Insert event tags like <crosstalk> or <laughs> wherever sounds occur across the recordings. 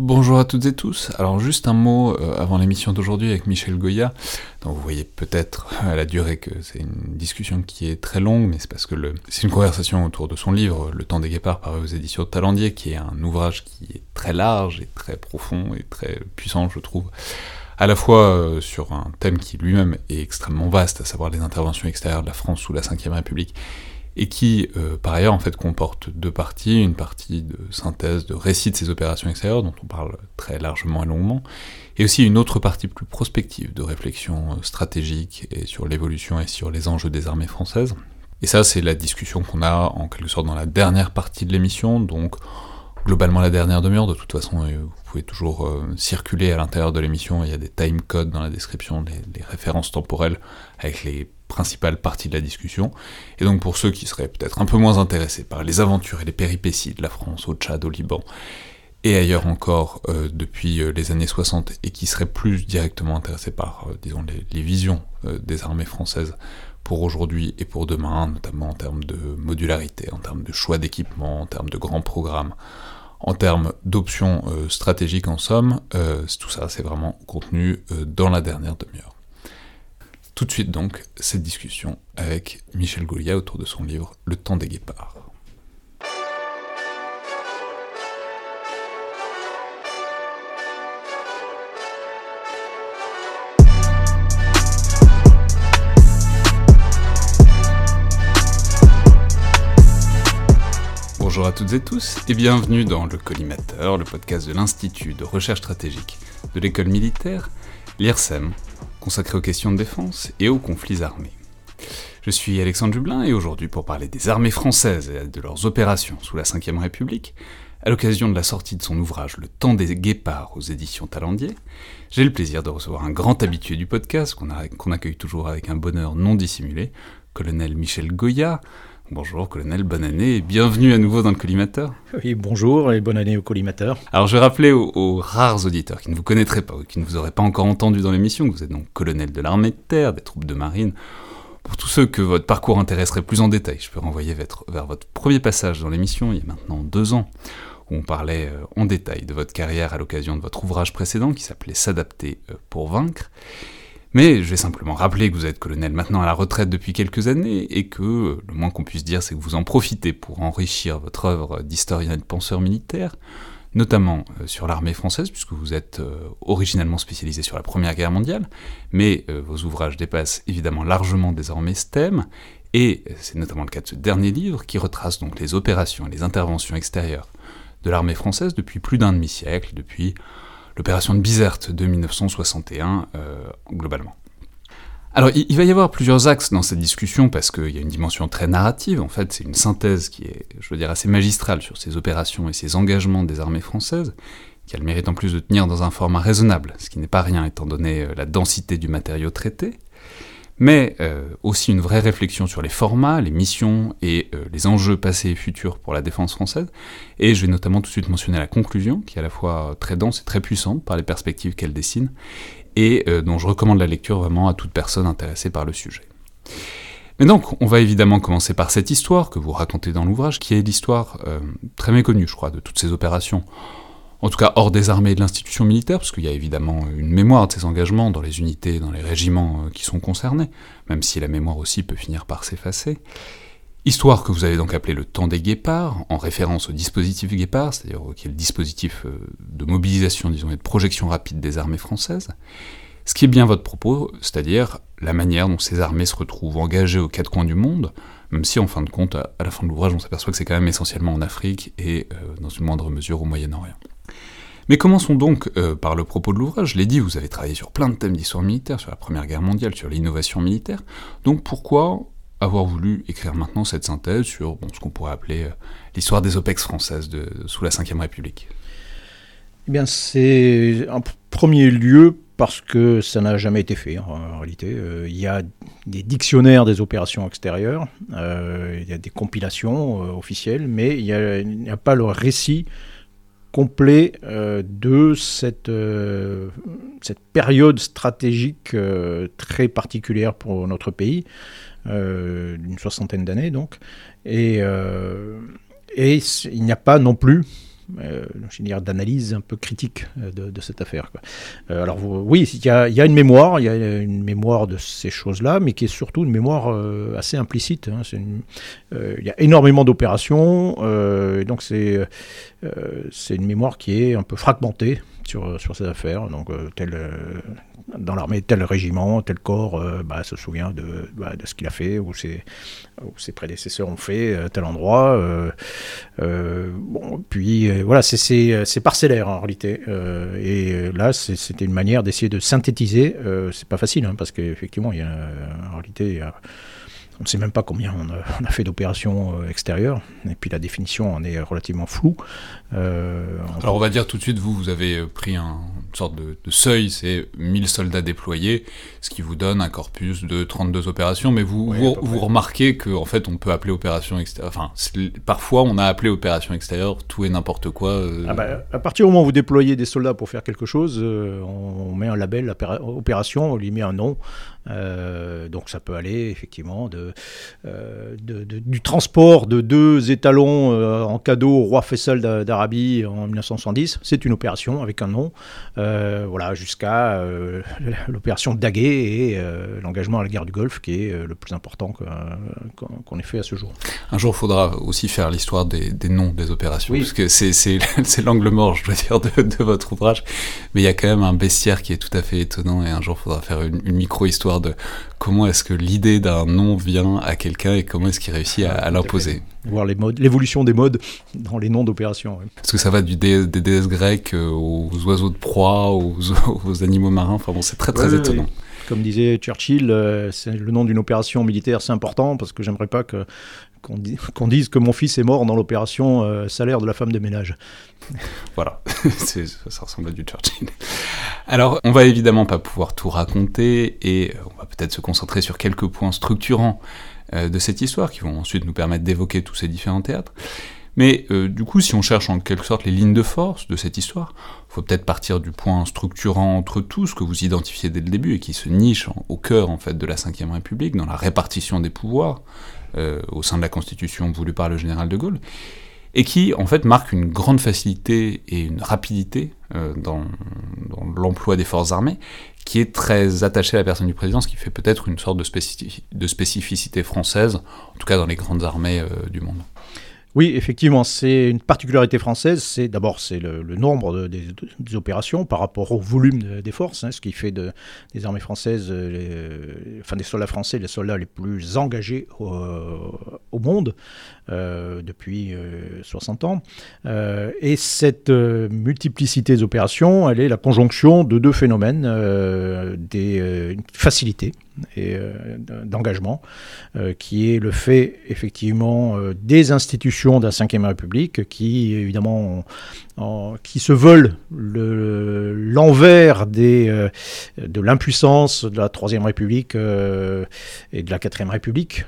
Bonjour à toutes et tous. Alors juste un mot euh, avant l'émission d'aujourd'hui avec Michel Goya. Donc vous voyez peut-être à la durée que c'est une discussion qui est très longue, mais c'est parce que c'est une conversation autour de son livre Le temps des guépards paru aux éditions de Talendier, qui est un ouvrage qui est très large et très profond et très puissant, je trouve. À la fois euh, sur un thème qui lui-même est extrêmement vaste, à savoir les interventions extérieures de la France sous la Ve République, et qui, euh, par ailleurs, en fait, comporte deux parties, une partie de synthèse, de récit de ces opérations extérieures, dont on parle très largement et longuement, et aussi une autre partie plus prospective, de réflexion euh, stratégique et sur l'évolution et sur les enjeux des armées françaises. Et ça, c'est la discussion qu'on a en quelque sorte dans la dernière partie de l'émission, donc globalement la dernière demi-heure, de toute façon, vous pouvez toujours euh, circuler à l'intérieur de l'émission, il y a des time codes dans la description, des, des références temporelles avec les principale partie de la discussion, et donc pour ceux qui seraient peut-être un peu moins intéressés par les aventures et les péripéties de la France au Tchad, au Liban, et ailleurs encore euh, depuis euh, les années 60, et qui seraient plus directement intéressés par, euh, disons, les, visions des armées françaises pour aujourd'hui et pour demain, notamment en termes de modularité, en termes de choix d'équipement, en termes de grands programmes, en termes d'options stratégiques en somme, tout ça c'est vraiment contenu dans la dernière demi-heure. Tout de suite donc, cette discussion avec Michel Goulia autour de son livre Le temps des guépards. Bonjour à toutes et tous et bienvenue dans Le Collimateur, le podcast de l'Institut de recherche stratégique de l'école militaire, l'IRSEM, consacré aux questions de défense et aux conflits armés. Je suis Alexandre Dublin et aujourd'hui pour parler des armées françaises et de leurs opérations sous la Ve République, à l'occasion de la sortie de son ouvrage Le temps des guépards aux éditions Talendier, j'ai le plaisir de recevoir un grand habitué du podcast qu'on accueille toujours avec un bonheur non dissimulé, colonel Michel Goya, Bonjour colonel, bonne année et bienvenue à nouveau dans le collimateur. Oui, bonjour et bonne année au collimateur. Alors je vais rappeler aux, rares auditeurs qui ne vous connaîtraient pas ou qui ne vous auraient pas encore entendu dans l'émission que vous êtes donc colonel de l'armée de terre, des troupes de marine. Pour tous ceux que votre parcours intéresserait plus en détail, je peux renvoyer vers, votre premier passage dans l'émission il y a maintenant deux ans où on parlait euh, en détail de votre carrière à l'occasion de votre ouvrage précédent qui s'appelait S'adapter euh, pour vaincre. Mais je vais simplement rappeler que vous êtes colonel maintenant à la retraite depuis quelques années, et que euh, le moins qu'on puisse dire c'est que vous en profitez pour enrichir votre œuvre d'historien et de penseur militaire, notamment euh, sur l'armée française, puisque vous êtes euh, originellement spécialisé sur la Première Guerre mondiale, mais vos ouvrages dépassent évidemment largement désormais ce thème, et c'est notamment le cas de ce dernier livre qui retrace donc les opérations et les interventions extérieures de l'armée française depuis plus d'un demi-siècle, depuis l'opération de Bizerte de 1961 euh, globalement. Alors il, va y avoir plusieurs axes dans cette discussion parce qu'il y a une dimension très narrative, en fait c'est une synthèse qui est, je veux dire, assez magistrale sur ces opérations et ces engagements des armées françaises, qui a le mérite en plus de tenir dans un format raisonnable, ce qui n'est pas rien étant donné euh, la densité du matériau traité, mais euh, aussi une vraie réflexion sur les formats, les missions et euh, les enjeux passés et futurs pour la défense française. Et je vais notamment tout de suite mentionner la conclusion, qui est à la fois très dense et très puissante par les perspectives qu'elle dessine, et euh, dont je recommande la lecture vraiment à toute personne intéressée par le sujet. Mais donc, on va évidemment commencer par cette histoire que vous racontez dans l'ouvrage, qui est l'histoire très méconnue, je crois, de toutes ces opérations en tout cas hors des armées et de l'institution militaire, parce qu'il y a évidemment une mémoire de ces engagements dans les unités, dans les régiments euh, qui sont concernés, même si la mémoire aussi peut finir par s'effacer. Histoire que vous avez donc appelée le temps des guépards, en référence au dispositif guépard, c'est-à-dire qui est le dispositif euh, de mobilisation, disons, et de projection rapide des armées françaises. Ce qui est bien votre propos, c'est-à-dire la manière dont ces armées se retrouvent engagées aux quatre coins du monde, même si en fin de compte, à la fin de l'ouvrage, on s'aperçoit que c'est quand même essentiellement en Afrique et euh, dans une moindre mesure au Moyen-Orient. Mais commençons donc euh, par le propos de l'ouvrage. Je l'ai dit, vous avez travaillé sur plein de thèmes d'histoire militaire, sur la Première Guerre mondiale, sur l'innovation militaire. Donc pourquoi avoir voulu écrire maintenant cette synthèse sur ce qu'on pourrait appeler euh, l'histoire des OPEX françaises sous la Ve République? Eh bien, c'est en premier lieu parce que ça n'a jamais été fait en, réalité. Euh, il y a des dictionnaires des opérations extérieures, il y a des compilations officielles, mais il n'y a, pas le récit complet euh, de cette, euh, cette période stratégique euh, très particulière pour notre pays, d'une soixantaine d'années donc. Et il n'y a pas non plus euh, d'analyse un peu critique de, cette affaire. alors oui, il y, a, une mémoire, il y a une mémoire de ces choses-là, mais qui est surtout une mémoire assez implicite. Hein. il y a énormément d'opérations, donc c'est c'est une mémoire qui est un peu fragmentée sur, sur ces affaires. Donc, tel, dans l'armée, tel régiment, tel corps euh, bah, se souvient de, bah, de ce qu'il a fait, ou ses, prédécesseurs ont fait, à tel endroit. Euh, euh, puis voilà, c'est parcellaire en réalité. et là, c'était une manière d'essayer de synthétiser. c'est pas facile, hein, parce qu'effectivement, a, en réalité, a, on ne sait même pas combien on a, fait d'opérations euh, extérieures, et puis la définition en est relativement floue. Euh, Alors on va dire tout de suite, vous, vous avez euh, pris un, une sorte de, seuil, c'est 1000 soldats déployés, ce qui vous donne un corpus de 32 opérations, mais vous, vous, remarquez qu'en en fait on peut appeler opération extérieure, enfin parfois on a appelé opération extérieure tout et n'importe quoi. Ah bah, à partir du moment où vous déployez des soldats pour faire quelque chose, on met un label opération, on lui met un nom, euh, donc ça peut aller effectivement de, euh, du transport de deux étalons euh, en cadeau au roi Faisal d'Arabie en 1970, c'est une opération avec un nom, voilà, jusqu'à l'opération Daguet et l'engagement à la guerre du Golfe qui est le plus important qu'on ait fait à ce jour. Un jour, il faudra aussi faire l'histoire des, noms des opérations, parce que <laughs> c'est l'angle mort, je dois dire, de, votre ouvrage, mais il y a quand même un bestiaire qui est tout à fait étonnant et un jour, il faudra faire une micro-histoire de comment est-ce que l'idée d'un nom vient à quelqu'un et comment est-ce qu'il réussit à, l'imposer. Voir l'évolution des modes dans les noms d'opérations. Parce que ça va du des déesses grecques euh, aux oiseaux de proie, aux, <laughs> aux animaux marins. Enfin bon, c'est très très étonnant. Comme disait Churchill, euh, c'est le nom d'une opération militaire, c'est important parce que j'aimerais pas que qu'on dise que mon fils est mort dans l'opération euh, salaire de la femme de ménage. Voilà, <laughs> ça ressemble à du Churchill. Alors, on va évidemment pas pouvoir tout raconter et on va peut-être se concentrer sur quelques points structurants euh, de cette histoire qui vont ensuite nous permettre d'évoquer tous ces différents théâtres. Mais euh, du coup, si on cherche en quelque sorte les lignes de force de cette histoire, faut peut-être partir du point structurant entre tous que vous identifiez dès le début et qui se niche au cœur en fait de la Ve République, dans la répartition des pouvoirs euh, au sein de la Constitution voulue par le général de Gaulle, et qui en fait marque une grande facilité et une rapidité euh, dans, l'emploi des forces armées, qui est très attachée à la personne du président, ce qui fait peut-être une sorte de, spécificité française, en tout cas dans les grandes armées du monde. Oui, effectivement, c'est une particularité française. C'est d'abord c'est le, nombre des opérations par rapport au volume des forces, hein, ce qui fait de, des armées françaises, euh, enfin des soldats français, les soldats les plus engagés au, monde euh, depuis 60 euh, ans. et cette multiplicité des opérations, elle est la conjonction de deux phénomènes des facilités et d'engagement, qui est le fait effectivement des institutions de la Ve République qui, évidemment, qui se veulent l'envers euh, de l'impuissance de la Troisième République euh, et de la Quatrième République.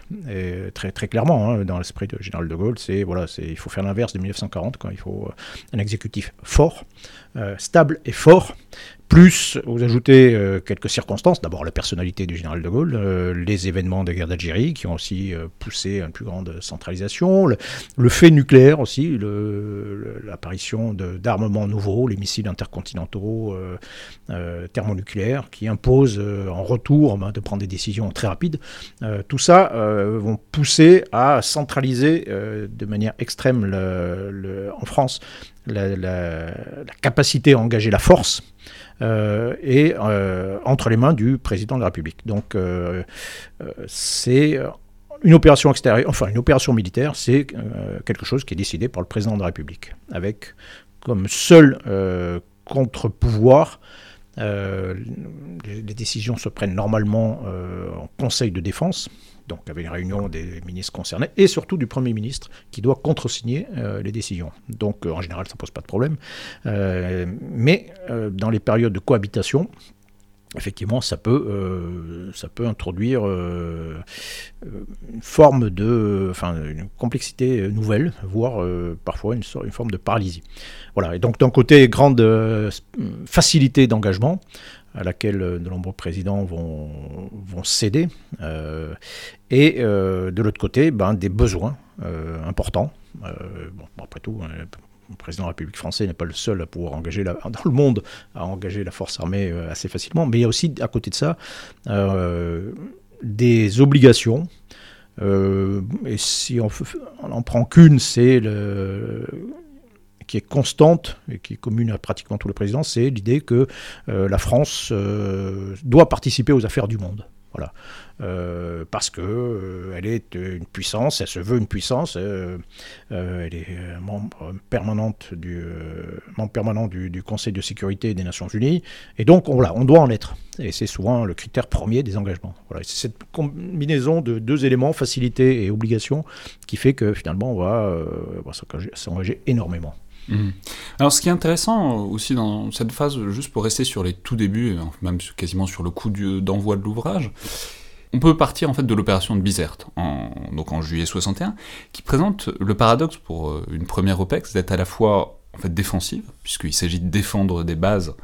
Très, très clairement, hein, dans l'esprit de général de Gaulle, c'est voilà, il faut faire l'inverse de 1940, quand il faut un exécutif fort, euh, stable et fort, plus, vous ajoutez euh, quelques circonstances. D'abord, la personnalité du général de Gaulle, euh, les événements de guerre d'Algérie qui ont aussi euh, poussé à une plus grande centralisation, le, fait nucléaire aussi, l'apparition d'armements nouveaux, les missiles intercontinentaux thermonucléaires qui imposent en retour ben, de prendre des décisions très rapides. tout ça vont pousser à centraliser de manière extrême en France la, capacité à engager la force et euh, entre les mains du président de la République. Donc euh, c'est une opération extérieure, enfin une opération militaire, c'est quelque chose qui est décidé par le président de la République, avec comme seul contre-pouvoir les, décisions se prennent normalement en Conseil de défense, donc avec une réunion des ministres concernés, et surtout du Premier ministre, qui doit contresigner euh, les décisions. Donc euh, en général, ça ne pose pas de problème. Euh, mais dans les périodes de cohabitation, effectivement, ça peut, ça peut introduire une forme de, enfin, une complexité nouvelle, voire parfois une, une, forme de paralysie. Voilà. Et donc d'un côté, grande facilité d'engagement, à laquelle euh, de nombreux présidents vont, vont céder. Euh, et euh, de l'autre côté, ben, des besoins importants. bon, après tout, le président de la République française n'est pas le seul à pouvoir engager la, <laughs> dans le monde à engager la force armée assez facilement, mais il y a aussi à côté de ça des obligations. et si on, on en prend qu'une, c'est le qui est constante et qui est commune à pratiquement tous les présidents, c'est l'idée que euh, la France euh, doit participer aux affaires du monde. Voilà. Euh, parce que elle est une puissance, elle se veut une puissance, elle est membre permanente du membre permanent du, Conseil de sécurité des Nations Unies, et donc voilà, on doit en être. Et c'est souvent le critère premier des engagements. Voilà. C'est cette combinaison de deux éléments, facilité et obligation, qui fait que finalement on va s'engager énormément. Mhm. Alors, ce qui est intéressant aussi dans cette phase, juste pour rester sur les tout débuts, même quasiment sur le coup d'envoi de l'ouvrage, on peut partir en fait de l'opération de Bizerte, en, donc en juillet 61, qui présente le paradoxe pour euh, une première OPEX d'être à la fois en fait défensive, puisqu'il s'agit de défendre des bases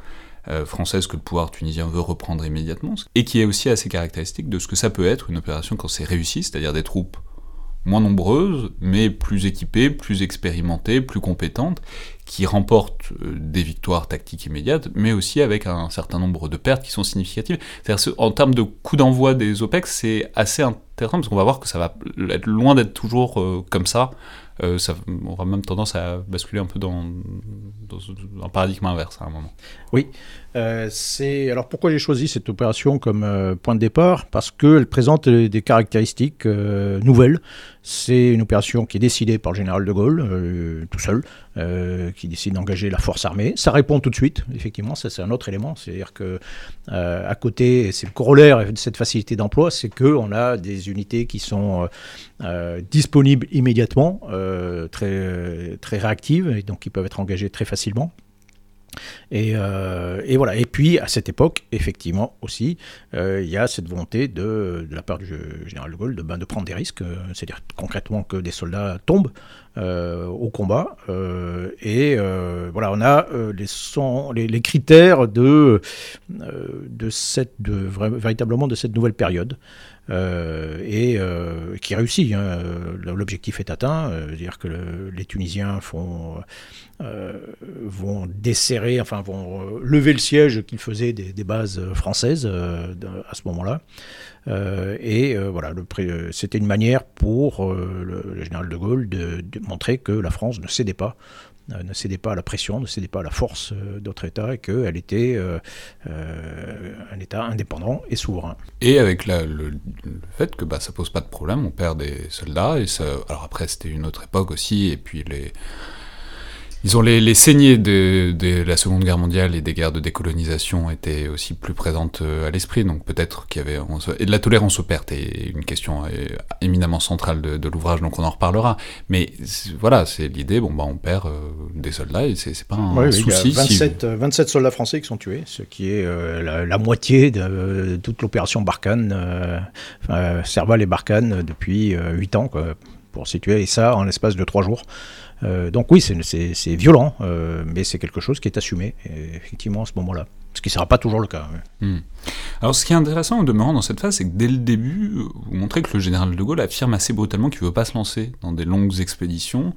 euh, françaises que le pouvoir tunisien veut reprendre immédiatement, et qui est aussi assez caractéristique de ce que ça peut être une opération quand c'est réussi, c'est-à-dire des troupes moins nombreuses, mais plus équipées, plus expérimentées, plus compétentes, qui remportent euh, des victoires tactiques immédiates, mais aussi avec un certain nombre de pertes qui sont significatives. En termes de coût d'envoi des OPEX, c'est assez intéressant parce qu'on va voir que ça va être loin d'être toujours euh, comme ça. Euh, ça aura même tendance à basculer un peu dans, un paradigme inverse à un moment. Oui, alors pourquoi j'ai choisi cette opération comme point de départ? Parce qu'elle présente des caractéristiques nouvelles. C'est une opération qui est décidée par le général de Gaulle tout seul, qui décide d'engager la force armée. Ça répond tout de suite, effectivement, ça c'est un autre élément. C'est-à-dire que à côté, c'est le corollaire de cette facilité d'emploi, c'est qu'on a des unités qui sont disponibles immédiatement, très très réactives, et donc qui peuvent être engagées très facilement. Euh, et, voilà. Et puis, à cette époque, effectivement, aussi, euh, il y a cette volonté de, la part du général de Gaulle de, ben, prendre des risques, euh, c'est-à-dire concrètement que des soldats tombent au combat. et voilà, on a les, critères de, véritablement de cette nouvelle période. Et qui réussit. Hein. L'objectif est atteint, c'est-à-dire que les Tunisiens font euh, vont desserrer, enfin vont euh, lever le siège qu'ils faisaient des, bases françaises euh, à ce moment-là. et voilà, c'était une manière pour le, général de Gaulle de, montrer que la France ne cédait pas ne cédait pas à la pression, ne cédait pas à la force d'autres États et qu'elle était un État indépendant et souverain. Et avec le, fait que bah, ça pose pas de problème, on perd des soldats, et ça, alors après c'était une autre époque aussi, et puis les, ils ont les, les saignées de, de, la Seconde Guerre mondiale et des guerres de décolonisation étaient aussi plus présentes euh, à l'esprit, donc peut-être qu'il y avait... Et de la tolérance aux pertes est une question euh, éminemment centrale de, de l'ouvrage, donc on en reparlera. Mais voilà, c'est l'idée, bon bah on perd euh, des soldats et c'est pas un souci. Il y a 27, 27, soldats français qui sont tués, ce qui est la, la, moitié de toute l'opération Barkhane, Serval et Barkhane depuis 8 ans, quoi, pour situer, et ça en l'espace de 3 jours. Euh, donc oui, c'est violent, euh, mais c'est quelque chose qui est assumé, effectivement, à ce moment-là. Ce qui ne sera pas toujours le cas. Hmm. Alors ce qui est intéressant en demeurant dans cette phase, c'est que dès le début, vous montrez que le général de Gaulle affirme assez brutalement qu'il ne veut pas se lancer dans des longues expéditions,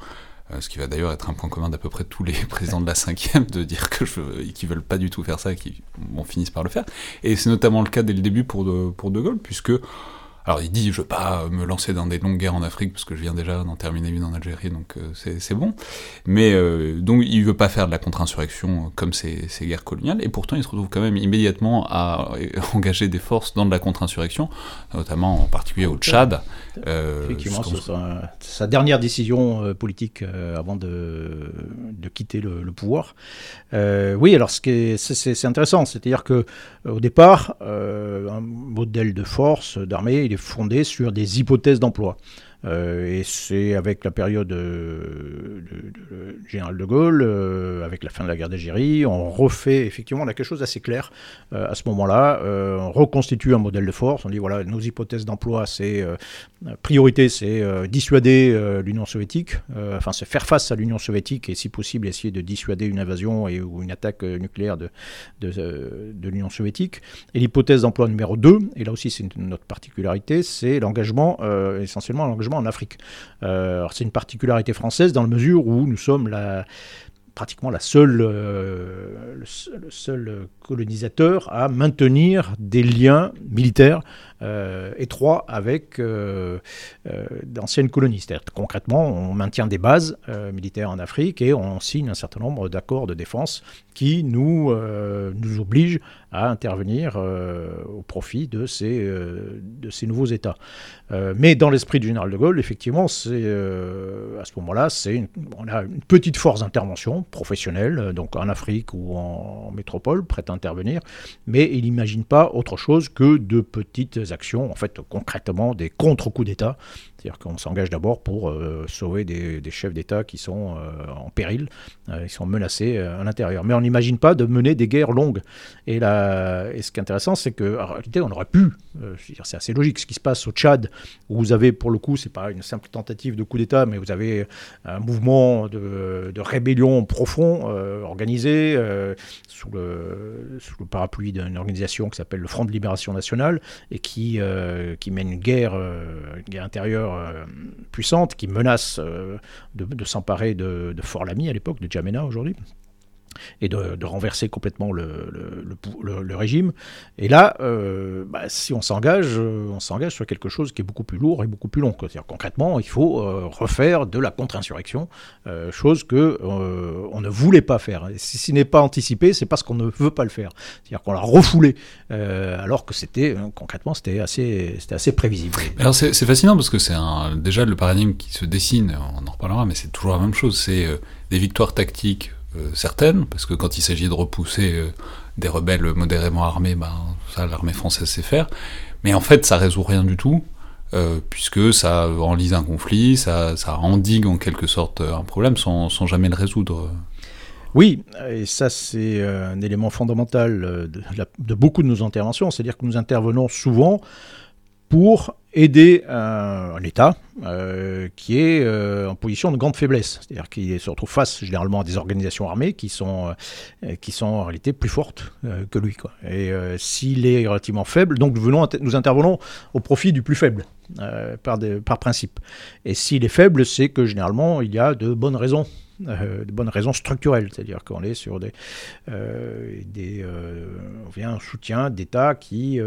euh, ce qui va d'ailleurs être un point commun d'à peu près tous les <laughs> présidents de la cinquième, de dire que qu'ils veulent pas du tout faire ça et qu'ils finissent par le faire. Et c'est notamment le cas dès le début pour pour de Gaulle, puisque alors il dit, je veux pas me lancer dans des longues guerres en Afrique, parce que je viens déjà d'en terminer une en Algérie, donc euh, c'est bon. Mais euh, donc il veut pas faire de la contre-insurrection comme ces, ces, guerres coloniales, et pourtant il se retrouve quand même immédiatement à <laughs> engager des forces dans de la contre-insurrection, notamment en particulier au Tchad. Euh, Effectivement, c'est sa dernière décision politique avant de, de, quitter le, le pouvoir. oui, alors c'est intéressant, c'est-à-dire que au départ, un modèle de force, d'armée, il est fondé sur des hypothèses d'emploi. Euh, et c'est avec la période euh, de, général de Gaulle, euh, avec la fin de la guerre d'Algérie, on refait effectivement, on a quelque chose d'assez clair à ce moment-là. on reconstitue un modèle de force. On dit voilà, nos hypothèses d'emploi, c'est priorité, c'est dissuader l'Union soviétique, enfin c'est faire face à l'Union soviétique et si possible essayer de dissuader une invasion et, ou une attaque nucléaire de, de, l'Union soviétique. Et l'hypothèse d'emploi numéro 2, et là aussi c'est notre particularité, c'est l'engagement, essentiellement l'engagement en Afrique. c'est une particularité française dans la mesure où nous sommes pratiquement la seule, euh, le, seul colonisateur à maintenir des liens militaires euh, étroits avec euh, d'anciennes colonies. C'est-à-dire concrètement, on maintient des bases militaires en Afrique et on signe un certain nombre d'accords de défense qui nous, nous obligent à intervenir au profit de ces, de ces nouveaux États. mais dans l'esprit du général de Gaulle, effectivement, c'est à ce moment-là, on a une petite force d'intervention professionnels, euh, donc en Afrique ou en, métropole, prêts à intervenir, mais il n'imagine pas autre chose que de petites actions, en fait concrètement des contre-coups d'État, c'est-à-dire qu'on s'engage d'abord pour euh, sauver des, chefs d'État qui sont euh, en péril, ils sont menacés à l'intérieur. Mais on n'imagine pas de mener des guerres longues. Et, là, et ce qui est intéressant, c'est qu'en réalité, on aurait pu, c'est assez logique, ce qui se passe au Tchad, où vous avez pour le coup, c'est pas une simple tentative de coup d'État, mais vous avez un mouvement de, rébellion profond, euh, organisé euh, sous, le, parapluie d'une organisation qui s'appelle le Front de Libération Nationale et qui, euh, qui mène une guerre, une guerre intérieure puissante qui menace de, de s'emparer de, de Fort Lamy à l'époque, de Djamena aujourd'hui et de, renverser complètement le, le, régime. Et là, euh, bah, si on s'engage, euh, on s'engage sur quelque chose qui est beaucoup plus lourd et beaucoup plus long. C'est-à-dire concrètement, il faut euh, refaire de la contre-insurrection, chose que on ne voulait pas faire. Si ce n'est pas anticipé, c'est parce qu'on ne veut pas le faire. C'est-à-dire qu'on l'a refoulé, alors que c'était concrètement c'était assez, c'était assez prévisible. Alors c'est, fascinant parce que c'est déjà le paradigme qui se dessine. On en reparlera, mais c'est toujours la même chose. C'est des victoires tactiques certaines, parce que quand il s'agit de repousser euh, des rebelles modérément armés, ben, ça l'armée française sait faire. Mais en fait, ça résout rien du tout, euh, puisque ça enlise un conflit, ça, ça, endigue en quelque sorte un problème sans, sans jamais le résoudre. Oui, et ça c'est un élément fondamental de, beaucoup de nos interventions, c'est-à-dire que nous intervenons souvent pour aider un, État euh, qui est euh, en position de grande faiblesse, c'est-à-dire qu'il se retrouve face généralement à des organisations armées qui sont, euh, qui sont en réalité plus fortes que lui. Et s'il est relativement faible, donc nous intervenons au profit du plus faible. par, par principe. Et s'il est faible, c'est que généralement il y a de bonnes raisons de bonnes raisons structurelles, c'est-à-dire qu'on est sur des, des on vient un soutien d'État qui,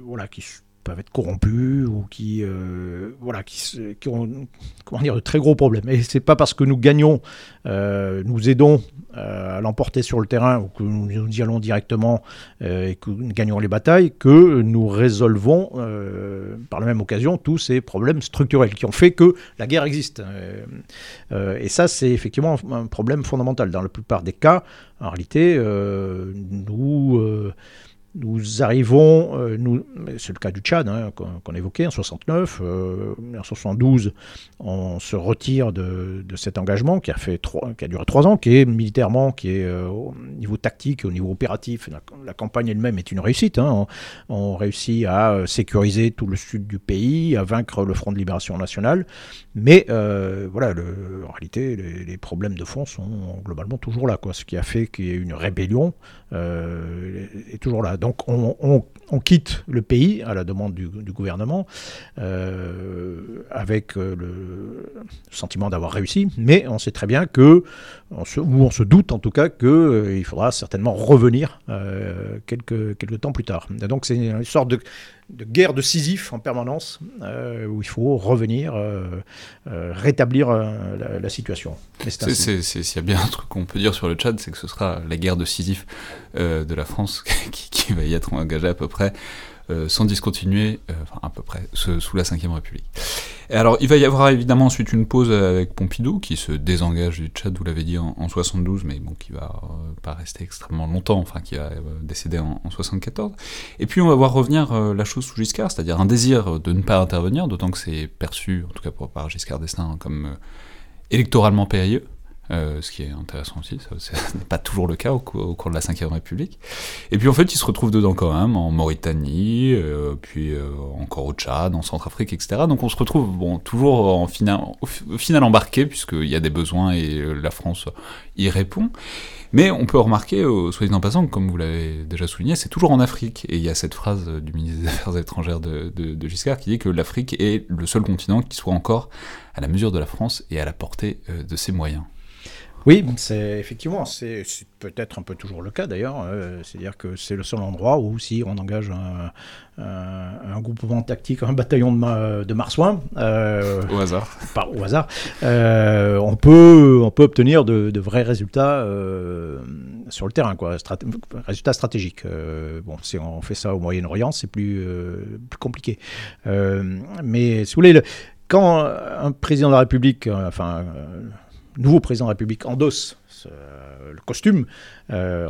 voilà, qui peuvent être corrompus ou qui, euh, voilà, qui, ont comment dire, de très gros problèmes. Et c'est pas parce que nous gagnons, euh, nous aidons euh, à l'emporter sur le terrain ou que nous y allons directement et que nous gagnons les batailles que nous résolvons par la même occasion tous ces problèmes structurels qui ont fait que la guerre existe. et ça, c'est effectivement un problème fondamental. Dans la plupart des cas, en réalité, nous nous arrivons, euh, nous, c'est le cas du Tchad hein, qu'on, évoquait en 69, euh, en 72, on se retire de, cet engagement qui a, fait trois, qui a duré trois ans, qui est militairement, qui est euh, au niveau tactique, au niveau opératif, la, campagne elle-même est une réussite. Hein. on, réussit à sécuriser tout le sud du pays, à vaincre le Front de Libération Nationale, mais voilà, le, en réalité, les, problèmes de fond sont globalement toujours là, quoi. Ce qui a fait qu'il y ait une rébellion est toujours là. Donc on, quitte le pays à la demande du, gouvernement euh, avec euh, le sentiment d'avoir réussi, mais on sait très bien que, ou on se doute en tout cas qu'il euh, faudra certainement revenir quelques, quelques temps plus tard. donc c'est une sorte de de guerre de Sisyphe en permanence, euh, où il faut revenir, euh, euh, rétablir la, situation. S'il y a bien un truc qu'on peut dire sur le Tchad, c'est que ce sera la guerre de Sisyphe de la France <laughs> qui, qui, va y être engagée à peu près euh, sans discontinuer, euh, enfin à peu près, sous la Ve République. Et alors, il va y avoir évidemment ensuite une pause avec Pompidou, qui se désengage du Tchad, vous l'avez dit, en, 72, mais bon, qui va euh, pas rester extrêmement longtemps, enfin, qui va décéder en, 74. Et puis, on va voir revenir la chose sous Giscard, c'est-à-dire un désir de ne pas intervenir, d'autant que c'est perçu, en tout cas par Giscard d'Estaing, comme électoralement périlleux. Euh, ce qui est intéressant aussi, <laughs> ce n'est pas toujours le cas au, cours de la Ve République. Et puis en fait, il se retrouve dedans quand même, en Mauritanie, euh, puis euh, encore au Tchad, en Centrafrique, etc. Donc on se retrouve bon, toujours au final embarqué, puisqu'il y a des besoins et la France y répond. Mais on peut remarquer, soyez en passant, comme vous l'avez déjà souligné, c'est toujours en Afrique. Et il y a cette phrase du ministre des Affaires étrangères de Giscard qui dit que l'Afrique est le seul continent qui soit encore à la mesure de la France et à la portée de ses moyens. Oui, c'est effectivement, c'est peut-être un peu toujours le cas d'ailleurs. Euh, c'est-à-dire que c'est le seul endroit où si on engage un, un, groupement tactique, un bataillon de, de marsouins, euh, au hasard, pas au hasard, euh, on peut on peut obtenir de, vrais résultats sur le terrain, quoi, résultats stratégiques. bon, si on fait ça au Moyen-Orient, c'est plus plus compliqué. mais si vous voulez, quand un président de la République, enfin nouveau président de la République endosse le costume, euh,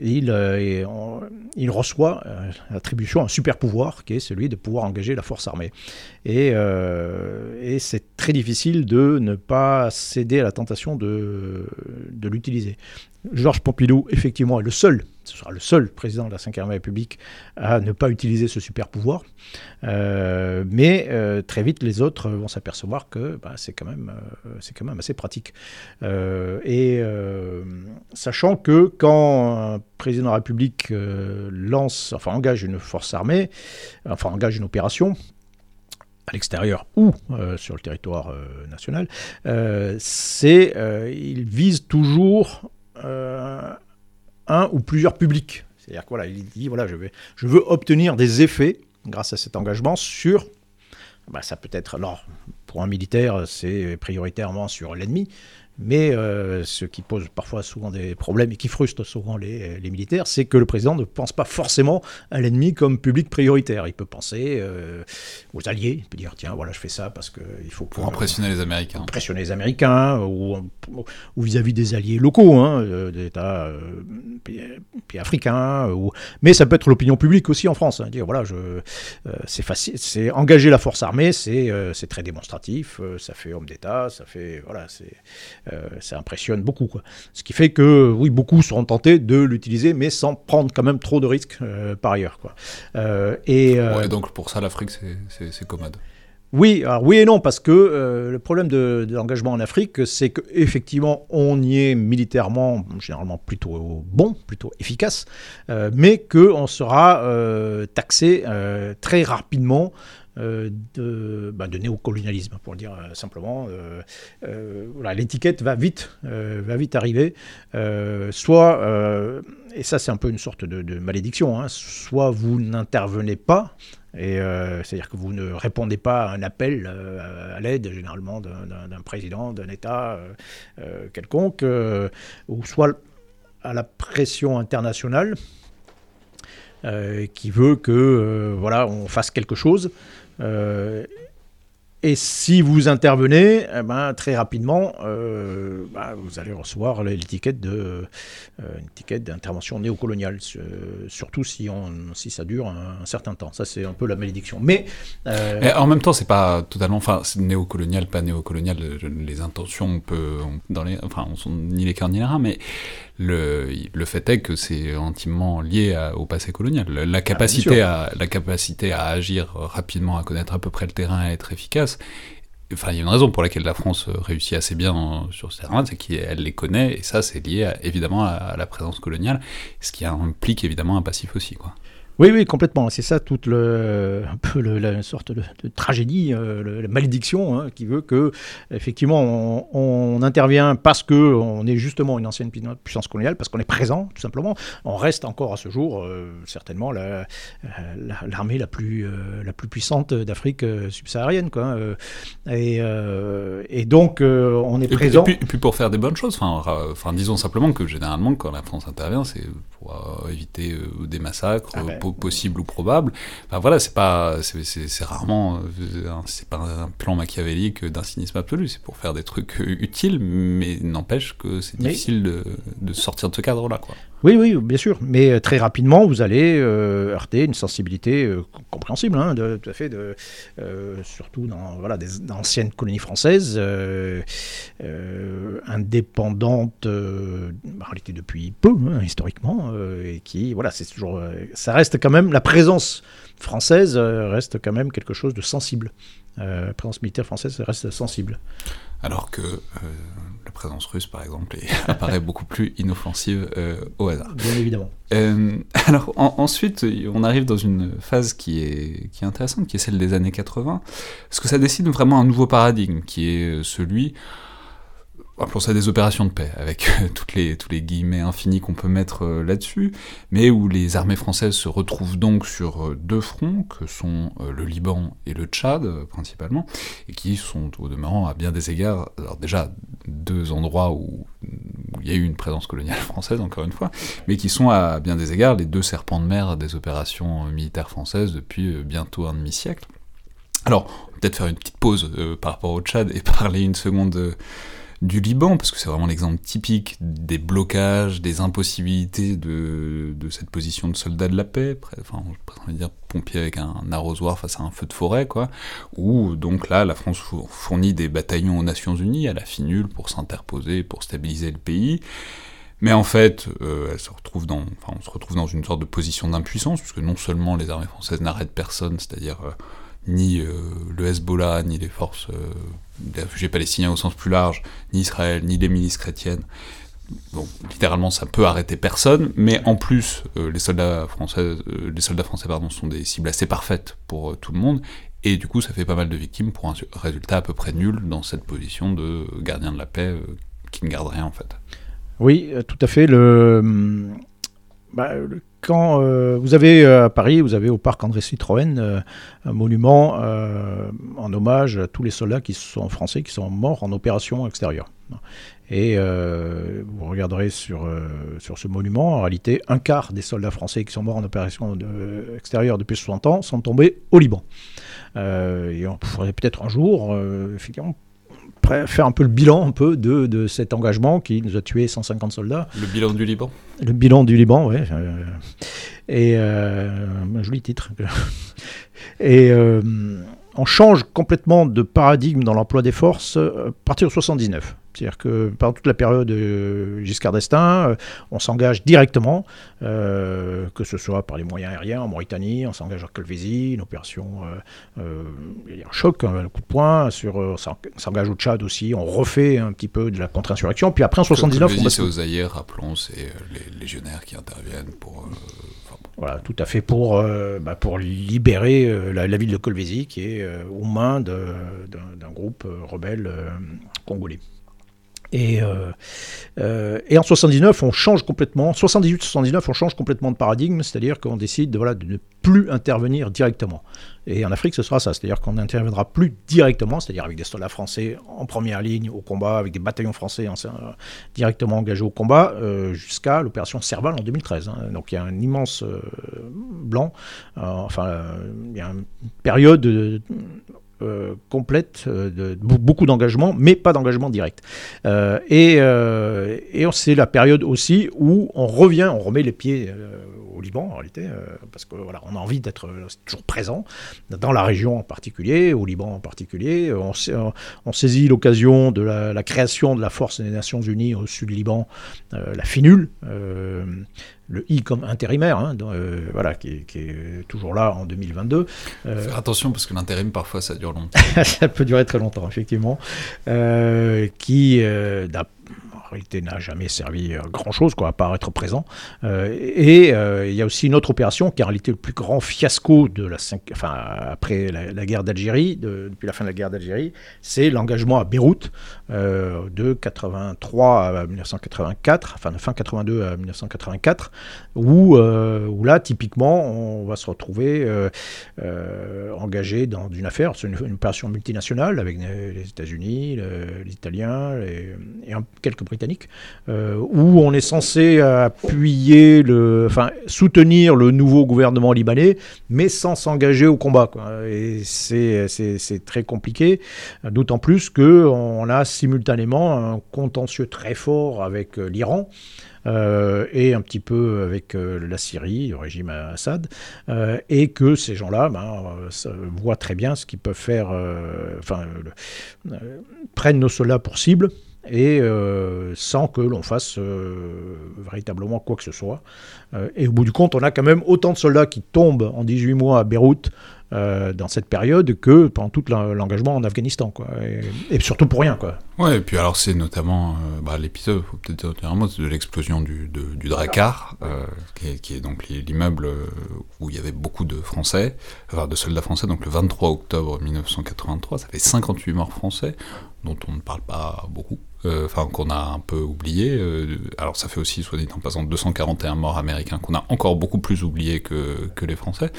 il, euh, il reçoit euh, l'attribution un super pouvoir qui est celui de pouvoir engager la force armée. Et, et c'est très difficile de ne pas céder à la tentation de, l'utiliser. Georges Pompidou, effectivement, est le seul, ce sera le seul président de la Ve République à ne pas utiliser ce super pouvoir. Euh, mais euh, très vite, les autres vont s'apercevoir que bah, c'est quand, même, euh, quand même assez pratique. et sachant que quand un président de la République lance, enfin engage une force armée, enfin engage une opération, à l'extérieur ou sur le territoire national, c'est il vise toujours euh, un ou plusieurs publics. C'est-à-dire que voilà, il dit voilà, je veux obtenir des effets grâce à cet engagement sur. Bah, ça peut être alors pour un militaire, c'est prioritairement sur l'ennemi, mais euh, ce qui pose parfois souvent des problèmes et qui frustre souvent les, militaires, c'est que le président ne pense pas forcément à l'ennemi comme public prioritaire. Il peut penser euh, aux alliés, il peut dire tiens, voilà, je fais ça parce qu'il faut. Pour impressionner les Américains. Impressionner les Américains, ou, vis-à-vis des alliés locaux, hein, euh, des États pays, africains. Ou... Mais ça peut être l'opinion publique aussi en France. Hein, dire voilà, je, c'est facile, c'est engager la force armée, c'est, c'est très démonstratif, ça fait homme d'État, ça fait. Voilà, c'est. Euh, ça impressionne beaucoup. Quoi. Ce qui fait que, oui, beaucoup seront tentés de l'utiliser, mais sans prendre quand même trop de risques euh, par ailleurs. Quoi. Euh, et, donc pour ça, l'Afrique, c'est commode. Oui, alors oui et non, parce que le problème de, l'engagement en Afrique, c'est qu'effectivement, on y est militairement généralement plutôt bon, plutôt efficace, mais qu'on sera taxé très rapidement de, bah, néocolonialisme, pour le dire euh, simplement. Euh, voilà, l'étiquette va vite, va vite arriver. soit, et ça c'est un peu une sorte de, malédiction, hein, soit vous n'intervenez pas, et c'est-à-dire que vous ne répondez pas à un appel à l'aide, généralement d'un président, d'un État quelconque, ou soit à la pression internationale qui veut que voilà on fasse quelque chose. Euh, et si vous intervenez, eh ben, très rapidement, euh, bah, vous allez recevoir l'étiquette euh, d'intervention néocoloniale, surtout si, on, ça dure un, certain temps. Ça, c'est un peu la malédiction. Mais, en même temps, c'est pas totalement, enfin, néocolonial, pas néocolonial. Les intentions, on peut, dans les, enfin, on sont ni les cœurs ni les reins, mais le, le fait est que c'est intimement lié au passé colonial. La ah, capacité, à, la capacité à agir rapidement, à connaître à peu près le terrain, à être efficace, Enfin, il y a une raison pour laquelle la France réussit assez bien sur ce terrain, c'est qu'elle les connaît, et ça, c'est lié évidemment à, la présence coloniale, ce qui implique évidemment un passif aussi. Quoi. Oui, oui, complètement. C'est ça toute le, un peu la sorte de, tragédie, euh, la malédiction hein, qui veut que, effectivement, on, intervient parce que on est justement une ancienne puissance coloniale, parce qu'on est présent, tout simplement. On reste encore à ce jour, euh, certainement, l'armée la, plus, euh, la plus puissante d'Afrique subsaharienne. Quoi, et, et, donc, on est présent. Et puis, pour faire des bonnes choses, enfin, disons simplement que généralement, quand la France intervient, c'est pour éviter des massacres, ah ben, possible ou probable. Enfin voilà, c'est pas, c'est rarement, c'est pas un plan machiavélique d'un cynisme absolu. C'est pour faire des trucs utiles, mais n'empêche que c'est difficile de, de, sortir de ce cadre-là, quoi. Oui, oui, bien sûr. Mais euh, très rapidement, vous allez euh, heurter une sensibilité euh, compréhensible, hein, tout à fait, surtout dans voilà, des, anciennes colonies françaises, indépendantes, en réalité depuis peu, hein, historiquement, et qui, voilà, c'est toujours, ça reste quand même, la présence française reste quand même quelque chose de sensible. la présence militaire française reste sensible. Alors que la présence russe, par exemple, <laughs> apparaît beaucoup plus inoffensive euh, au hasard. Bien évidemment. Euh, <laughs> alors ensuite, on arrive dans une phase qui est, qui est intéressante, qui est celle des années 80, parce que ça décide vraiment un nouveau paradigme, qui est celui appelons ça des opérations de paix, avec euh, toutes les, tous les guillemets infinis qu'on peut mettre euh, là-dessus, mais où les armées françaises se retrouvent donc sur euh, deux fronts, que sont le Liban et le Tchad, principalement, et qui sont au demeurant à bien des égards, alors déjà deux endroits où, il y a eu une présence coloniale française, encore une fois, mais qui sont à bien des égards les deux serpents de mer des opérations militaires françaises depuis bientôt un demi-siècle. Alors, peut-être faire une petite pause par rapport au Tchad et <laughs> parler une seconde du Liban, parce que c'est vraiment l'exemple typique des blocages, des impossibilités de, cette position de soldat de la paix, enfin, je dire pompier avec un, arrosoir face à un feu de forêt, quoi, où donc là, la France fournit des bataillons aux Nations Unies à la finule pour s'interposer, pour stabiliser le pays. Mais en fait, euh, elle se retrouve dans, on se retrouve dans une sorte de position d'impuissance, puisque non seulement les armées françaises n'arrêtent personne, c'est-à-dire euh, ni euh, le Hezbollah, ni les forces euh, des réfugiés palestiniens au sens plus large, ni Israël, ni les milices chrétiennes. Littéralement, ça peut arrêter personne, mais en plus, euh, les soldats français, les soldats français pardon, sont des cibles assez parfaites pour tout le monde, et du coup, ça fait pas mal de victimes pour un résultat à peu près nul dans cette position de gardien de la paix qui ne garde rien en fait. Oui, tout à fait. Hum, bah, quand euh, vous avez euh, à Paris, vous avez au parc André Citroën euh, un monument en hommage à tous les soldats qui sont français qui sont morts en opération extérieure. Et vous regarderez sur, sur ce monument, en réalité, un quart des soldats français qui sont morts en opération extérieure depuis 60 ans sont tombés au Liban. et on pourrait peut-être un jour, effectivement, faire un peu le bilan un peu de, de, cet engagement qui nous a tué 150 soldats. Le bilan du Liban Le bilan du Liban, oui. Euh, et euh, un joli titre. <laughs> et euh, on change complètement de paradigme dans l'emploi des forces à partir de 79. C'est-à-dire que pendant toute la période Giscard d'Estaing, on s'engage directement, que ce soit par les moyens aériens en Mauritanie, on s'engage à Calvésie, une opération, a un choc, un coup de poing, sur, on s'engage au Tchad aussi, on refait un petit peu de la contre-insurrection, puis après en 79... c'est aux Aïers, rappelons, c'est les légionnaires qui interviennent pour... Voilà, tout à fait pour, euh, bah, pour libérer euh, la, ville de Colvézi qui est euh, aux mains d'un groupe rebelle congolais. Et, et, en 79, on change complètement, 78-79, on change complètement de paradigme, c'est-à-dire qu'on décide de, ne plus intervenir directement. Et en Afrique, ce sera ça, c'est-à-dire qu'on n'interviendra plus directement, c'est-à-dire avec des soldats français en première ligne au combat, avec des bataillons français en, directement engagés au combat, euh, jusqu'à l'opération Serval en 2013. Hein. Donc il y a un immense euh, blanc, euh, enfin il y a une période complète, de, beaucoup d'engagement, mais pas d'engagement direct. et, et c'est la période aussi où on revient, on remet les pieds au Liban en réalité, euh, parce que on a envie d'être euh, toujours présent dans la région en particulier, au Liban en particulier. On, saisit l'occasion de la, création de la force des Nations Unies au sud du Liban, euh, la FINUL le I comme intérimaire, hein, voilà, qui, est toujours là en 2022. Faire attention parce que l'intérim parfois ça dure longtemps. <laughs> ça peut durer très longtemps effectivement. qui, réalité n'a jamais servi à grand chose, quoi, à part être présent. Euh, et euh, il y a aussi une autre opération qui est en réalité le plus grand fiasco de la enfin, après la, guerre d'Algérie, depuis la fin de la guerre d'Algérie, c'est l'engagement à Beyrouth euh, de 83 à 1984, enfin fin 82 à 1984, où, où là, typiquement, on va se retrouver engagé dans une affaire, c'est une, opération multinationale avec les États-Unis, les Italiens et quelques Britanniques britannique, où on est censé appuyer, le, enfin soutenir le nouveau gouvernement libanais, mais sans s'engager au combat. Et c'est très compliqué, d'autant plus qu'on a simultanément un contentieux très fort avec l'Iran. Euh, et un petit peu avec euh, la Syrie, le régime Assad, euh, et que ces gens-là ben, voient très bien ce qu'ils peuvent faire, enfin, prennent nos soldats pour cible et sans que l'on fasse véritablement quoi que ce soit. et au bout du compte, on a quand même autant de soldats qui tombent en 18 mois à Beyrouth euh, dans cette période que pendant tout l'engagement en Afghanistan, quoi. Et, surtout pour rien, quoi. Ouais, et puis alors c'est notamment euh, bah, l'épisode, faut peut-être dire un mot, de l'explosion du, du Drakkar, euh, qui, est, donc l'immeuble où il y avait beaucoup de Français, de soldats français, donc le 23 octobre 1983, ça fait 58 morts français, dont on ne parle pas beaucoup. Euh, enfin qu'on a un peu oublié. Euh, alors ça fait aussi, soit dit en passant, 241 morts américains qu'on a encore beaucoup plus oublié que, que les Français.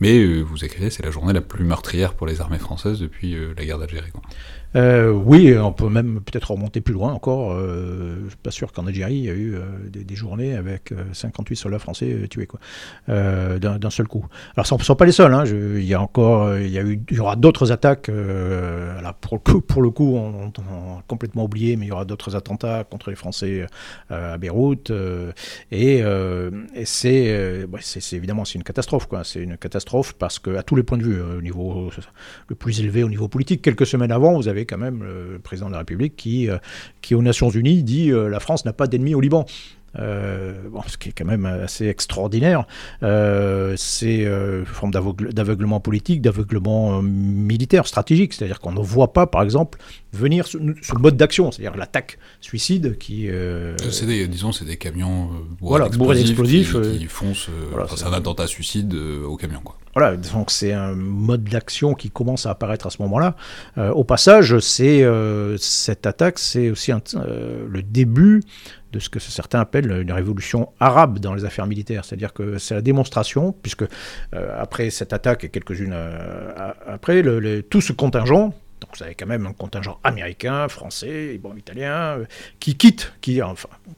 Mais euh, vous écrivez, c'est la journée la plus meurtrière pour les armées françaises depuis la guerre d'Algérie. Euh, oui, on peut même peut-être remonter plus loin encore. Euh, je suis pas sûr qu'en Algérie, il y a eu euh, des, journées avec 58 soldats français tués d'un seul coup. Alors, ce ne sont pas les seuls. Hein, il y a encore, il y aura d'autres attaques. pour le coup, pour le coup, on, a complètement oublié, mais il y aura d'autres attentats contre les Français à Beyrouth. et, c'est, évidemment c'est une catastrophe. C'est une catastrophe parce que à tous les points de vue, au niveau le plus élevé, au niveau politique, quelques semaines avant, vous avez quand même le président de la République qui, euh, qui aux Nations Unies, dit euh, la France n'a pas d'ennemis au Liban. Euh, bon, ce qui est quand même assez extraordinaire. c'est une forme d'aveuglement politique, d'aveuglement militaire, stratégique. C'est-à-dire qu'on ne voit pas, par exemple, venir sur, le mode d'action, c'est-à-dire l'attaque suicide qui. c'est des, disons, c'est des camions voilà, bourrés d'explosifs qui, foncent. c'est un attentat suicide au camion, quoi. Voilà, donc c'est un mode d'action qui commence à apparaître à ce moment-là. Euh, au passage, c'est euh, cette attaque, c'est aussi euh, le début de ce que certains appellent une révolution arabe dans les affaires militaires. C'est-à-dire que c'est la démonstration, puisque après cette attaque et quelques-unes après, le, tout ce contingent, vous avez quand même un contingent américain, français, bon, italien, qui quitte, qui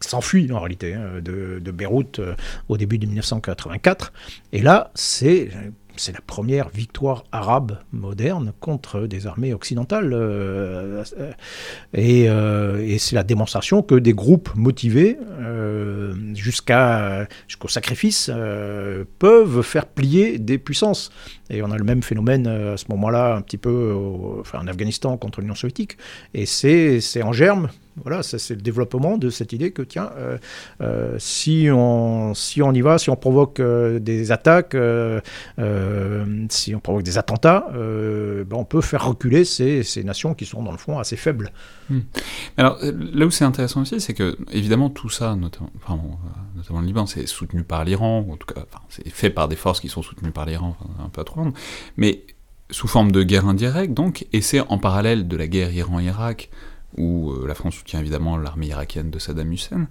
s'enfuit en réalité hein, de, Beyrouth au début de 1984. Et là, c'est c'est la première victoire arabe moderne contre des armées occidentales. Euh, euh, euh, et, c'est la démonstration que des groupes motivés jusqu'à, jusqu'au sacrifice peuvent faire plier des puissances. Et on a le même phénomène à ce moment-là, un petit peu en Afghanistan contre l'Union soviétique. Et c'est, en germe voilà, c'est le développement de cette idée que, tiens, euh, euh, si, on, si on y va, si on provoque euh, des attaques, si on provoque des attentats, ben on peut faire reculer ces, ces, nations qui sont, dans le fond, assez faibles. Hmm. Alors, là où c'est intéressant aussi, c'est que, évidemment, tout ça, notamment, notamment le Liban, c'est soutenu par l'Iran, en tout cas, c'est fait par des forces qui sont soutenues par l'Iran, un peu à trop mais sous forme de guerre indirecte, donc, et c'est en parallèle de la guerre Iran-Irak, où euh, la France soutient évidemment l'armée irakienne de Saddam Hussein.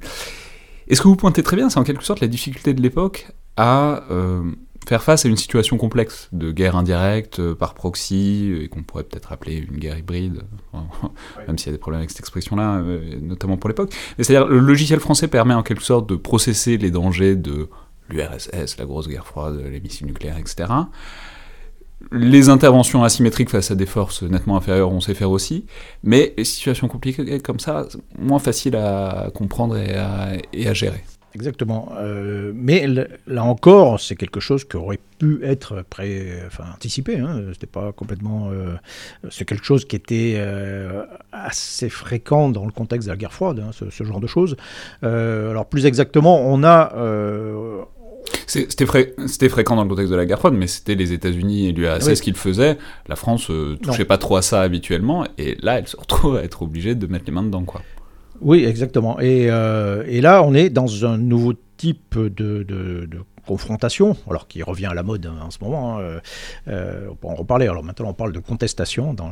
Et ce que vous pointez très bien, c'est en quelque sorte la difficulté de l'époque à euh, faire face à une situation complexe de guerre indirecte euh, par proxy, et qu'on pourrait peut-être appeler une guerre hybride, <laughs> même s'il y a des problèmes avec cette expression-là, notamment pour l'époque. C'est-à-dire le logiciel français permet en quelque sorte de processer les dangers de l'URSS, la grosse guerre froide, les missiles nucléaires, etc les interventions asymétriques face à des forces nettement inférieures, on sait faire aussi, mais les situations compliquées comme ça, moins faciles à comprendre et à, gérer. Exactement. Euh, mais là encore, c'est quelque chose qui aurait pu être pré, enfin, anticipé. Hein. C'était pas complètement. Euh, c'est quelque chose qui était euh, assez fréquent dans le contexte de la guerre froide, hein, ce, ce, genre de choses. alors plus exactement, on a c'était fréquent dans le contexte de la guerre froide, mais c'était les États-Unis et l'URSS qui le faisaient. La France ne euh, touchait pas trop à ça habituellement, et là, elle se retrouve à être obligée de mettre les mains dedans. Quoi. Oui, exactement. Et, euh, et là, on est dans un nouveau type de, confrontation, alors qui revient à la mode en ce moment. Hein, on peut en reparler. Alors maintenant, on parle de contestation dans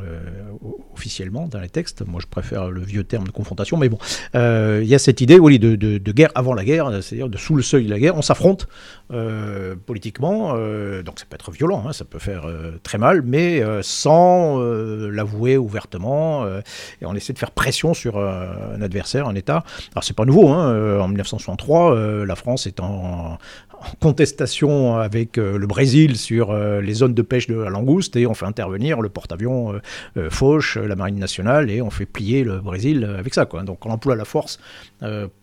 officiellement dans les textes. Moi, je préfère le vieux terme de confrontation, mais bon, il y a cette idée, oui, de, de, guerre avant la guerre, c'est-à-dire de sous le seuil de la guerre, on s'affronte politiquement. donc ça peut être violent, hein, ça peut faire très mal, mais sans l'avouer ouvertement. et on essaie de faire pression sur un adversaire, un État. Alors c'est pas nouveau. Hein, en 1963, la France est en, contestation avec euh, le Brésil sur euh, les zones de pêche de la langouste et on fait intervenir le porte-avions euh, Fauche, la marine nationale et on fait plier le Brésil avec ça. Quoi. Donc on emploie la force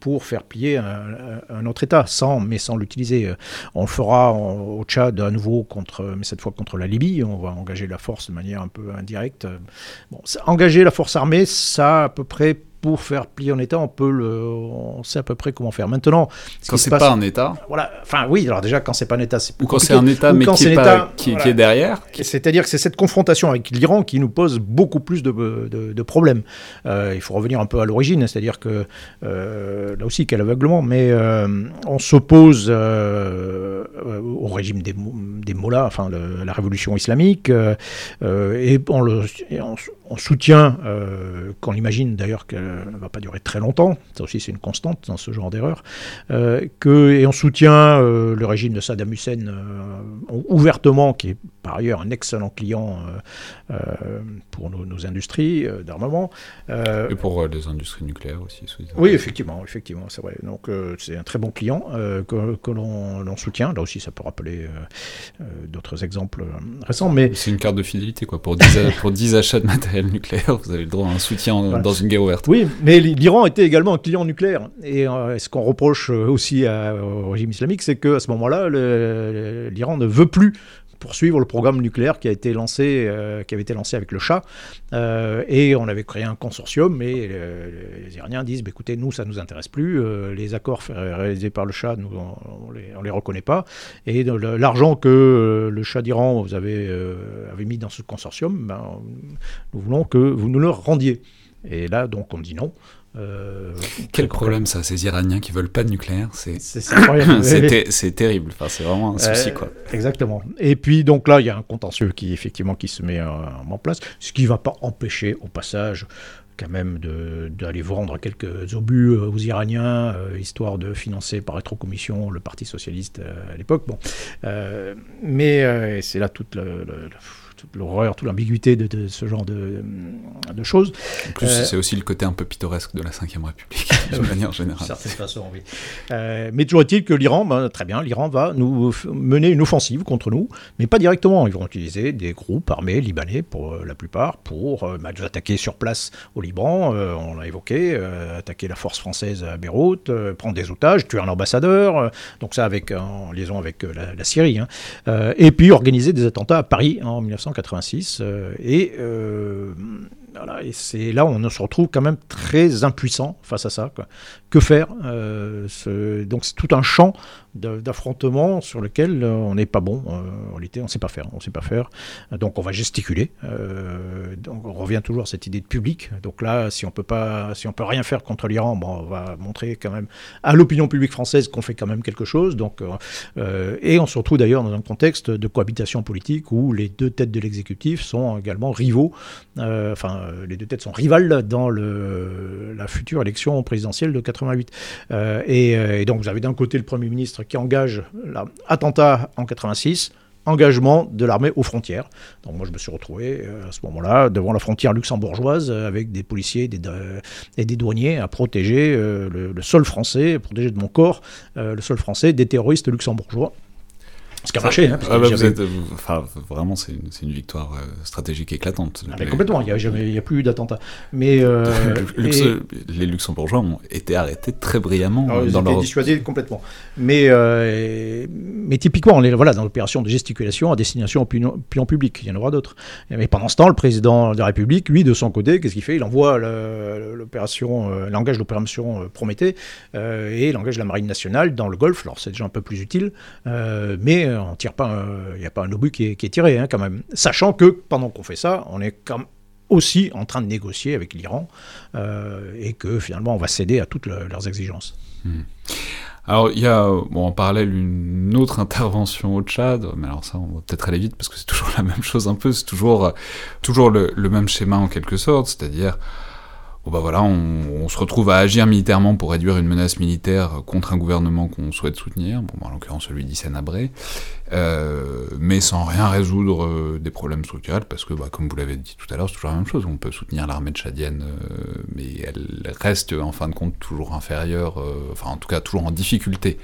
pour faire plier un, autre État, sans, mais sans l'utiliser. On le fera au Tchad à nouveau, contre, mais cette fois contre la Libye. On va engager la force de manière un peu indirecte. Engager la force armée, ça à peu près pour faire plier en état, on peut le, on sait à peu près comment faire. Maintenant, quand c'est pas un état, voilà. Enfin, oui. Alors déjà, quand c'est pas un état, c'est ou quand c'est un état, mais qui, est, pas, qui, est derrière. C'est-à-dire que c'est cette confrontation avec l'Iran qui nous pose beaucoup plus de, de, problèmes. Euh, il faut revenir un peu à l'origine, c'est-à-dire que euh, là aussi, quel aveuglement, mais euh, on s'oppose au régime des, des Mollahs, enfin la révolution islamique, et on le, on soutient, euh, qu'on imagine d'ailleurs qu'elle ne va pas durer très longtemps, ça aussi c'est une constante dans ce genre d'erreur, euh, et on soutient euh, le régime de Saddam Hussein euh, ouvertement, qui est par ailleurs un excellent client pour nos, industries d'armement. et pour les industries nucléaires aussi. Oui, effectivement, effectivement, c'est vrai. Donc c'est un très bon client que, que l'on soutient. Là aussi, ça peut rappeler d'autres exemples récents. Mais... C'est une carte de fidélité, quoi. Pour 10, pour 10 achats de matériel nucléaire, vous avez le droit à un soutien dans une guerre ouverte. Oui, mais l'Iran était également un client nucléaire. Et euh, ce qu'on reproche euh, aussi au régime islamique, c'est qu'à ce moment-là, l'Iran ne veut plus poursuivre le programme nucléaire qui a été lancé, euh, qui avait été lancé avec le Shah. Euh, et on avait créé un consortium, mais euh, les Iraniens disent bah, écoutez, nous, ça ne nous intéresse plus. les accords réalisés par le Shah, nous, on ne les, reconnaît pas. Et l'argent que le Shah d'Iran avez, avait mis dans ce consortium, ben, nous voulons que vous nous le rendiez. Et là, donc, on dit non. Euh, Quel problème ça, ces Iraniens qui veulent pas de nucléaire, c'est c'est <laughs> terrible. Enfin, c'est vraiment un souci quoi. Euh, exactement. Et puis donc là, il y a un contentieux qui effectivement qui se met euh, en place, ce qui va pas empêcher au passage quand même d'aller vendre quelques obus aux Iraniens, histoire de financer par rétrocommission le Parti socialiste à l'époque. Bon, mais c'est là toute le toute l'horreur, toute l'ambiguïté de, ce genre de, de choses. En plus, euh, c'est aussi le côté un peu pittoresque de la Ve République, <laughs> de manière générale. certaine façon, oui. Euh, mais toujours est-il que l'Iran, ben, très bien, l'Iran va nous mener une offensive contre nous, mais pas directement. Ils vont utiliser des groupes armés libanais, pour euh, la plupart, pour nous attaquer sur place au Liban, on l'a évoqué, attaquer la force française à Beyrouth, prendre des otages, tuer un ambassadeur, donc ça avec, en liaison avec la, Syrie, hein. et puis organiser des attentats à Paris en 1900 1986. Euh, et euh, et c'est là où on se retrouve quand même très impuissant face à ça. Que faire euh, Donc c'est tout un champ d'affrontement sur lequel euh, on n'est pas bon. Euh, en on ne sait pas faire. On sait pas faire. Donc on va gesticuler. donc on revient toujours à cette idée de public. Donc là, si on peut pas, si on peut rien faire contre l'Iran, bon, on va montrer quand même à l'opinion publique française qu'on fait quand même quelque chose. Donc et on se retrouve d'ailleurs dans un contexte de cohabitation politique où les deux têtes de l'exécutif sont également rivaux. Enfin euh, les deux têtes sont rivales dans le, la future élection présidentielle de 88. Euh, euh, et, donc vous avez d'un côté le Premier ministre qui engage l'attentat en 86 engagement de l'armée aux frontières. Donc moi je me suis retrouvé à ce moment-là devant la frontière luxembourgeoise avec des policiers et des douaniers à protéger le, le, sol français, protéger de mon corps le sol français des terroristes luxembourgeois. Ce qui a marché. Hein, ah bah, vous êtes, enfin, vraiment, c'est une, une, victoire euh, stratégique éclatante. Ah, complètement, il n'y a, a, plus eu d'attentat. Mais euh, <laughs> Les Luxembourgeois ont été arrêtés très brillamment ah, dans leur... dissuadés complètement. Mais, euh, mais typiquement, on est voilà, dans l'opération de gesticulation à destination en public. Il y en aura d'autres. Mais pendant ce temps, le président de la République, lui, de son côté, qu'est-ce qu'il fait? Il envoie l'opération, l'engage l'opération Prométhée et il engage la Marine nationale dans le Golfe. Alors c'est déjà un peu plus utile, mais on tire pas, il n'y a pas un obus qui est, tiré hein, quand même. Sachant que pendant qu'on fait ça, on est quand aussi en train de négocier avec l'Iran euh, et que finalement on va céder à toutes leurs exigences. Hmm. Alors, il y a bon, en parallèle une autre intervention au Tchad, mais alors ça, on va peut-être aller vite parce que c'est toujours <laughs> la même chose un peu, c'est toujours, toujours le, le, même schéma en quelque sorte, c'est-à-dire bah voilà, on, se retrouve à agir militairement pour réduire une menace militaire contre un gouvernement qu'on souhaite soutenir, bon, bah, en l'occurrence celui d'Hissène Abré, euh, mais sans rien résoudre euh, des problèmes structurels, parce que, bah, comme vous l'avez dit tout à l'heure, c'est toujours la même chose. On peut soutenir l'armée tchadienne, euh, mais elle reste en fin de compte toujours inférieure, enfin en tout cas toujours en difficulté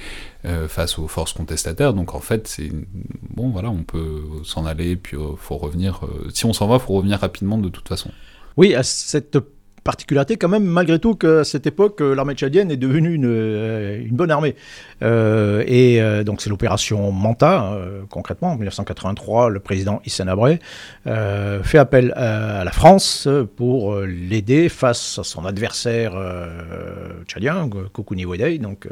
face aux forces contestataires. Donc en fait, c'est bon, voilà, on peut s'en aller, puis faut revenir. si on s'en va, faut revenir rapidement de toute façon. Oui, à cette particularité quand même, malgré tout, qu'à cette époque, euh, l'armée tchadienne est devenue une, euh, bonne armée. Euh, et donc c'est l'opération Manta, concrètement, en 1983, le président Hissène Abré fait appel à, la France pour l'aider face à son adversaire tchadien, Koukouni Wedei, donc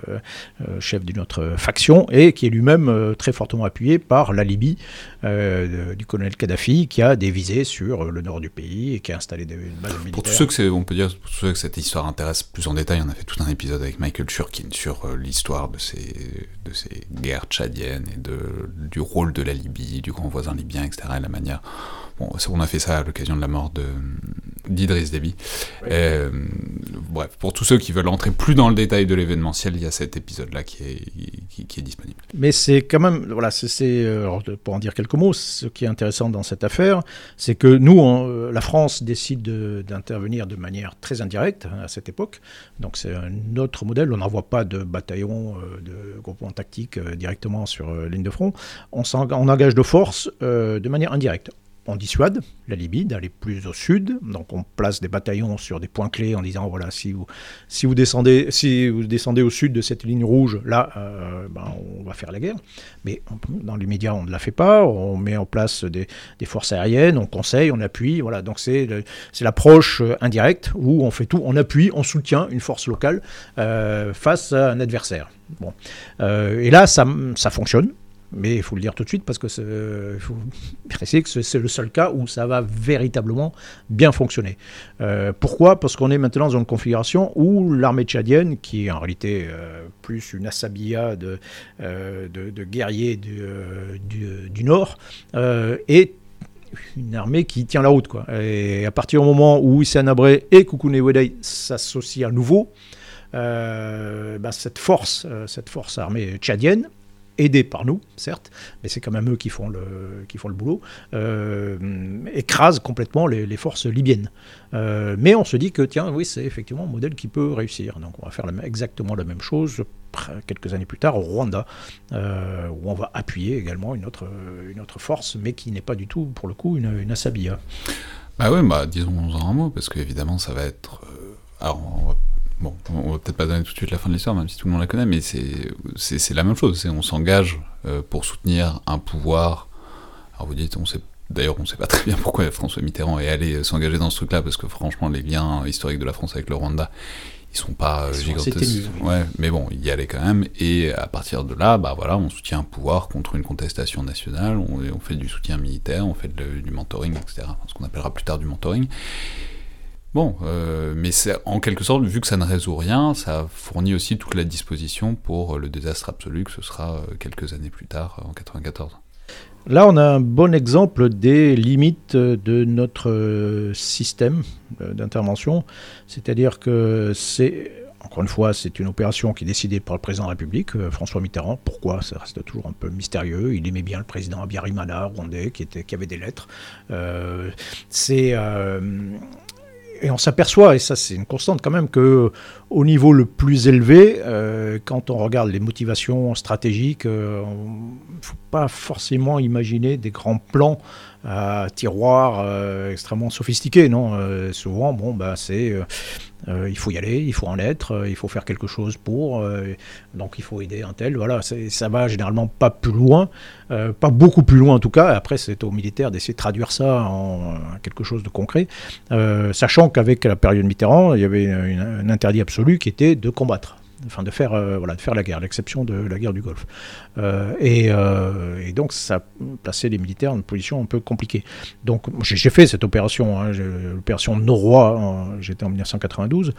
chef d'une autre faction, et qui est lui-même très fortement appuyé par la Libye du colonel Kadhafi, qui a des visées sur le nord du pays et qui a installé des bases militaires. Pour tous ceux que on peut dire que cette histoire intéresse plus en détail, on a fait tout un épisode avec Michael Churkin sur euh, l'histoire de ces, de ces guerres tchadiennes et de, du rôle de la Libye, du grand voisin libyen, etc. Et la manière. Bon, on a fait ça à l'occasion de la mort de, d'Idriss Déby. Euh, bref, pour tous ceux qui veulent entrer plus dans le détail de l'événementiel, il y a cet épisode-là qui est, qui, est disponible. Mais c'est quand même, voilà, c'est, euh, pour en dire quelques mots, ce qui est intéressant dans cette affaire, c'est que nous, euh, la France décide d'intervenir de, manière très indirecte hein, à cette époque. Donc c'est un autre modèle. On n'envoie pas de bataillon, de groupement tactique directement sur ligne de front. On, on engage de force de manière indirecte on dissuade la Libye d'aller plus au sud, donc on place des bataillons sur des points clés en disant voilà si vous descendez si vous descendez au sud de cette ligne rouge là euh, ben, on va faire la guerre, mais dans les médias on ne la fait pas, on met en place des, forces aériennes, on conseille, on appuie, voilà. Donc c'est l'approche indirecte où on fait tout, on appuie, on soutient une force locale euh, face à un adversaire. Bon, euh, et là ça ça fonctionne. Mais il faut le dire tout de suite parce que c'est le seul cas où ça va véritablement bien fonctionner. Euh, pourquoi? Parce qu'on est maintenant dans une configuration où l'armée tchadienne, qui est en réalité euh, plus une assabilla de, euh, de, guerriers du, Nord, est une armée qui tient la route. Et à partir du moment où Issa Abré et Koukoune Wedei s'associent à nouveau, bah, cette force, cette force armée tchadienne, aidés par nous, certes, mais c'est quand même eux qui font le, qui font le boulot, euh, écrase complètement les, forces libyennes. Euh, mais on se dit que, tiens, oui, c'est effectivement un modèle qui peut réussir. Donc on va faire exactement la même chose quelques années plus tard au Rwanda, euh, où on va appuyer également une autre, une autre force, mais qui n'est pas du tout, pour le coup, une, une Asabia. Bah oui, bah, disons en un mot, parce qu'évidemment, ça va être... alors, on va bon, on va peut-être pas donner tout de suite la fin de l'histoire, même si tout le monde la connaît, mais c'est la même chose. On s'engage euh, pour soutenir un pouvoir. Alors vous dites, on sait D'ailleurs, on ne sait pas très bien pourquoi François Mitterrand est allé s'engager dans ce truc-là, parce que franchement, les liens historiques de la France avec le Rwanda, ils sont pas euh, gigantesques. Ouais, mais bon, il y allait quand même. Et à partir de là, bah voilà, on soutient un pouvoir contre une contestation nationale. On, on fait du soutien militaire, on fait du mentoring, etc. Ce qu'on appellera plus tard du mentoring. Bon, euh, mais en quelque sorte, vu que ça ne résout rien, ça fournit aussi toute la disposition pour le désastre absolu que ce sera euh, quelques années plus tard, en 94. Là, on a un bon exemple des limites de notre euh, système d'intervention, c'est-à-dire que c'est encore une fois, c'est une opération qui est décidée par le président de la République, François Mitterrand. Pourquoi? Ça reste toujours un peu mystérieux. Il aimait bien le président Abiyarimana, rwandais, qui, qui avait des lettres. c'est et on s'aperçoit, et ça c'est une constante quand même, que au niveau le plus élevé, euh, quand on regarde les motivations stratégiques, euh, il ne faut pas forcément imaginer des grands plans tiroirs euh, extrêmement sophistiqués. Non, souvent, bon, bah, c'est il faut y aller, il faut en être, il faut faire quelque chose pour, donc il faut aider un tel. Voilà, ça va généralement pas plus loin, pas beaucoup plus loin en tout cas. Après, c'est aux militaires d'essayer de traduire ça en quelque chose de concret, sachant qu'avec la période Mitterrand, il y avait un interdit absolu qui était de combattre enfin de faire, euh, voilà, de faire la guerre, l'exception de la guerre du Golfe. Euh, euh, et, donc ça plaçait les militaires dans une position un peu compliquée. Donc j'ai fait cette opération, hein, l'opération Norrois, j'étais en 1992.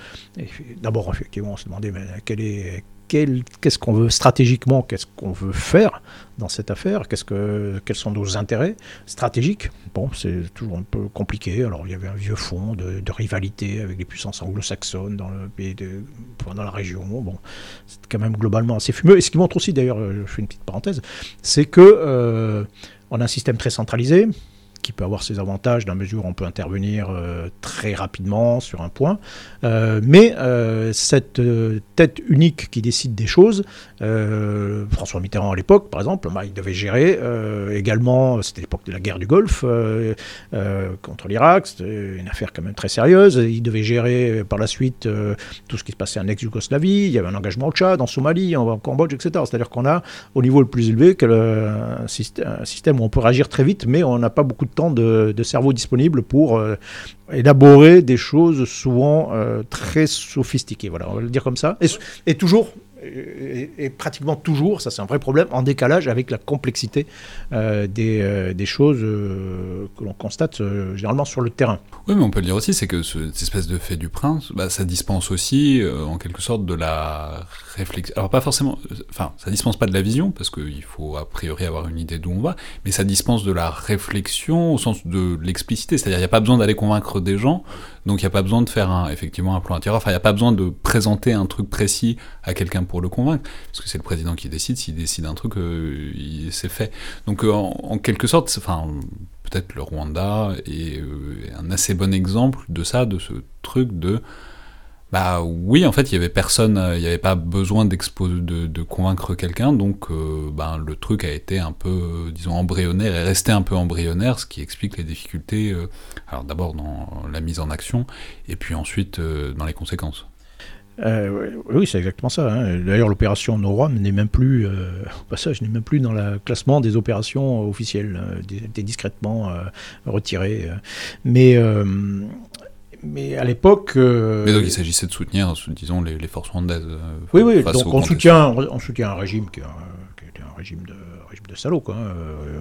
D'abord, effectivement, on se demandait mais quelle est, qu'est-ce qu'on veut stratégiquement, qu'est-ce qu'on veut faire dans cette affaire, quels sont nos intérêts stratégiques. Bon, c'est toujours un peu compliqué. Alors, il y avait un vieux fond de, rivalité avec les puissances anglo-saxonnes dans le dans la région. Bon, c'est quand même globalement assez fumeux. Et ce qui montre aussi, d'ailleurs, je fais une petite parenthèse, c'est que euh, on a un système très centralisé qui peut avoir ses avantages dans la mesure où on peut intervenir euh, très rapidement sur un point. Euh, mais euh, cette tête unique qui décide des choses, François Mitterrand à l'époque, par exemple, bah, il devait gérer également, c'était l'époque de la guerre du Golfe contre l'Irak, c'était une affaire quand même très sérieuse. Il devait gérer par la suite tout ce qui se passait en ex-Yougoslavie. Il y avait un engagement au Tchad, en Somalie, en Cambodge, etc. C'est-à-dire qu'on a au niveau le plus élevé que un, système où on peut réagir très vite, mais on n'a pas beaucoup de temps de, cerveau disponible pour euh, élaborer des choses souvent euh, très sophistiquées. Voilà, on va le dire comme ça. et toujours est, pratiquement toujours, ça c'est un vrai problème, en décalage avec la complexité euh, des, euh, des, choses euh, que l'on constate généralement sur le terrain. Oui, mais on peut le dire aussi, c'est que cette espèce de fait du prince, bah, ça dispense aussi en quelque sorte de la réflexion. Alors pas forcément, enfin, ça dispense pas de la vision, parce qu'il faut a priori avoir une idée d'où on va, mais ça dispense de la réflexion au sens de l'explicité, c'est-à-dire il n'y a pas besoin d'aller convaincre des gens, donc il n'y a pas besoin de faire un, effectivement un plan intérieur, enfin il n'y a pas besoin de présenter un truc précis à quelqu'un pour le convaincre, parce que c'est le président qui décide, s'il décide un truc, euh, c'est fait. Donc euh, en, quelque sorte, enfin peut-être le Rwanda est euh, un assez bon exemple de ça, de ce truc de bah oui, en fait, il y avait personne, il n'y avait pas besoin de, de, convaincre quelqu'un, donc ben, le truc a été un peu, disons, embryonnaire et resté un peu embryonnaire, ce qui explique les difficultés, alors d'abord dans la mise en action, et puis ensuite dans les conséquences. Euh, oui, c'est exactement ça. Hein. D'ailleurs, l'opération No n'est même plus, euh, au passage, n'est même plus dans le classement des opérations officielles, euh, était discrètement retirée. Mais, mais à l'époque. mais donc, il s'agissait de soutenir, disons, les, forces rwandaises. oui, oui. Donc, on soutient, on soutient un régime qui, qui était un régime de de salaud. Hein. Euh,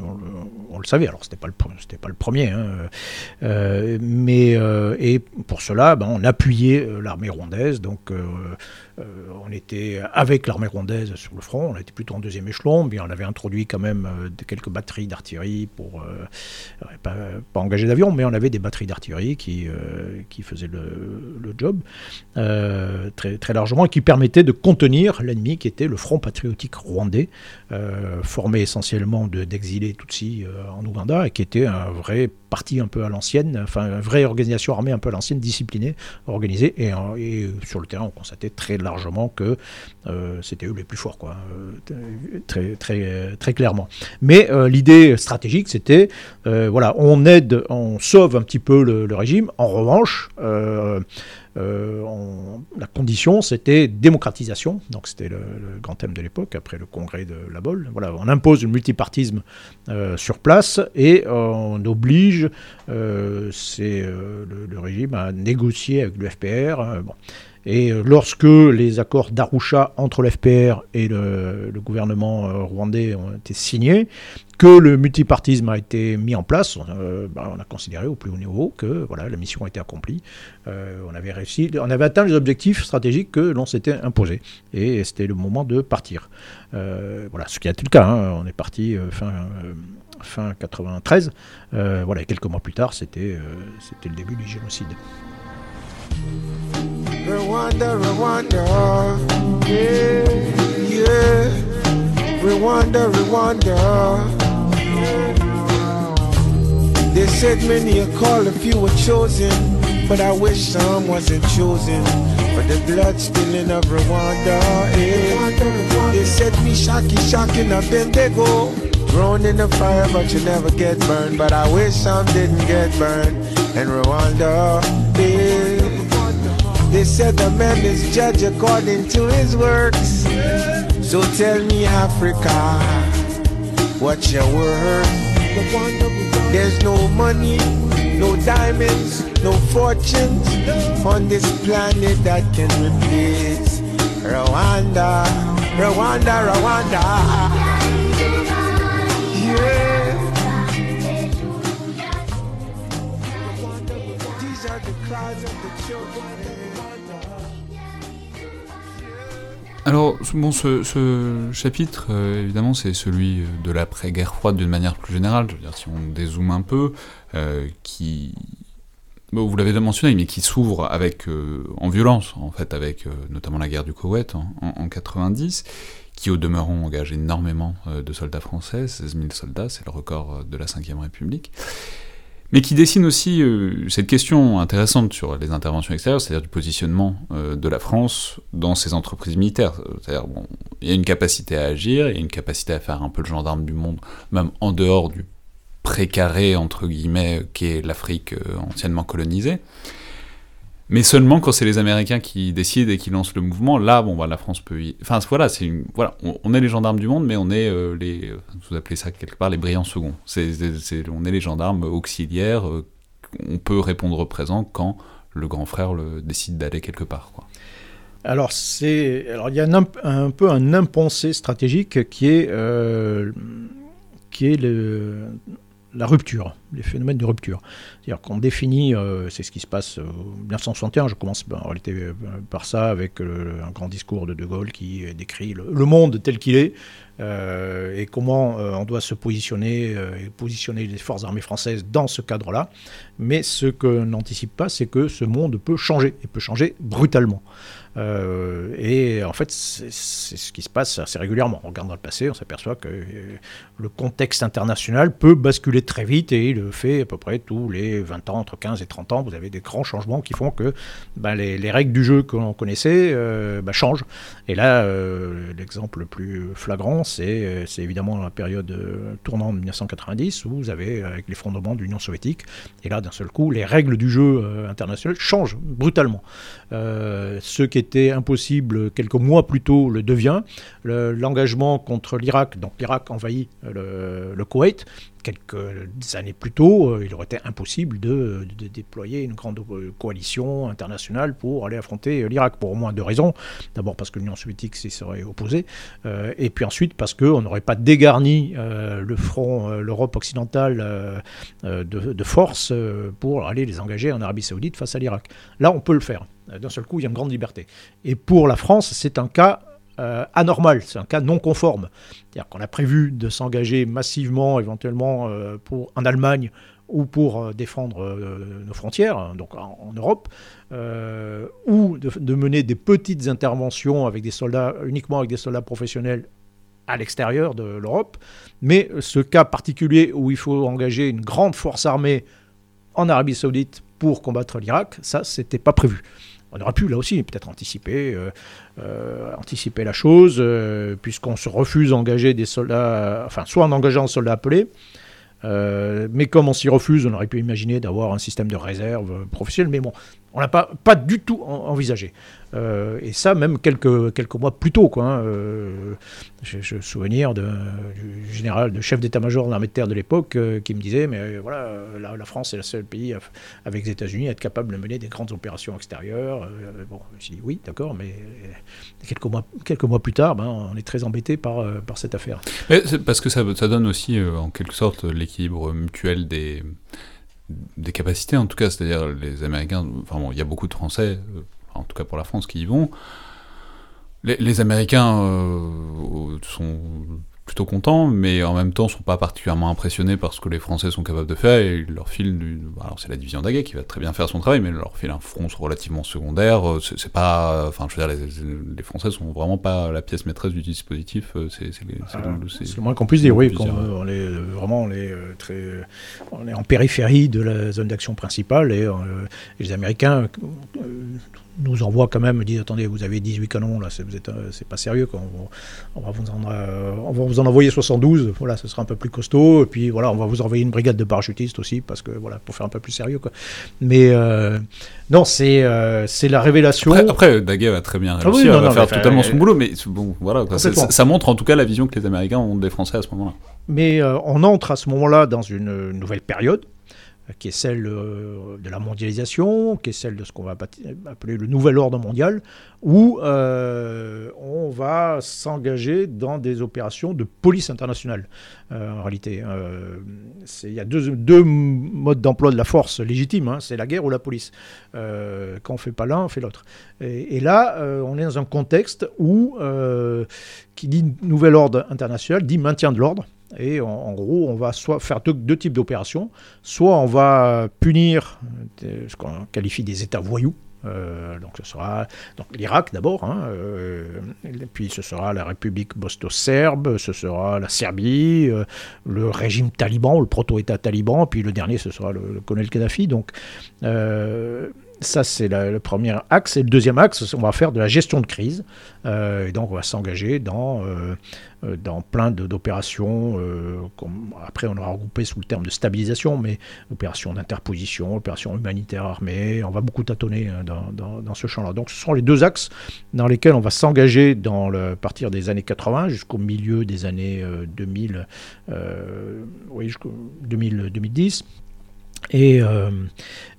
on, le savait, alors c'était pas pas le premier. Hein. Euh, mais, euh, et pour cela, ben, on appuyait l'armée rwandaise, donc on était avec l'armée rwandaise sur le front, on était plutôt en deuxième échelon, mais on avait introduit quand même quelques batteries d'artillerie pour, pas, pas, engager d'avion, mais on avait des batteries d'artillerie qui, qui faisaient le, job très, très largement et qui permettaient de contenir l'ennemi qui était le Front patriotique rwandais, formé essentiellement d'exilés Tutsis euh, en Ouganda et qui était un vrai parti un peu à l'ancienne, enfin une vraie organisation armée un peu à l'ancienne, disciplinée, organisée. Et, et, sur le terrain, on constatait très largement que euh, c'était eux les plus forts, quoi, euh, très, très, très clairement. Mais l'idée stratégique, c'était, voilà, on aide, on sauve un petit peu le, régime. En revanche, euh, la condition, c'était démocratisation, donc c'était le, grand thème de l'époque, après le congrès de La Bolle. Voilà, on impose le multipartisme euh, sur place et on oblige le, régime à négocier avec le FPR. Bon. Et euh, lorsque les accords d'Arusha entre l'FPR et le, gouvernement euh, rwandais ont été signés, que le multipartisme a été mis en place, euh, bah, on a considéré au plus haut niveau que voilà, la mission a été accomplie. on avait réussi, on avait atteint les objectifs stratégiques que l'on s'était imposés. Et c'était le moment de partir. voilà, ce qui a été le cas. Hein. on est parti fin fin 93. voilà, et quelques mois plus tard, c'était le début du génocide. Rwanda, Rwanda, yeah, yeah. Rwanda, Rwanda. They said many are called, a few were chosen, but I wish some wasn't chosen for the blood spilling of Rwanda. Yeah. They said me shocky, shocking, I've they go. Thrown in the fire, but you never get burned. But I wish some didn't get burned. And Rwanda, yeah. They said the man is judged according to his works. So tell me, Africa, what's your worth? There's no money, no diamonds, no fortunes on this planet that can replace Rwanda, Rwanda, Rwanda. Yeah. Alors, bon, ce, chapitre, euh, évidemment, c'est celui de l'après-guerre froide d'une manière plus générale. Je veux dire, si on dézoome un peu, euh, qui, vous l'avez mentionné, mais qui s'ouvre avec en violence, en fait, avec notamment la guerre du Koweït en, en, 90, qui au demeurant engage énormément de soldats français, 16 000 soldats, c'est le record de la Ve République mais qui dessine aussi euh, cette question intéressante sur les interventions extérieures, c'est-à-dire du positionnement euh, de la France dans ses entreprises militaires. C'est-à-dire, bon, il y a une capacité à agir, il y a une capacité à faire un peu le gendarme du monde, même en dehors du précaré, entre guillemets, qu'est l'Afrique euh, anciennement colonisée. Mais seulement quand c'est les Américains qui décident et qui lancent le mouvement, là, bon, bah, la France peut y... Enfin, voilà, c'est une... voilà on, est les gendarmes du monde, mais on est euh, les... Vous appelez ça quelque part les brillants seconds. C'est, on est les gendarmes auxiliaires. Euh, on peut répondre présent quand le grand frère le, décide d'aller quelque part. Alors. Alors, il y a un, un, peu un impensé stratégique qui est... Euh, qui est le, la rupture, les phénomènes de rupture. C'est-à-dire qu'on définit, euh, c'est ce qui se passe en 1961, je commence en réalité euh, par ça, avec un grand discours de De Gaulle qui décrit le, monde tel qu'il est, euh, et comment on doit se positionner, et positionner les forces armées françaises dans ce cadre-là. Mais ce que n'anticipe pas, c'est que ce monde peut changer, et peut changer brutalement. Euh, et en fait, c'est ce qui se passe assez régulièrement. En regardant le passé, on s'aperçoit que euh, le contexte international peut basculer très vite et il le fait à peu près tous les 20 ans, entre 15 et 30 ans. Vous avez des grands changements qui font que ben, les, règles du jeu que l'on connaissait euh, ben, changent. Et là, l'exemple le plus flagrant, c'est évidemment la période tournante de 1990 où vous avez, avec l'effondrement de l'Union soviétique, et là, d'un seul coup, les règles du jeu international changent brutalement. ce qui était impossible quelques mois plus tôt le devient. L'engagement contre l'Irak, donc l'Irak envahit le, le Koweït, quelques années plus tôt, euh, il aurait été impossible de, déployer une grande euh, coalition internationale pour aller affronter l'Irak, pour au moins deux raisons. D'abord parce que l'Union soviétique s'y serait opposée, euh, et puis ensuite parce qu'on n'aurait pas dégarni le front, l'Europe occidentale de, de, force pour aller les engager en Arabie saoudite face à l'Irak. Là, on peut le faire. D'un seul coup, il y a une grande liberté. Et pour la France, c'est un cas euh, anormal, c'est un cas non conforme. C'est-à-dire qu'on a prévu de s'engager massivement, éventuellement, euh, pour, en Allemagne ou pour euh, défendre nos frontières, hein, donc en, Europe, ou de, mener des petites interventions avec des soldats, uniquement avec des soldats professionnels à l'extérieur de l'Europe. Mais ce cas particulier où il faut engager une grande force armée en Arabie Saoudite pour combattre l'Irak, ça, c'était pas prévu. On aurait pu là aussi peut-être anticiper, euh, euh, anticiper la chose, euh, puisqu'on se refuse d'engager des soldats, enfin soit en engageant un soldat appelé, mais comme on s'y refuse, on aurait pu imaginer d'avoir un système de réserve professionnel, mais bon, on l'a pas, pas du tout envisagé. Euh, et ça, même quelques, quelques mois plus tôt. Quoi, hein. euh, J'ai du général, de chef d'état-major de l'armée de terre de l'époque euh, qui me disait Mais voilà, la, France est le seul pays avec les États-Unis à être capable de mener des grandes opérations extérieures. bon, suis dit Oui, d'accord, mais quelques mois, quelques mois plus tard, ben, on est très embêté par, par cette affaire. parce que ça, ça donne aussi, en quelque sorte, l'équilibre mutuel des des capacités en tout cas, c'est-à-dire les Américains, enfin bon, il y a beaucoup de Français, euh, en tout cas pour la France, qui y vont. Les, Américains euh, sont plutôt contents, mais en même temps sont pas particulièrement impressionnés par ce que les Français sont capables de faire, et leur file du... Alors c'est la division Daguet qui va très bien faire son travail, mais leur file un front relativement secondaire, euh, c'est pas... Enfin, je veux dire, les, Français sont vraiment pas la pièce maîtresse du dispositif, euh, c'est le moins qu'on puisse dire, oui, on est euh, vraiment on est, très... On est en périphérie de la zone d'action principale, et, les Américains nous envoie quand même, dit attendez, vous avez 18 canons, là, c'est, euh, c'est pas sérieux, quoi. On, va vous en, euh, on va vous en envoyer 72, voilà, ce sera un peu plus costaud, et puis voilà, on va vous envoyer une brigade de parachutistes aussi, parce que voilà, pour faire un peu plus sérieux, quoi. Mais euh, non, c'est, c'est la révélation. Après, Daguet va très bien ah réussi, va faire totalement son boulot, mais bon, voilà, ça, montre en tout cas la vision que les Américains ont des Français à ce moment-là. Mais on entre à ce moment-là dans une nouvelle période qui est celle euh, de la mondialisation, qui est celle de ce qu'on va appeler le nouvel ordre mondial, où euh, on va s'engager dans des opérations de police internationale. Euh, en réalité, il y a deux, modes d'emploi de la force légitime, hein, c'est la guerre ou la police. quand on ne fait pas l'un, on fait l'autre. Et, et, là, on est dans un contexte où, qui dit nouvel ordre international, dit maintien de l'ordre. Et en, gros, on va soit faire deux, types d'opérations. Soit on va punir euh, ce qu'on qualifie des États voyous. Euh, donc ce sera l'Irak d'abord, hein, euh, puis ce sera la République bosto-serbe, ce sera la Serbie, le régime taliban, le proto-État taliban, puis le dernier ce sera le, le colonel Kadhafi. Donc ça, c'est le premier axe. Et le deuxième axe, on va faire de la gestion de crise. Euh, et donc, on va s'engager dans, euh, euh, dans plein d'opérations. après, on aura regroupé sous le terme de stabilisation, mais opérations d'interposition, opérations humanitaires armées. On va beaucoup tâtonner hein, dans, dans, ce champ-là. Donc, ce sont les deux axes dans lesquels on va s'engager dans partir des années 80 jusqu'au milieu des années 2000, oui, jusqu'au 2010. Euh,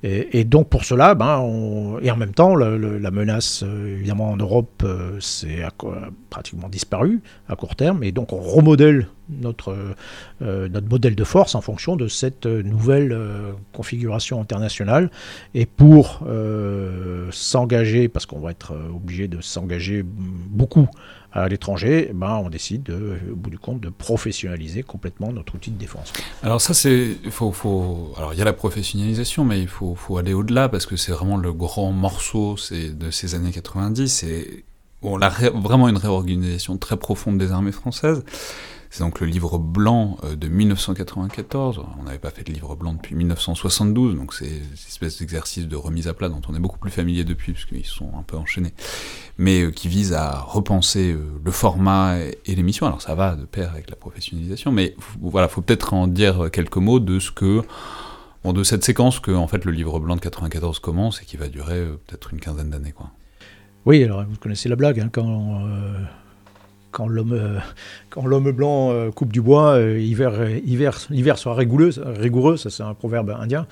et, donc pour cela, ben, et en même temps, la menace euh, évidemment en Europe, euh, c'est pratiquement disparu à court terme, et donc on remodèle notre, notre modèle de force en fonction de cette nouvelle configuration internationale. Et pour s'engager, parce qu'on va être obligé de s'engager beaucoup à l'étranger, eh ben, on décide, au bout du compte, de professionnaliser complètement notre outil de défense. Alors ça, c'est, faut, faut, alors il y a la professionnalisation, mais il faut, faut aller au-delà parce que c'est vraiment le grand morceau de ces années 90. C'est bon, vraiment une réorganisation très profonde des armées françaises. C'est donc le livre blanc euh, de 1994. On n'avait pas fait de livre blanc depuis 1972, donc c'est une espèce d'exercice de remise à plat dont on est beaucoup plus familier depuis, puisqu'ils sont un peu enchaînés, mais euh, qui vise à repenser euh, le format et l'émission. Alors ça va de pair avec la professionnalisation, mais voilà, faut peut-être en dire quelques mots de ce que de cette séquence que en fait le livre blanc de 94 commence et qui va durer peut-être une quinzaine d'années. Oui, alors vous connaissez la blague hein, quand quand l'homme euh, quand l'homme blanc euh, coupe du bois, euh, hiver, hiver, l'hiver sera rigoureux, rigoureux ça c'est un proverbe indien.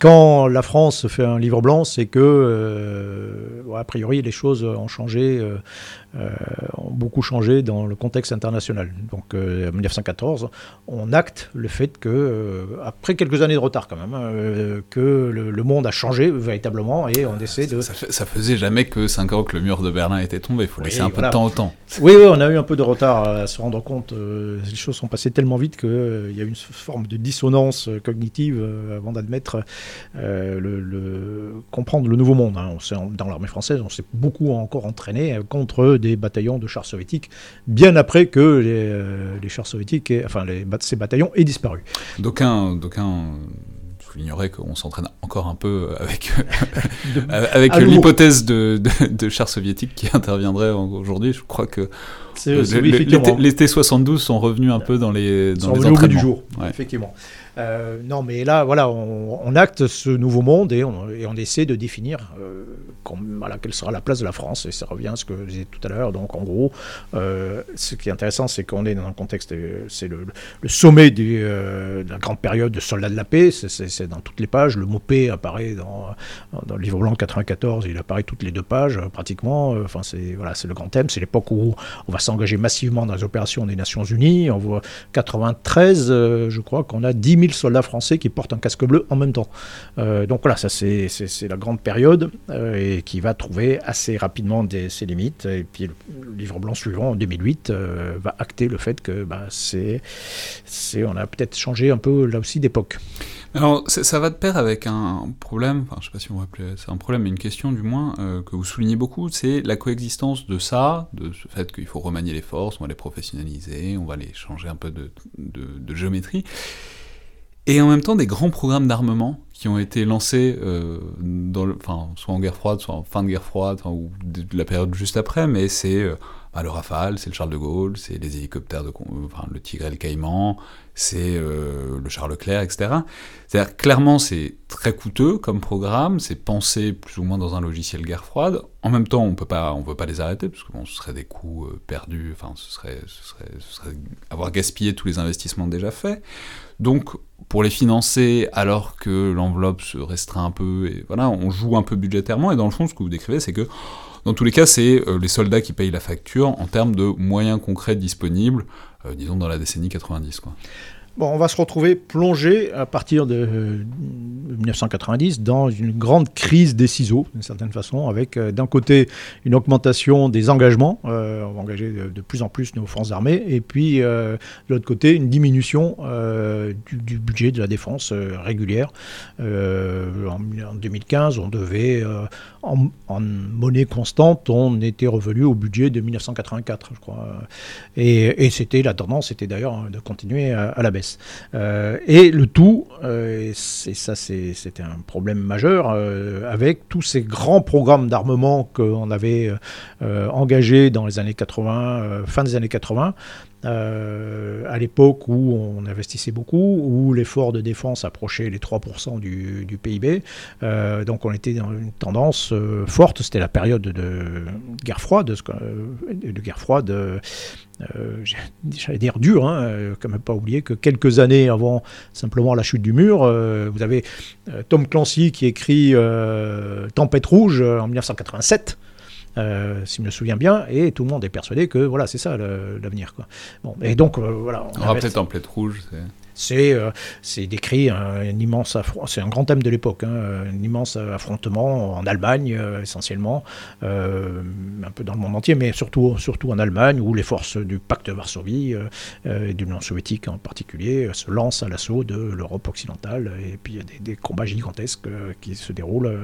Quand la France fait un livre blanc, c'est que, a priori, les choses ont changé ont beaucoup changé dans le contexte international. Donc euh, en 1914, on acte le fait que, euh, après quelques années de retard quand même, hein, que le, monde a changé véritablement et on essaie de... Ça, faisait jamais que 5 ans que le mur de Berlin était tombé, il faut laisser un peu de temps au temps. Oui, oui, on a eu un peu de retard à se rendre compte. les choses sont passées tellement vite qu'il y a une forme de dissonance cognitive avant d'admettre le, comprendre le nouveau monde. Hein. On dans l'armée française, on s'est beaucoup encore entraîné contre des bataillons de chars soviétiques, bien après que les, euh, chars soviétiques, enfin les, ces bataillons aient disparu. D'aucuns souligneraient qu'on s'entraîne encore un peu avec, <laughs> avec l'hypothèse de, de, chars soviétiques qui interviendrait aujourd'hui. Je crois que les T-72 sont revenus un peu dans les, dans les entraînements. du jour, effectivement. Euh, non, mais là, voilà, on, acte ce nouveau monde et on, essaie de définir euh, quelle sera la place de la France. Et ça revient à ce que je disais tout à l'heure. Donc, en gros, euh, ce qui est intéressant, c'est qu'on est dans un contexte, c'est le, sommet de la grande période de soldats de la paix. C'est dans toutes les pages. Le mot paix apparaît dans, dans le livre blanc 94. Il apparaît toutes les deux pages, pratiquement. Enfin, c'est voilà, le grand thème. C'est l'époque où on va s'engager massivement dans les opérations des Nations Unies. On voit 93, je crois qu'on a 10 000 soldats français qui portent un casque bleu en même temps. Euh, donc voilà, ça c'est la grande période euh, et qui va trouver assez rapidement ses limites. Et puis le, livre blanc suivant, en 2008, euh, va acter le fait que bah, c'est on a peut-être changé un peu là aussi d'époque. Alors, ça va de pair avec un problème, enfin, je sais pas si on va appeler ça un problème, mais une question du moins, que vous soulignez beaucoup, c'est la coexistence de ça, de ce fait qu'il faut remanier les forces, on va les professionnaliser, on va les changer un peu de, de géométrie, et en même temps des grands programmes d'armement qui ont été lancés euh, enfin, soit en guerre froide, soit en fin de guerre froide, ou de la période juste après, mais c'est euh, le Rafale, c'est le Charles de Gaulle, c'est les hélicoptères de enfin, le Tigre et le Caïman, c'est euh, le Charles Leclerc, etc. C'est-à-dire clairement c'est très coûteux comme programme, c'est pensé plus ou moins dans un logiciel guerre froide. En même temps, on peut pas, les arrêter parce que ce serait des coûts perdus, enfin ce serait, ce serait avoir gaspillé tous les investissements déjà faits. Donc pour les financer alors que l'enveloppe se restreint un peu, et voilà, on joue un peu budgétairement, et dans le fond, ce que vous décrivez, c'est que dans tous les cas, c'est euh, les soldats qui payent la facture en termes de moyens concrets disponibles, euh, disons dans la décennie 90. Quoi. Bon, on va se retrouver plongé à partir de 1990 dans une grande crise des ciseaux, d'une certaine façon, avec euh, d'un côté une augmentation des engagements, euh, on va engager de, plus en plus nos forces armées, et puis euh, de l'autre côté une diminution du, budget de la défense régulière. En, 2015, on devait, en, monnaie constante, on était revenu au budget de 1984, je crois. Et, c'était la tendance, c'était d'ailleurs de continuer à la baisse. Euh, et le tout, euh, et ça c'était un problème majeur, euh, avec tous ces grands programmes d'armement qu'on avait engagés dans les années 80, fin des années 80, euh, à l'époque où on investissait beaucoup, où l'effort de défense approchait les 3% du, PIB. Euh, donc on était dans une tendance euh, forte. C'était la période de guerre froide, de guerre froide. j'allais dire dur, hein, quand même pas oublier que quelques années avant simplement la chute du mur, vous avez Tom Clancy qui écrit Tempête rouge en 1987. Euh, si je me souviens bien, et tout le monde est persuadé que voilà, c'est ça l'avenir. Bon, et donc euh, voilà. On, aura peut-être en plaide rouge. C'est euh, décrit un, immense c'est un grand thème de l'époque, hein, un immense affrontement en Allemagne essentiellement, un peu dans le monde entier, mais surtout surtout en Allemagne où les forces du pacte de Varsovie et de l'Union soviétique en particulier se lancent à l'assaut de l'Europe occidentale et puis il y a des, des combats gigantesques qui se déroulent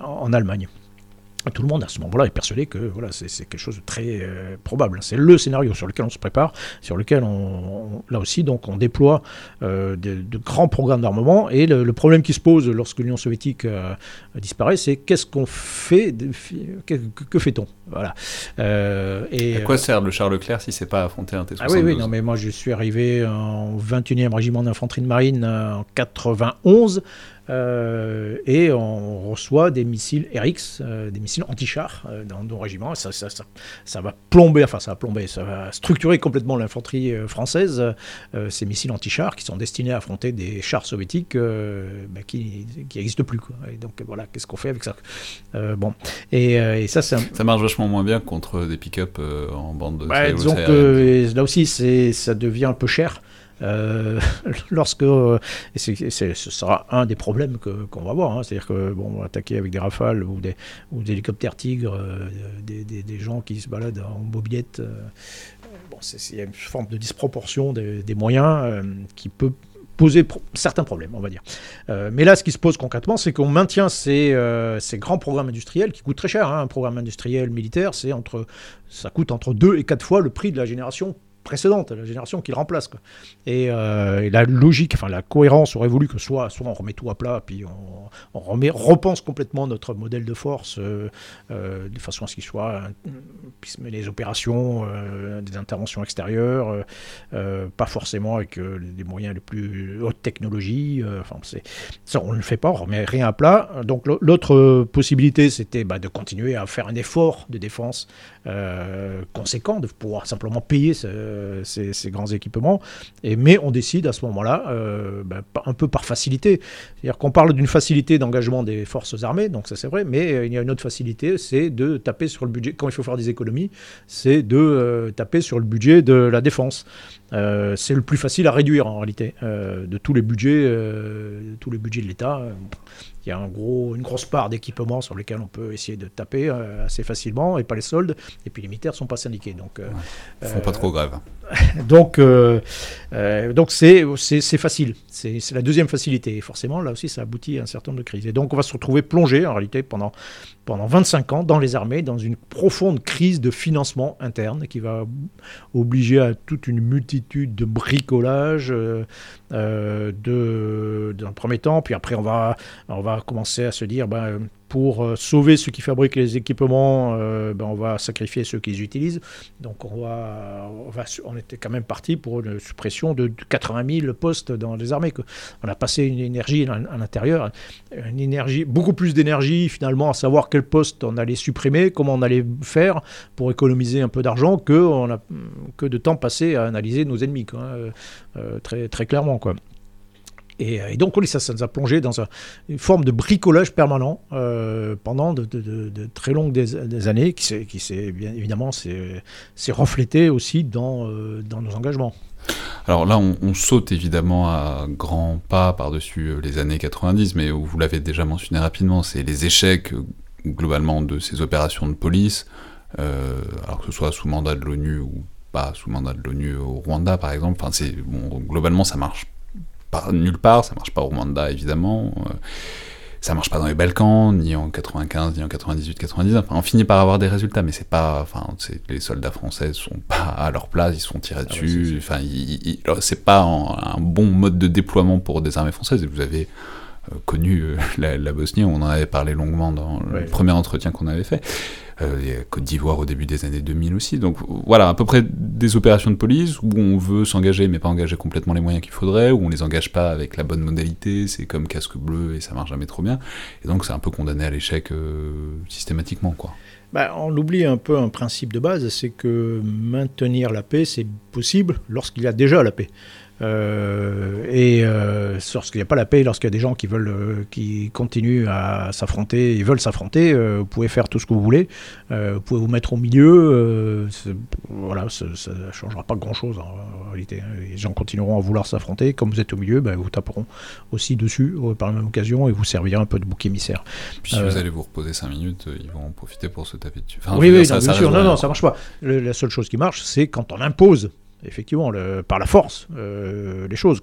en Allemagne tout le monde à ce moment-là est persuadé que voilà, c'est quelque chose de très euh, probable. C'est le scénario sur lequel on se prépare, sur lequel on, là aussi donc on déploie euh, de, grands programmes d'armement. Et le, problème qui se pose lorsque l'Union soviétique euh, disparaît, c'est qu'est-ce qu'on fait, que, fait-on? Voilà. et, à quoi sert le Charles Leclerc si c'est pas affronter un T-72 Ah oui, oui, non, mais moi je suis arrivé en 21e régiment d'infanterie de marine en 91. Euh, et on reçoit des missiles RX, euh, des missiles anti-chars euh, dans nos régiments. Ça, ça, ça, ça, va plomber, enfin ça va plomber, ça va structurer complètement l'infanterie française. ces missiles anti-chars qui sont destinés à affronter des chars soviétiques bah, qui n'existent plus. Quoi. Et donc voilà, qu'est-ce qu'on fait avec ça Bon, et, ça, ça marche vachement moins bien contre des pick-up en bande de. Bah, disons que là aussi, ça devient un peu cher. Euh, <laughs> lorsque et ce sera un des problèmes qu'on va avoir, hein. c'est-à-dire que bon, attaquer avec des rafales ou des, hélicoptères tigres, euh, des, gens qui se baladent en mobilette. Euh, bon, il y a une forme de disproportion des, moyens qui peut poser certains problèmes, on va dire. mais là, ce qui se pose concrètement, c'est qu'on maintient ces, ces, grands programmes industriels qui coûtent très cher. Hein. Un programme industriel militaire, c'est entre, ça coûte entre 2 et 4 fois le prix de la génération précédente, la génération qui le remplace. Euh, et, la logique, enfin la cohérence aurait voulu que soit, soit on remet tout à plat, puis on, repense complètement notre modèle de force euh, euh, de façon à ce qu'il soit, puisse les opérations, des interventions extérieures, pas forcément avec des moyens les plus haute technologie. enfin, ça, on ne le fait pas, on remet rien à plat. Donc l'autre possibilité, c'était bah, de continuer à faire un effort de défense conséquent, de pouvoir simplement payer euh, ces, grands équipements. Mais on décide à ce moment-là, euh, ben, un peu par facilité. C'est-à-dire qu'on parle d'une facilité d'engagement des forces armées, donc ça c'est vrai, mais euh, il y a une autre facilité, c'est de taper sur le budget, quand il faut faire des économies, c'est de taper sur le budget de la défense. c'est le plus facile à réduire en réalité de tous les budgets, tous les budgets de l'État il y a un gros, une grosse part d'équipements sur lesquels on peut essayer de taper euh, assez facilement, et pas les soldes. Et puis les militaires ne sont pas syndiqués. Donc, euh, ne font pas trop grave. <laughs> donc, euh, donc c'est, c'est, facile. C'est, la deuxième facilité. Et forcément, là aussi, ça aboutit à un certain nombre de crises. Et donc, on va se retrouver plongé, en réalité, pendant, pendant 25 ans dans les armées, dans une profonde crise de financement interne qui va obliger à toute une multitude de bricolage, euh, de, dans le premier temps. Puis après, on va, on va commencer à se dire, ben, pour euh, sauver ceux qui fabriquent les équipements, euh, ben on va sacrifier ceux qui les utilisent. Donc on, était quand même parti pour une suppression de 80 000 postes dans les armées. On a passé une énergie à l'intérieur, une énergie, beaucoup plus d'énergie finalement à savoir quel poste on allait supprimer, comment on allait faire pour économiser un peu d'argent que, de temps passé à analyser nos ennemis, quoi, euh, très, clairement. Et, donc, ça, nous a plongé dans une forme de bricolage permanent pendant de, très longues années, qui, s'est bien évidemment s'est reflété aussi dans, dans nos engagements. Alors là, on, saute évidemment à grands pas par-dessus euh, les années 90, mais vous l'avez déjà mentionné rapidement, c'est les échecs euh, globalement de ces opérations de police, euh, alors que ce soit sous mandat de l'ONU ou pas sous mandat de l'ONU au Rwanda par exemple. Enfin, globalement ça marche nulle part, ça marche pas au Rwanda évidemment ça marche pas dans les Balkans, ni en 95, ni en 98, 99. Enfin, on finit par avoir des résultats, mais c'est pas, enfin, les soldats français sont <laughs> pas à leur place, ils sont tirés ah dessus. enfin, c'est pas un bon mode de déploiement pour des armées françaises. Et vous avez euh, connu euh, <laughs> la, Bosnie, on en avait parlé longuement dans le premier entretien qu'on avait fait. Euh, Côte d'Ivoire au début des années 2000 aussi. Donc voilà, à peu près des opérations de police où on veut s'engager mais pas engager complètement les moyens qu'il faudrait, où on les engage pas avec la bonne modalité, c'est comme casque bleu et ça marche jamais trop bien. Et donc c'est un peu condamné à l'échec euh, systématiquement quoi. Bah, on oublie un peu un principe de base, c'est que maintenir la paix, c'est possible lorsqu'il y a déjà la paix. Euh, et euh, lorsqu'il n'y a pas la paix, lorsqu'il y a des gens qui veulent, euh, qui continuent à s'affronter, ils veulent s'affronter, vous pouvez faire tout ce que vous voulez, vous pouvez vous mettre au milieu, voilà, ça ne changera pas grand-chose en, réalité. Hein. Les gens continueront à vouloir s'affronter, comme vous êtes au milieu, ben, vous taperont aussi dessus par la même occasion et vous servirez un peu de bouc émissaire. Puis si vous allez vous reposer 5 minutes, ils vont en profiter pour se taper dessus. oui, oui, ça, bien sûr, non, non, ça marche pas. la seule chose qui marche, c'est quand on impose effectivement, par la force, euh, les choses.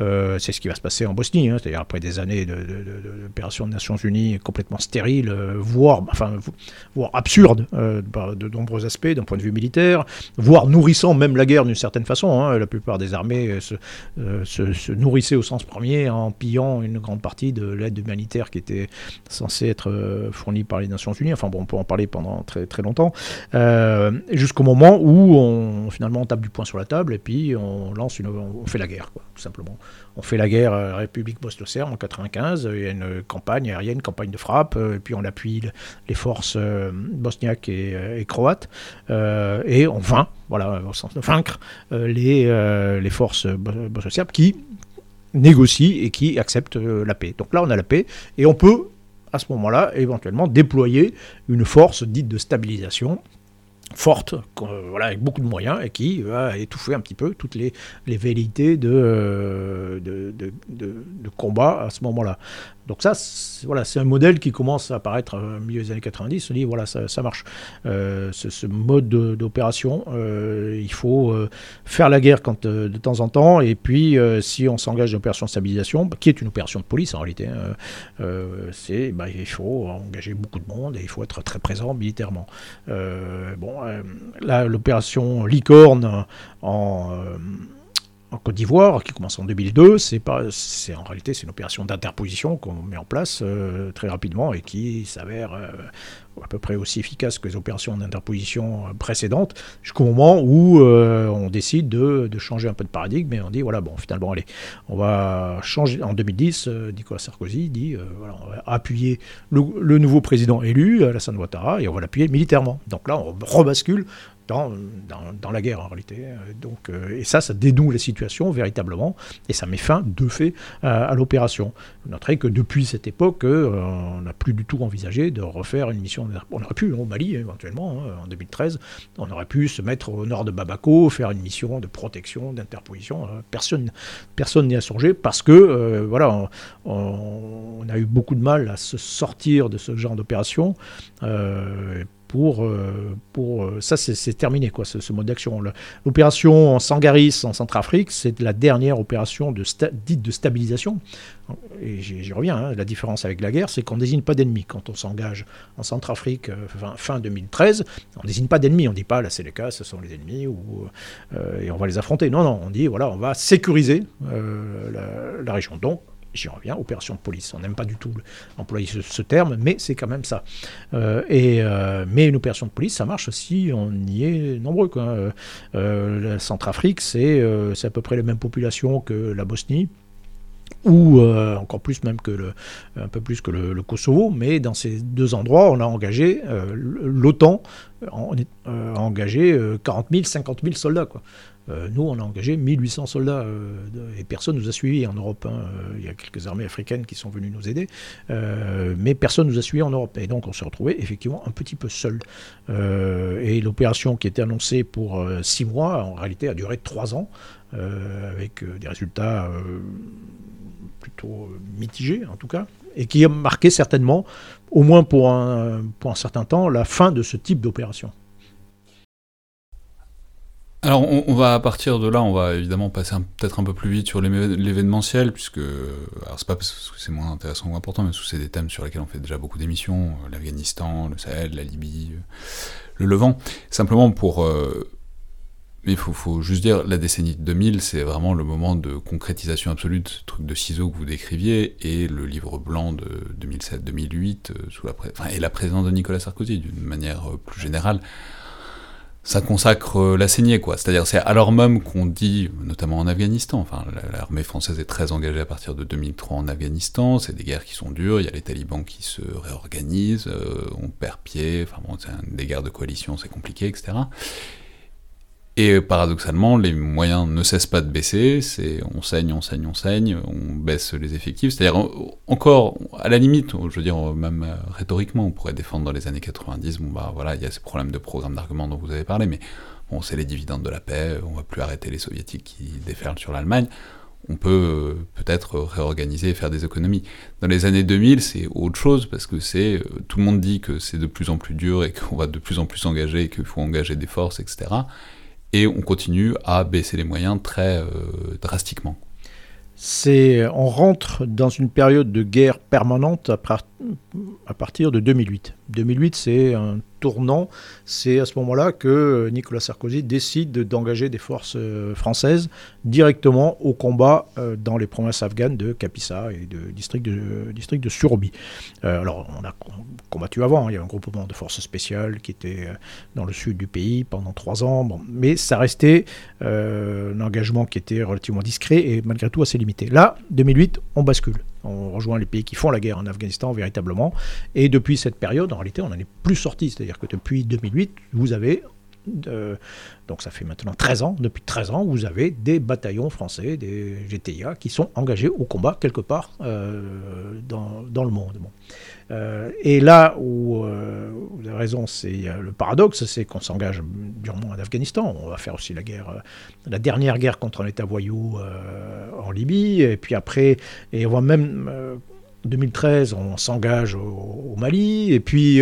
Euh, c'est ce qui va se passer en Bosnie, hein, c'est-à-dire après des années d'opérations de, de, Nations Unies complètement stériles, euh, voire, enfin, voire absurdes de nombreux aspects d'un point de vue militaire, voire nourrissant même la guerre d'une certaine façon. Hein. La plupart des armées se, se, nourrissaient au sens premier en pillant une grande partie de l'aide humanitaire qui était censée être fournie par les Nations Unies. Enfin bon, on peut en parler pendant très, très longtemps, jusqu'au moment où on finalement on tape du poing sur la table et puis on lance une, on fait la guerre, quoi, tout simplement. On fait la guerre à la République bosniaque en 95, il y a une campagne aérienne, campagne de frappe, euh, et puis on appuie les forces euh, bosniaques et, croates, euh, et on vainc, voilà, au sens de vaincre, les, les forces bosniaques qui négocient et qui acceptent la paix. Donc là, on a la paix, et on peut à ce moment-là, éventuellement, déployer une force dite de stabilisation forte, voilà, avec beaucoup de moyens, et qui va étouffer un petit peu toutes les, les euh, de, combat à ce moment-là. Donc ça, voilà, c'est un modèle qui commence à apparaître au milieu des années 90. On dit, voilà, ça, marche. Euh, ce, mode d'opération, euh, il faut faire la guerre de temps en temps, et puis si on s'engage dans l'opération de stabilisation, bah, qui est une opération de police en réalité, hein, c'est, bah, il faut engager beaucoup de monde et il faut être très présent militairement. bon, là, l'opération Licorne en en Côte d'Ivoire, qui commence en 2002, c'est pas, c'est en réalité c'est une opération d'interposition qu'on met en place euh, très rapidement et qui s'avère euh, à peu près aussi efficace que les opérations d'interposition euh, précédentes, jusqu'au moment où on décide de, changer un peu de paradigme et on dit voilà bon finalement allez, on va changer. En 2010, Nicolas Sarkozy dit voilà on va appuyer le, le nouveau président élu, Alassane Ouattara, et on va l'appuyer militairement. Donc là on rebascule dans, la guerre en réalité. Donc, euh, et ça, ça dénoue la situation véritablement, et ça met fin de fait à, l'opération. Vous noterez que depuis cette époque, euh, on n'a plus du tout envisagé de refaire une mission. On aurait pu au Mali éventuellement, hein, en 2013, on aurait pu se mettre au nord de Bamako, faire une mission de protection, d'interposition. Euh, personne personne n'y a songé parce que voilà, on, a eu beaucoup de mal à se sortir de ce genre d'opération pour, euh, pour euh, ça c'est terminé quoi ce, mode d'action. L'opération Sangaris en Centrafrique, c'est la dernière opération de dite de stabilisation. Et j'y reviens, hein, la différence avec la guerre, c'est qu'on ne désigne pas d'ennemis. Quand on s'engage en Centrafrique euh, fin, 2013, on ne désigne pas d'ennemis. On ne dit pas là c'est les cas, ce sont les ennemis ou, et on va les affronter. Non, non, on dit voilà, on va sécuriser la, la région. Donc j'y reviens, opération de police. On n'aime pas du tout employer ce, terme, mais c'est quand même ça. Euh, euh, mais une opération de police, ça marche si on y est nombreux. Euh, la Centrafrique, c'est à peu près la même population que la Bosnie ou encore plus même que un peu plus que le, Kosovo, mais dans ces deux endroits, on a engagé, l'OTAN a engagé 40 000, 50 000 soldats. Nous, on a engagé 1800 soldats et personne nous a suivis en Europe. Hein. Il y a quelques armées africaines qui sont venues nous aider, mais personne nous a suivis en Europe. Et donc, on s'est retrouvé effectivement un petit peu seul. et l'opération qui était annoncée pour six mois, en réalité, a duré trois ans, avec des résultats plutôt mitigés, en tout cas et qui a marqué certainement, au moins pour un, pour un certain temps, la fin de ce type d'opération. Alors on, va à partir de là, on va évidemment passer peut-être un peu plus vite sur l'événementiel, puisque alors c'est pas parce que c'est moins intéressant ou important, mais c'est des thèmes sur lesquels on fait déjà beaucoup d'émissions, euh, l'Afghanistan, le Sahel, la Libye, euh, le Levant. Simplement pour euh, mais il faut, juste dire, la décennie 2000, c'est vraiment le moment de concrétisation absolue de ce truc de ciseaux que vous décriviez, et le livre blanc de 2007-2008, euh, sous la et la présidence de Nicolas Sarkozy, d'une manière euh, plus générale, ça consacre euh, la saignée, quoi. C'est-à-dire, c'est alors même qu'on dit, notamment en Afghanistan, enfin, l'armée française est très engagée à partir de 2003 en Afghanistan, c'est des guerres qui sont dures, il y a les talibans qui se réorganisent, on perd pied, enfin bon, c'est des guerres de coalition, c'est compliqué, etc. Et paradoxalement, les moyens ne cessent pas de baisser, c'est on saigne, on saigne, on saigne, on baisse les effectifs. C'est-à-dire, encore, à la limite, je veux dire, même euh, rhétoriquement, on pourrait défendre dans les années 90, bon bah voilà, il y a ces problèmes de programme d'argument dont vous avez parlé, mais bon, c'est les dividendes de la paix, on va plus arrêter les soviétiques qui déferlent sur l'Allemagne. On peut euh, peut-être réorganiser et faire des économies. Dans les années 2000, c'est autre chose parce que c'est euh, tout le monde dit que c'est de plus en plus dur et <laughs> qu'on va de plus en plus s'engager, qu'il faut engager des forces, etc et on continue à baisser les moyens très euh, drastiquement. C'est, on rentre dans une période de guerre permanente à, à partir de 2008. 2008, c'est un tournant. C'est à ce moment-là que Nicolas Sarkozy décide d'engager des forces euh, françaises directement au combat euh, dans les provinces afghanes de Kapisa et de district de, district. Euh, alors, on a combattu avant, hein. il y a un groupement de forces spéciales qui était dans le sud du pays pendant trois ans, mais ça restait un engagement qui était relativement discret et malgré tout assez limité. Là, 2008, on bascule. On rejoint les pays qui font la guerre en Afghanistan véritablement. Et depuis cette période, en réalité, on n'en est plus sorti. C'est-à-dire que depuis 2008, vous avez donc ça fait maintenant 13 ans, depuis 13 ans, vous avez des bataillons français, des GTIA, qui sont engagés au combat quelque part euh, dans, dans, le monde. Euh, et là où euh, vous avez raison, c'est le paradoxe, c'est qu'on s'engage durement en Afghanistan. On va faire aussi la guerre, la dernière guerre contre un État voyou en Libye, et puis après, et on voit même 2013, on s'engage au, Mali, et puis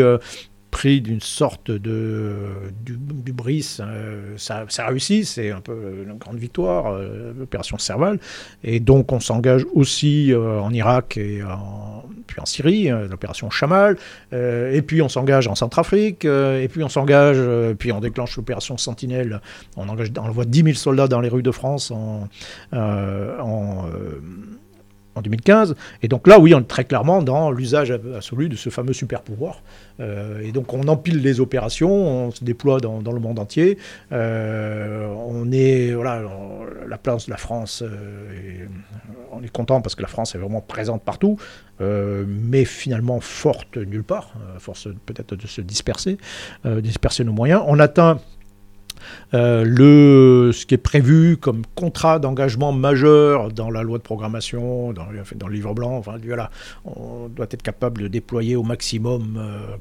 d'une sorte de du, bris, euh, ça, ça, réussit, c'est un peu une grande victoire, euh, l'opération Serval, et donc on s'engage aussi euh, en Irak et en, puis en Syrie, l'opération Chamal, et puis on s'engage en Centrafrique, et puis on s'engage, puis on déclenche l'opération Sentinelle, on engage, on envoie 10 000 soldats dans les rues de France en en 2015. Et donc là, oui, on est très clairement dans l'usage absolu de ce fameux super pouvoir. Euh, et donc on empile les opérations, on se déploie dans, le monde entier. Euh, on est, voilà, la place de la France, euh, on est content parce que la France est vraiment présente partout, mais finalement forte nulle part, force peut-être de se disperser, disperser nos moyens. On atteint euh, le, ce qui est prévu comme contrat d'engagement majeur dans la loi de programmation, dans, le livre blanc, enfin, voilà, on doit être capable de déployer au maximum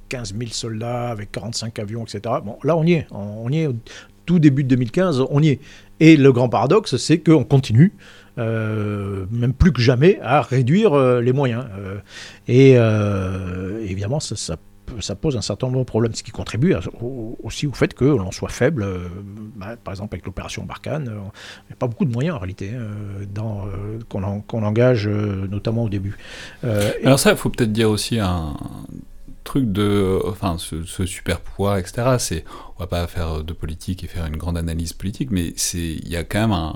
15 euh, 000 soldats avec 45 avions, etc. Bon, là, on y est. On, y est tout début de 2015, on y est. Et le grand paradoxe, c'est qu'on continue. Euh, même plus que jamais, à réduire les moyens. et évidemment, ça, ça ça pose un certain nombre de problèmes, ce qui contribue aussi au fait que l'on soit faible. Euh, bah, par exemple, avec l'opération Barkhane, euh, il n'y a pas beaucoup de moyens en réalité euh, dans, qu'on, engage notamment au début. Alors ça, il faut peut-être dire aussi un truc de, enfin, ce, super pouvoir, etc. C'est, on va pas faire de politique et faire une grande analyse politique, mais il y a quand même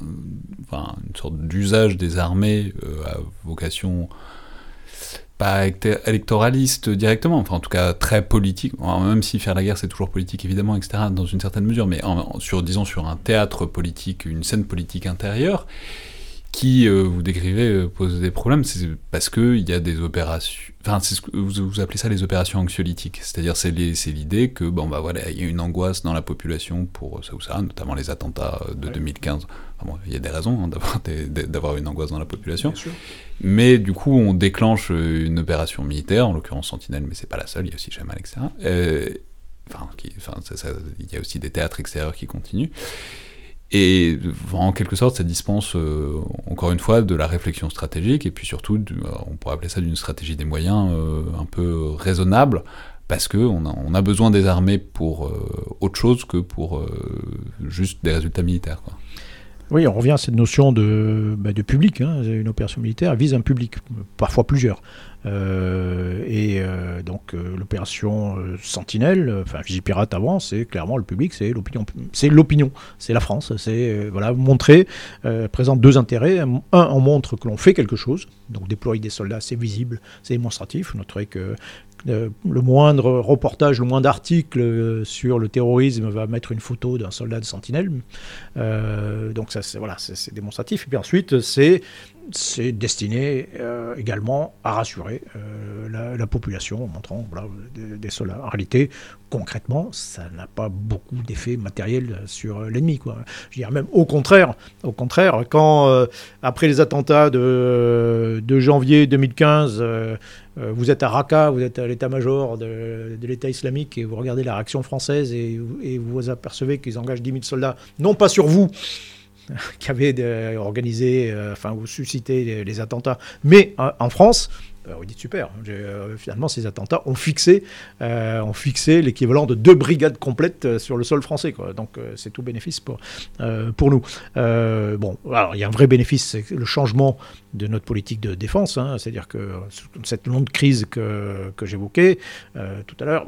une sorte d'usage des armées à vocation pas électoraliste directement, enfin en tout cas très politique, même si faire la guerre c'est toujours politique évidemment, etc., dans une certaine mesure, mais sur, disons sur un théâtre politique, une scène politique intérieure, qui, euh, vous décrivez, euh, pose des problèmes, c'est parce qu'il y a des opérations. Enfin, c'est ce que vous, vous, appelez ça les opérations anxiolytiques. C'est-à-dire, c'est l'idée que, bon, bah voilà, il y a une angoisse dans la population pour ça ou ça, notamment les attentats de 2015. bon, il y a des raisons hein, d'avoir une angoisse dans la population. Mais du coup, on déclenche une opération militaire, en l'occurrence Sentinelle, mais c'est pas la seule, il y a aussi Jamal, etc. Euh, enfin, il y a aussi des théâtres extérieurs qui continuent. Et en quelque sorte, ça dispense, euh, encore une fois, de la réflexion stratégique, et puis surtout, euh, on pourrait appeler ça d'une stratégie des moyens euh, un peu raisonnable, parce qu'on a, besoin des armées pour autre chose que pour juste des résultats militaires. Oui, on revient à cette notion de, bah, public. Hein. Une opération militaire vise un public, parfois plusieurs. Euh, et euh, donc euh, l'opération Sentinelle, enfin Vigipirate avant, c'est clairement le public, c'est l'opinion, c'est l'opinion, c'est la France, c'est voilà montrer, présente deux intérêts. Un, on montre que l'on fait quelque chose, donc déployer des soldats, c'est visible, c'est démonstratif. Vous que le moindre reportage, le moindre article sur le terrorisme va mettre une photo d'un soldat de sentinelle. donc ça, c'est voilà, c'est démonstratif. Et puis ensuite, c'est c'est destiné euh, également à rassurer euh, la, population en montrant voilà, des, soldats. En réalité, concrètement, ça n'a pas beaucoup d'effet matériel sur l'ennemi. Je dirais même au contraire, quand euh, après les attentats de, janvier 2015, vous êtes à Raqqa, vous êtes à l'état-major de, l'État islamique et vous regardez la réaction française et, et vous apercevez qu'ils engagent 10 000 soldats, non pas sur vous, <laughs> qui avait organisé, euh, enfin, ou suscité les, attentats. Mais en France, euh, on dit super. Euh, finalement, ces attentats ont fixé, ont fixé l'équivalent de deux brigades complètes sur le sol français. Quoi. Donc, c'est tout bénéfice pour, pour nous. bon, alors, il y a un vrai bénéfice, c'est le changement de notre politique de défense. Hein. C'est-à-dire que cette longue crise que, que j'évoquais euh, tout à l'heure,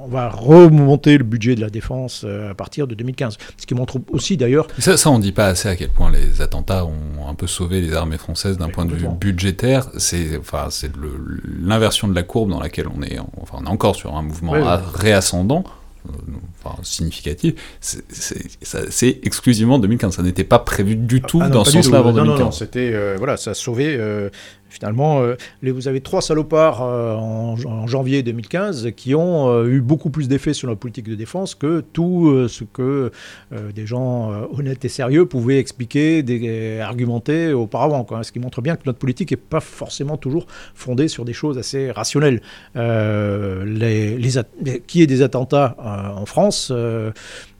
on va remonter le budget de la défense euh, à partir de 2015. Ce qui montre aussi d'ailleurs... Ça, ça on ne dit pas assez à quel point les attentats ont un peu sauvé les armées françaises d'un point de vue budgétaire. C'est enfin, l'inversion de la courbe dans laquelle on est, enfin, on est encore sur un mouvement réascendant enfin, significatif, c'est exclusivement 2015. Ça n'était pas prévu du tout ah dans ce sens-là avant 2015. Non, non, c'était, euh, voilà, ça a sauvé euh, Finalement, euh, vous avez trois salopards euh, en, janvier 2015 qui ont euh, eu beaucoup plus d'effet sur la politique de défense que tout ce que des gens honnêtes et sérieux pouvaient expliquer, argumenter auparavant. Ce qui montre bien que notre politique n'est pas forcément toujours fondée sur des choses assez rationnelles. les, qui est des attentats en France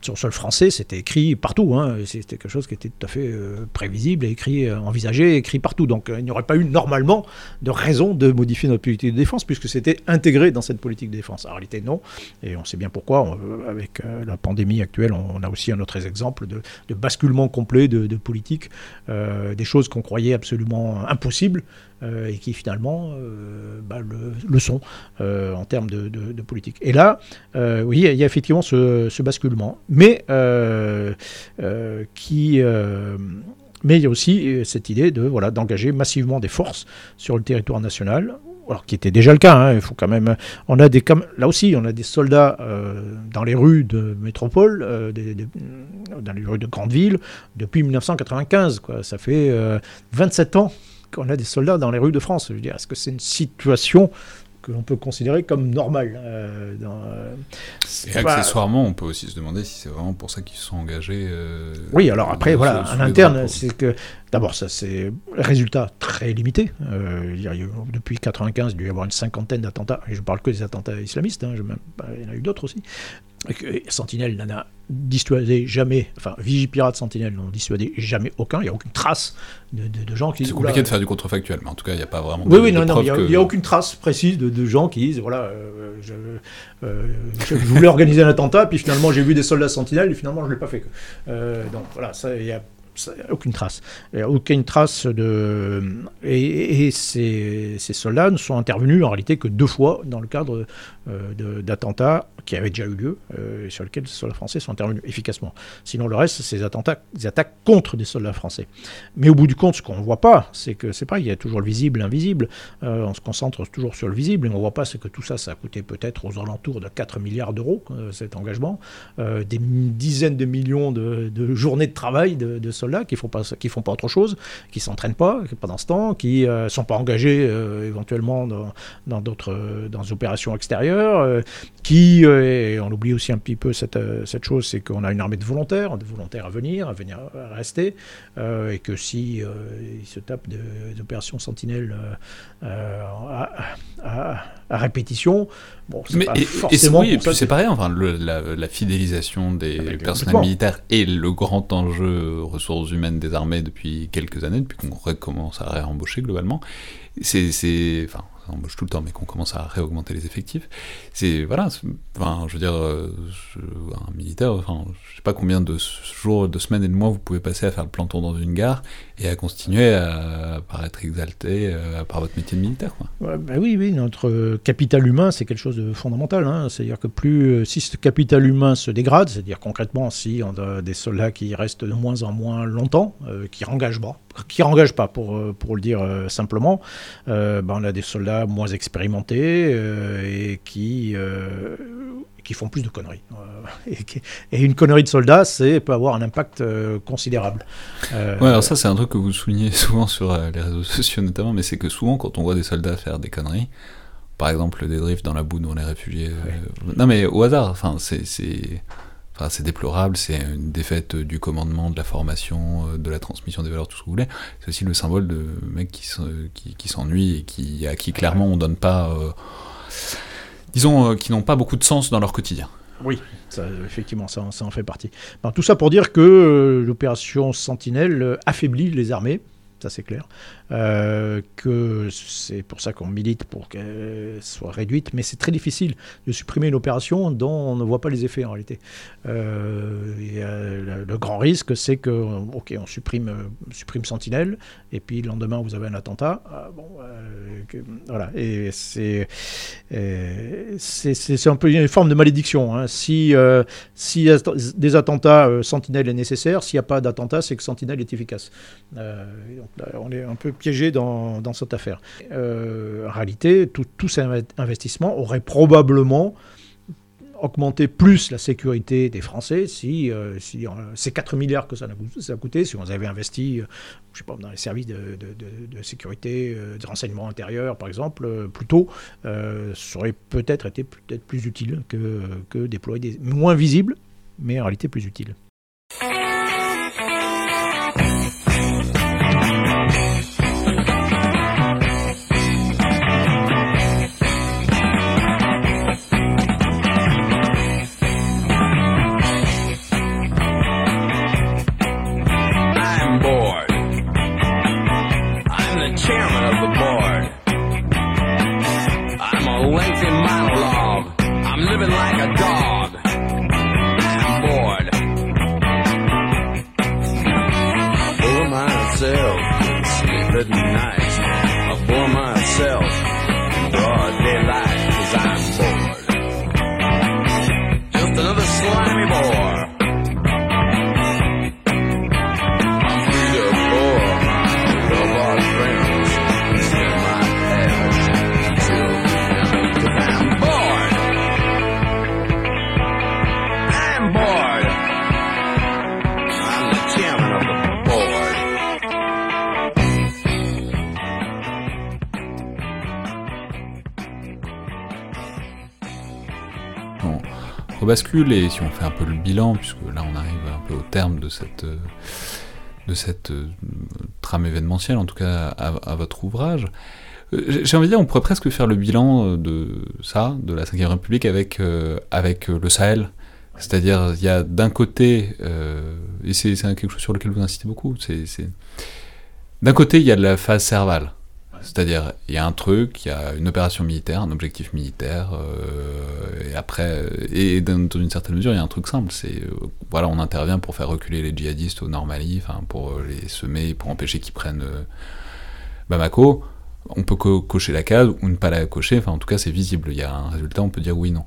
sur le sol français, c'était écrit partout. Hein. C'était quelque chose qui était tout à fait euh, prévisible, écrit, euh, envisagé, écrit partout. Donc euh, il n'y aurait pas eu normalement de raison de modifier notre politique de défense puisque c'était intégré dans cette politique de défense. En réalité, non. Et on sait bien pourquoi. avec la pandémie actuelle, on, a aussi un autre exemple de, basculement complet de, de politique, des choses qu'on croyait absolument impossibles. Euh, et qui finalement euh, bah, le, sont euh, en termes de, politique. Et là, oui, il y a effectivement ce, basculement, mais qui mais il y a aussi cette idée de voilà d'engager massivement des forces sur le territoire national alors qui était déjà le cas, hein, il faut quand même. On a des là aussi, on a des soldats dans les rues de métropole, dans les rues de grandes villes depuis 1995. Quoi. Ça fait 27 ans qu'on a des soldats dans les rues de France. Je veux dire, est-ce que c'est une situation que l'on peut considérer comme normale euh, euh, Et accessoirement, on peut aussi se demander si c'est vraiment pour ça qu'ils se sont engagés. Euh, oui, alors après, voilà, en interne, c'est que d'abord, ça c'est résultat très limité. depuis 95, il y avoir une cinquantaine d'attentats. Et je ne parle que des attentats islamistes. Hein, il y en a eu d'autres aussi. Sentinelle n'en a dissuadé jamais, enfin Vigipirate Sentinelle n'en dissuadé jamais aucun, il n'y a aucune trace de, gens qui... C'est compliqué de faire du contrefactuel, mais en tout cas il n'y a pas vraiment... Oui, oui, non, non, il n'y a, aucune trace précise de, gens qui disent, voilà, euh, euh, je, voulais organiser un attentat, puis finalement j'ai vu des soldats Sentinelle, et finalement je ne l'ai pas fait. Euh, donc voilà, ça, il y a aucune trace. aucune trace de. Et, ces, soldats ne sont intervenus en réalité que deux fois dans le cadre d'attentats qui avaient déjà eu lieu, euh, sur lesquels les soldats français sont intervenus efficacement. Sinon, le reste, c'est des attentats, des attaques contre des soldats français. Mais au bout du compte, ce qu'on ne voit pas, c'est que c'est pas, il y a toujours le visible, l'invisible. Euh, on se concentre toujours sur le visible, et on ne voit pas, c'est que tout ça, ça a coûté peut-être aux alentours de 4 milliards d'euros, euh, cet engagement, des dizaines de millions de, journées de travail de, soldats qui font pas qui font pas autre chose, qui s'entraînent pas pendant ce temps, qui ne sont pas engagés éventuellement dans d'autres dans, des opérations extérieures, qui et on oublie aussi un petit peu cette, cette chose, c'est qu'on a une armée de volontaires, de volontaires à venir, à venir à rester, et que si ils se tapent des opérations sentinelles à, répétition. Bon, mais pas forcément et c'est pareil, enfin, la, fidélisation des ah, personnels militaires est le grand enjeu ressources humaines des armées depuis quelques années, depuis qu'on recommence à réembaucher globalement. C'est, enfin, ça embauche tout le temps, mais qu'on commence à réaugmenter les effectifs. C'est, voilà, enfin, je veux dire, euh, un militaire, enfin, je sais pas combien de jours, de semaines et de mois vous pouvez passer à faire le planton dans une gare et à continuer à paraître exalté euh, par votre métier de militaire. Quoi. bah oui, oui, notre capital humain, c'est quelque chose de fondamental. Hein. C'est-à-dire que plus, euh, si ce capital humain se dégrade, c'est-à-dire concrètement, si on a des soldats qui restent de moins en moins longtemps, qui n'engagent pas, qui n'engagent pas pour, pour le dire simplement, ben on a des soldats moins expérimentés et qui qui font plus de conneries. Euh, et, une connerie de soldat, c'est peut avoir un impact euh, considérable. Euh, ouais, alors ça, c'est un truc que vous soulignez <laughs> souvent sur les réseaux sociaux notamment, mais c'est que souvent, quand on voit des soldats faire des conneries, par exemple des drifts dans la boue dans les réfugiés, non mais au hasard, enfin, c'est. Enfin, c'est déplorable, c'est une défaite du commandement, de la formation, de la transmission des valeurs, tout ce que vous voulez. C'est aussi le symbole de mecs qui, qui, s'ennuient et qui, à qui clairement on donne pas disons, euh, qui n'ont pas beaucoup de sens dans leur quotidien. Oui, effectivement, ça, en fait partie. tout ça pour dire que euh, l'opération Sentinelle euh, affaiblit les armées, ça c'est clair. Euh, que c'est pour ça qu'on milite pour qu'elle soit réduite, mais c'est très difficile de supprimer une opération dont on ne voit pas les effets en réalité. Euh, euh, le, grand risque, c'est que, ok, on supprime, supprime Sentinelle, et puis le lendemain vous avez un attentat. Ah, bon, voilà, et c'est c'est un peu une forme de malédiction. Hein. Si, si des attentats, Sentinelle est nécessaire, s'il n'y a pas d'attentat, c'est que Sentinelle est efficace. on est un peu piégé dans, cette affaire. Euh, en réalité, tout, ces investissements auraient probablement augmenté plus la sécurité des Français si, euh, euh, ces 4 milliards que ça a, coûté, si on avait investi je sais pas, dans les services de, sécurité, de renseignement intérieur par exemple, plus tôt, ça aurait peut-être été peut-être plus utile que, que déployer des moins visibles, mais en réalité plus utile. Bascule et si on fait un peu le bilan, puisque là on arrive un peu au terme de cette, euh, de cette euh, trame événementielle, en tout cas à, votre ouvrage, euh, j'ai envie de dire, on pourrait presque faire le bilan de ça, de la Ve République, avec, avec le Sahel. C'est-à-dire, il y a d'un côté, et c'est quelque chose sur lequel vous insistez beaucoup, c'est d'un côté, il y a la phase servale, c'est-à-dire, il y a un truc, il y a une opération militaire, un objectif militaire, euh, et après, et dans, une certaine mesure, il y a un truc simple, c'est, euh, voilà, on intervient pour faire reculer les djihadistes au Nord Mali, pour les semer, pour empêcher qu'ils prennent euh, Bamako. On peut cocher la case ou ne pas la cocher, en tout cas, c'est visible, il y a un résultat, on peut dire oui, non.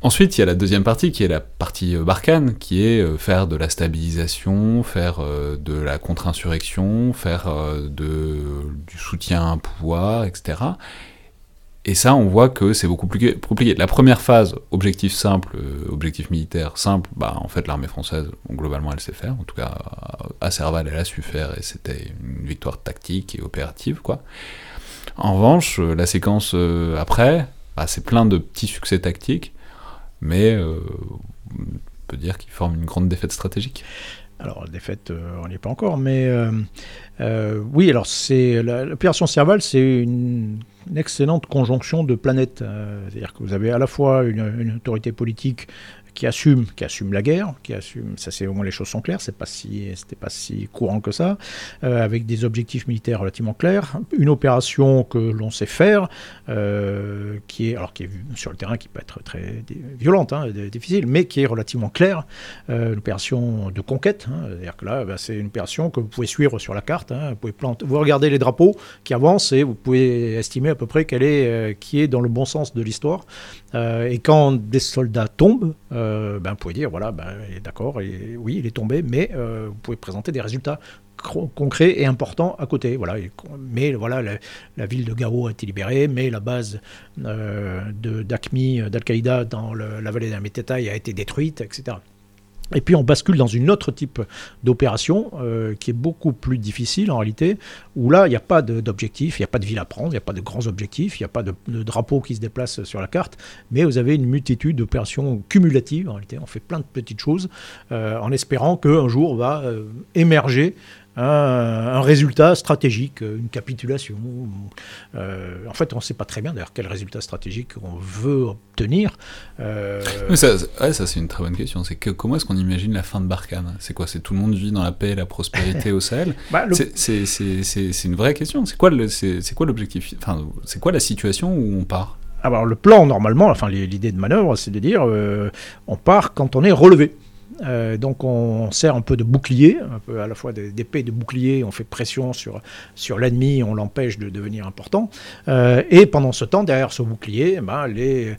Ensuite, il y a la deuxième partie qui est la partie euh, Barkhane, qui est euh, faire de la stabilisation, faire euh, de la contre-insurrection, faire du soutien à un pouvoir, etc. Et ça, on voit que c'est beaucoup plus compliqué. La première phase, objectif simple, objectif militaire simple, bah, en fait, l'armée française, globalement, elle sait faire. En tout cas, à Serval, elle a su faire, et c'était une victoire tactique et opérative, quoi. En revanche, la séquence après, bah, c'est plein de petits succès tactiques, mais on peut dire qu'ils forment une grande défaite stratégique. Alors, la défaite, on n'y est pas encore, mais oui, alors c'est l'opération Serval, c'est une excellente conjonction de planètes. Euh, c'est-à-dire que vous avez à la fois une, autorité politique qui assume, qui assume la guerre, qui assume, ça c'est au moins les choses sont claires, c'est pas si, c'était pas si courant que ça, euh, avec des objectifs militaires relativement clairs, une opération que l'on sait faire, euh, qui est, alors qui est sur le terrain qui peut être très violente, hein, difficile, mais qui est relativement claire, euh, une opération de conquête, hein, c'est-à-dire que là, bah, c'est une opération que vous pouvez suivre sur la carte, hein, vous pouvez planter, vous regardez les drapeaux qui avancent et vous pouvez estimer à peu près quelle est, qui est dans le bon sens de l'histoire, et quand des soldats tombent, euh, ben, vous pouvez dire, voilà, ben, d'accord, oui, il est tombé, mais euh, vous pouvez présenter des résultats concrets et importants à côté. Mais voilà, la, ville de Gao a été libérée, mais la base euh, d'Aqmi, d'Al-Qaïda dans la vallée d'Ametetai a été détruite, etc. Et puis on bascule dans une autre type d'opération euh, qui est beaucoup plus difficile en réalité, où là il n'y a pas d'objectif, il n'y a pas de ville à prendre, il n'y a pas de grands objectifs, il n'y a pas de, drapeau qui se déplace sur la carte, mais vous avez une multitude d'opérations cumulatives en réalité. On fait plein de petites choses euh, en espérant qu'un jour va euh, émerger un, résultat stratégique, une capitulation. Euh, en fait, on ne sait pas très bien d'ailleurs quel résultat stratégique on veut obtenir. Euh, ça, c'est une très bonne question. C'est que comment est-ce qu'on imagine la fin de Barkhane? C'est quoi? C'est tout le monde vit dans la paix et la prospérité au Sahel? <laughs> Bah, C'est une vraie question. C'est quoi l'objectif? Enfin, c'est quoi la situation où on part? Alors le plan normalement, enfin l'idée de manœuvre, c'est de dire euh, on part quand on est relevé. Euh, donc on sert un peu de bouclier, un peu à la fois d'épée de bouclier, on fait pression sur, sur l'ennemi, on l'empêche de devenir important. Euh, et pendant ce temps, derrière ce bouclier, eh ben, les,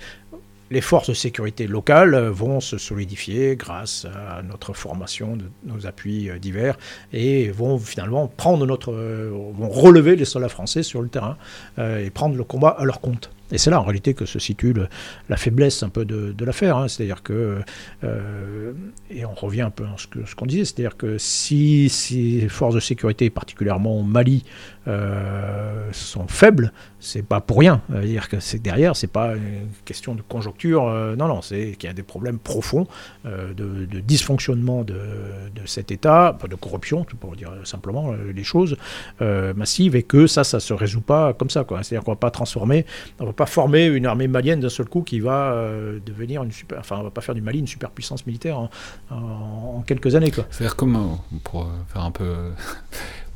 les forces de sécurité locales vont se solidifier grâce à notre formation, de nos appuis euh, divers, et vont finalement prendre notre, vont relever les soldats français sur le terrain et prendre le combat à leur compte. Et c'est là en réalité que se situe la faiblesse un peu de, l'affaire. Hein. C'est-à-dire que, euh, et on revient un peu à ce qu'on disait, c'est-à-dire que si ces forces de sécurité, particulièrement au Mali, euh, sont faibles, c'est pas pour rien. dire que c'est derrière, c'est pas une question de conjoncture. Euh, non, non, c'est qu'il y a des problèmes profonds de, dysfonctionnement de, cet État, de corruption, pour dire simplement les choses massives, et que ça, ça se résout pas comme ça. C'est-à-dire qu'on va pas transformer, on va pas former une armée malienne d'un seul coup qui va euh, devenir une super. Enfin, on va pas faire du Mali une superpuissance militaire en, quelques années. C'est-à-dire comment, pour euh, faire un peu.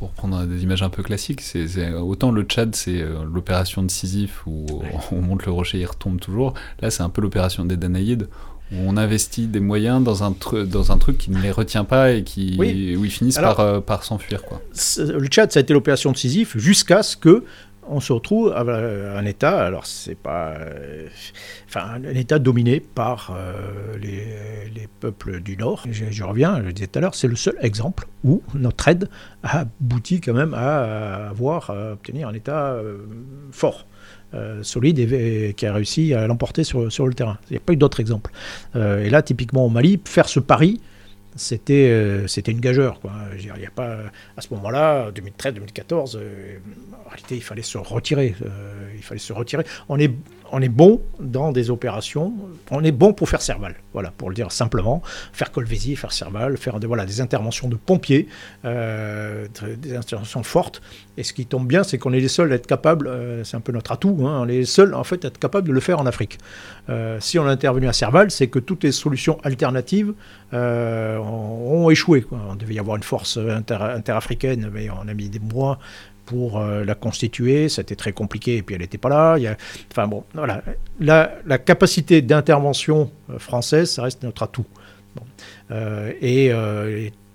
Pour prendre des images un peu classiques, c'est autant le Tchad, c'est euh, l'opération de Sisyphe où <laughs> on monte le rocher, il retombe toujours. Là, c'est un peu l'opération des Danaïdes où on investit des moyens dans un, dans un truc qui ne les retient pas et qui, où ils finissent par, par s'enfuir. Le Tchad, ça a été l'opération de Sisyphe jusqu'à ce que on se retrouve à un État, alors c'est pas, euh, enfin un État dominé par euh, les, peuples du Nord. Je, reviens, je disais tout à l'heure, c'est le seul exemple où notre aide a abouti quand même à avoir, obtenir un État euh, fort. solide et, qui a réussi à l'emporter sur, sur, le terrain. Il n'y a pas eu d'autres exemples. et là, typiquement au Mali, faire ce pari, c'était euh, c'était une gageure. Quoi. Il y a pas, à ce moment-là, 2013-2014, euh, en réalité, il fallait se retirer. Euh, il fallait se retirer. On est, on est bon dans des opérations, on est bon pour faire Serval, voilà, pour le dire simplement, faire Colvézi, faire Serval, faire des, interventions de pompiers, des interventions fortes. Et ce qui tombe bien, c'est qu'on est les seuls à être capables, c'est un peu notre atout, hein, on est les seuls en fait à être capables de le faire en Afrique. si on a intervenu à Serval, c'est que toutes les solutions alternatives euh, ont, échoué. On devait y avoir une force interafricaine, mais on a mis des mois pour euh, la constituer. C'était très compliqué et puis elle n'était pas là. Enfin bon, voilà. La, capacité d'intervention euh, française, ça reste notre atout. Bon. et,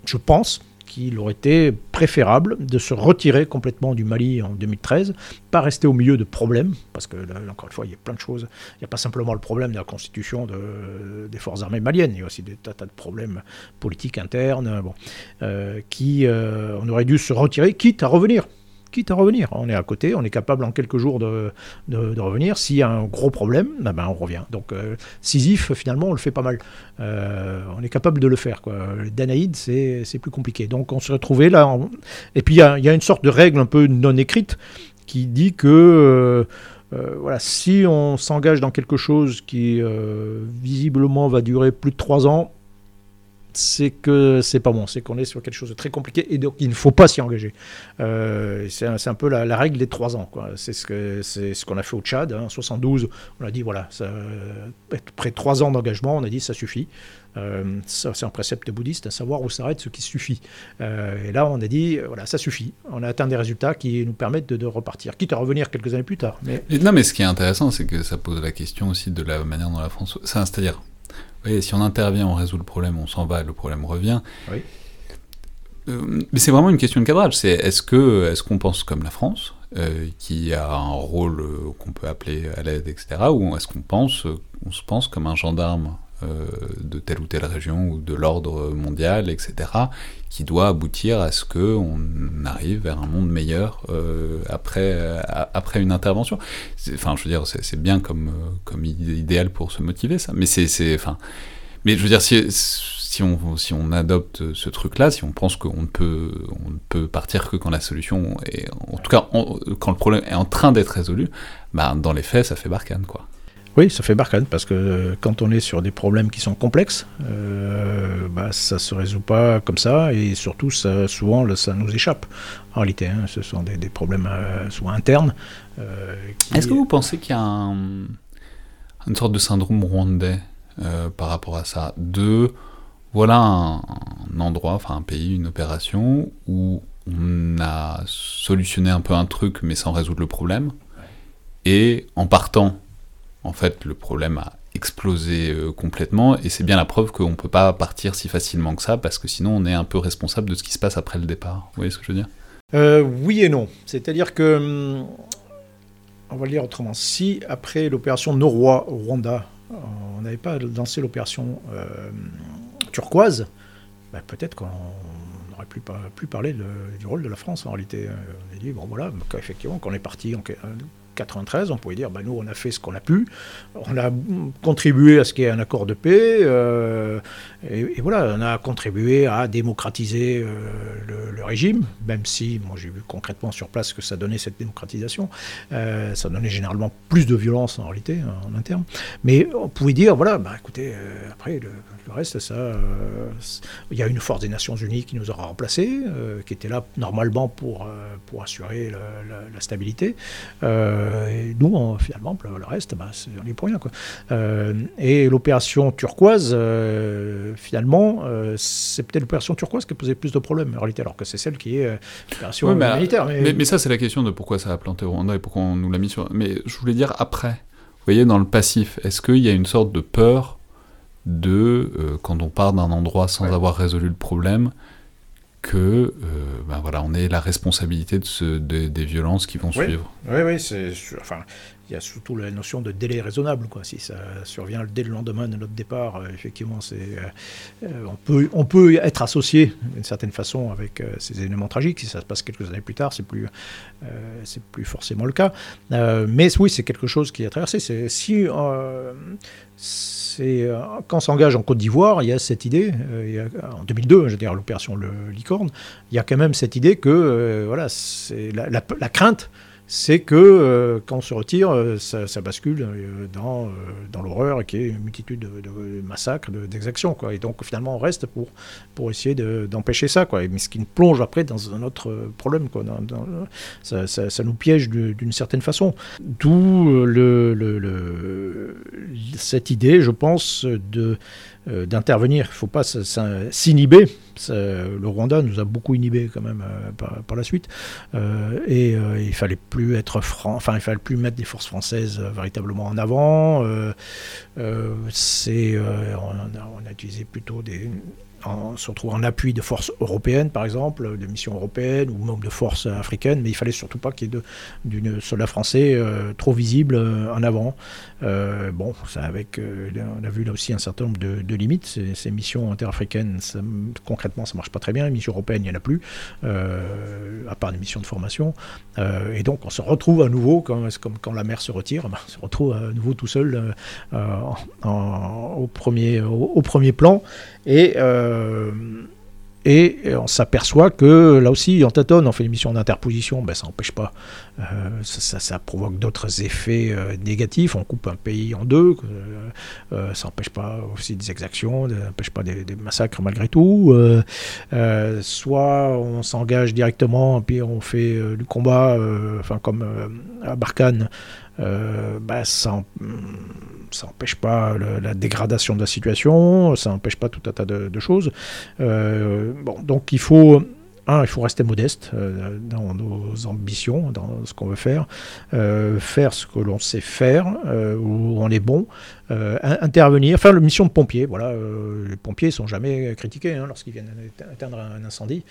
je pense qu'il aurait été préférable de se retirer complètement du Mali en 2013, pas rester au milieu de problèmes, parce que là, encore une fois, il y a plein de choses. Il n'y a pas simplement le problème de la constitution de, des forces armées maliennes, il y a aussi des tas, de problèmes politiques internes, bon, euh, qui, euh, on aurait dû se retirer, quitte à revenir quitte à revenir. On est à côté, on est capable en quelques jours de, revenir. S'il y a un gros problème, ben, ben on revient. Donc euh, Sisyphe, finalement, on le fait pas mal. Euh, on est capable de le faire. Quoi. Danaïde, c'est plus compliqué. Donc on se retrouvait là. Et puis il y a, une sorte de règle un peu non écrite qui dit que... Euh, voilà, si on s'engage dans quelque chose qui visiblement va durer plus de trois ans, c'est que c'est pas bon, c'est qu'on est sur quelque chose de très compliqué et donc il ne faut pas s'y engager. Euh, c'est un, peu la, règle des trois ans. C'est ce qu'on a fait au Tchad. Hein. En 72, on a dit voilà, ça, après trois ans d'engagement, on a dit ça suffit. Euh, c'est un précepte bouddhiste, à savoir où s'arrête ce qui suffit. Euh, et là, on a dit voilà, ça suffit. On a atteint des résultats qui nous permettent de, repartir, quitte à revenir quelques années plus tard. Non, mais ce qui est intéressant, c'est que ça pose la question aussi de la manière dont la France. C'est-à-dire, si on intervient, on résout le problème, on s'en va, le problème revient. Euh, mais c'est vraiment une question de cadrage. C'est est-ce que est-ce qu'on pense comme la France, euh, qui a un rôle euh, qu'on peut appeler à l'aide, etc., ou est-ce qu'on pense, on se pense comme un gendarme de telle ou telle région ou de l'ordre mondial, etc., qui doit aboutir à ce qu'on arrive vers un monde meilleur après, après une intervention. Enfin, je veux dire, c'est bien comme, comme idéal pour se motiver, ça, mais c'est... Enfin, mais je veux dire, si, si, on, si on adopte ce truc-là, si on pense qu'on ne peut, on ne peut partir que quand la solution est, en tout cas, quand le problème est en train d'être résolu, bah, dans les faits, ça fait barcane, quoi. Oui, ça fait barcane parce que euh, quand on est sur des problèmes qui sont complexes, euh, bah, ça se résout pas comme ça et surtout, ça, souvent, ça nous échappe. En réalité, hein, ce sont des, des problèmes euh, soit internes. Euh, Est-ce que vous pensez qu'il y a une sorte de syndrome rwandais euh, par rapport à ça? Deux, voilà un, endroit, enfin un pays, une opération où on a solutionné un peu un truc mais sans résoudre le problème. Et en partant, en fait, le problème a explosé euh, complètement et c'est bien la preuve qu'on ne peut pas partir si facilement que ça parce que sinon on est un peu responsable de ce qui se passe après le départ. Vous voyez ce que je veux dire? Euh, Oui et non. C'est-à-dire que, hum, on va le dire autrement, si après l'opération Noroi au Rwanda, on n'avait pas lancé l'opération euh, turquoise, ben, peut-être qu'on n'aurait plus, parlé du rôle de la France en réalité. On a dit, bon voilà, effectivement, quand on est parti 93, on pourrait dire, bah, nous, on a fait ce qu'on a pu, on a contribué à ce qu'il y ait un accord de paix, euh, et, voilà, on a contribué à démocratiser euh, le, régime, même si, moi j'ai vu concrètement sur place que ça donnait cette démocratisation, euh, ça donnait généralement plus de violence en réalité, en interne, mais on pouvait dire, voilà, bah, écoutez, après, le, reste, ça, il y a une force des Nations Unies qui nous aura remplacés, qui était là normalement pour, pour assurer la, stabilité. Et nous, finalement, le reste, bah, on est pour rien. Quoi. Euh, et l'opération turquoise, euh, finalement, c'est peut-être l'opération turquoise qui a posé plus de problèmes en réalité, alors que c'est celle qui est l'opération militaire. Mais... Mais, ça, c'est la question de pourquoi ça a planté au Rwanda et pourquoi on nous l'a mis sur. Mais je voulais dire après. Vous voyez, dans le passif, est-ce qu'il y a une sorte de peur de, quand on part d'un endroit sans avoir résolu le problème, que euh, ben voilà, on ait la responsabilité de ce, des violences qui vont suivre. Oui, oui, c'est, enfin, il y a surtout la notion de délai raisonnable. Quoi. Si ça survient dès le lendemain de notre départ, euh, effectivement, c'est, euh, on, peut, on peut être associé d'une certaine façon avec ces éléments tragiques. Si ça se passe quelques années plus tard, c'est plus, c'est plus forcément le cas. mais oui, c'est quelque chose qui a traversé. C'est, si c'est euh, quand s'engage en Côte d'Ivoire, il y a cette idée, euh, en 2002, je veux dire l'opération le Licorne, il y a quand même cette idée que euh, voilà, c'est la, crainte c'est que euh, quand on se retire, euh, ça, bascule euh, dans, dans l'horreur qui est une multitude de, massacres, d'exactions. Et donc finalement, on reste pour, pour essayer d'empêcher ça. Quoi. Mais ce qui nous plonge après dans un autre problème. Quoi. ça, ça, nous piège d'une certaine façon. D'où le, le, cette idée, je pense, de d'intervenir. Il ne faut pas s'inhiber. Le Rwanda nous a beaucoup inhibés quand même euh, par, la suite. Euh, et il fallait plus être franc, enfin il fallait plus mettre des forces françaises véritablement en avant. c'est, on, a utilisé plutôt des se retrouve en appui de forces européennes, par exemple, de missions européennes ou même de forces africaines, mais il fallait surtout pas qu'il y ait d'une soldat français euh, trop visible euh, en avant. Euh, bon, ça avec, on a vu là aussi un certain nombre de, limites. Ces, missions interafricaines, ça, concrètement, ça marche pas très bien. Les missions européennes, il n'y en a plus, à part des missions de formation. et donc, on se retrouve à nouveau, comme, comme quand la mer se retire, ben, on se retrouve à nouveau tout seul au, premier plan. Et, euh, et on s'aperçoit que là aussi, on tâtonne, on fait une mission d'interposition, ben, ça n'empêche pas, euh, ça, provoque d'autres effets euh, négatifs. On coupe un pays en deux, ça n'empêche pas aussi des exactions, ça n'empêche pas des, massacres malgré tout. soit on s'engage directement, puis on fait du combat, enfin comme à Barkhane, ben, ça, ça n'empêche pas la dégradation de la situation, ça n'empêche pas tout un tas de, choses. Euh, donc il faut un, il faut rester modeste euh, dans nos ambitions, dans ce qu'on veut faire, euh, faire ce que l'on sait faire, où on est bon, intervenir, faire la mission de pompier. Voilà, les pompiers sont jamais critiqués hein, lorsqu'ils viennent éteindre un incendie.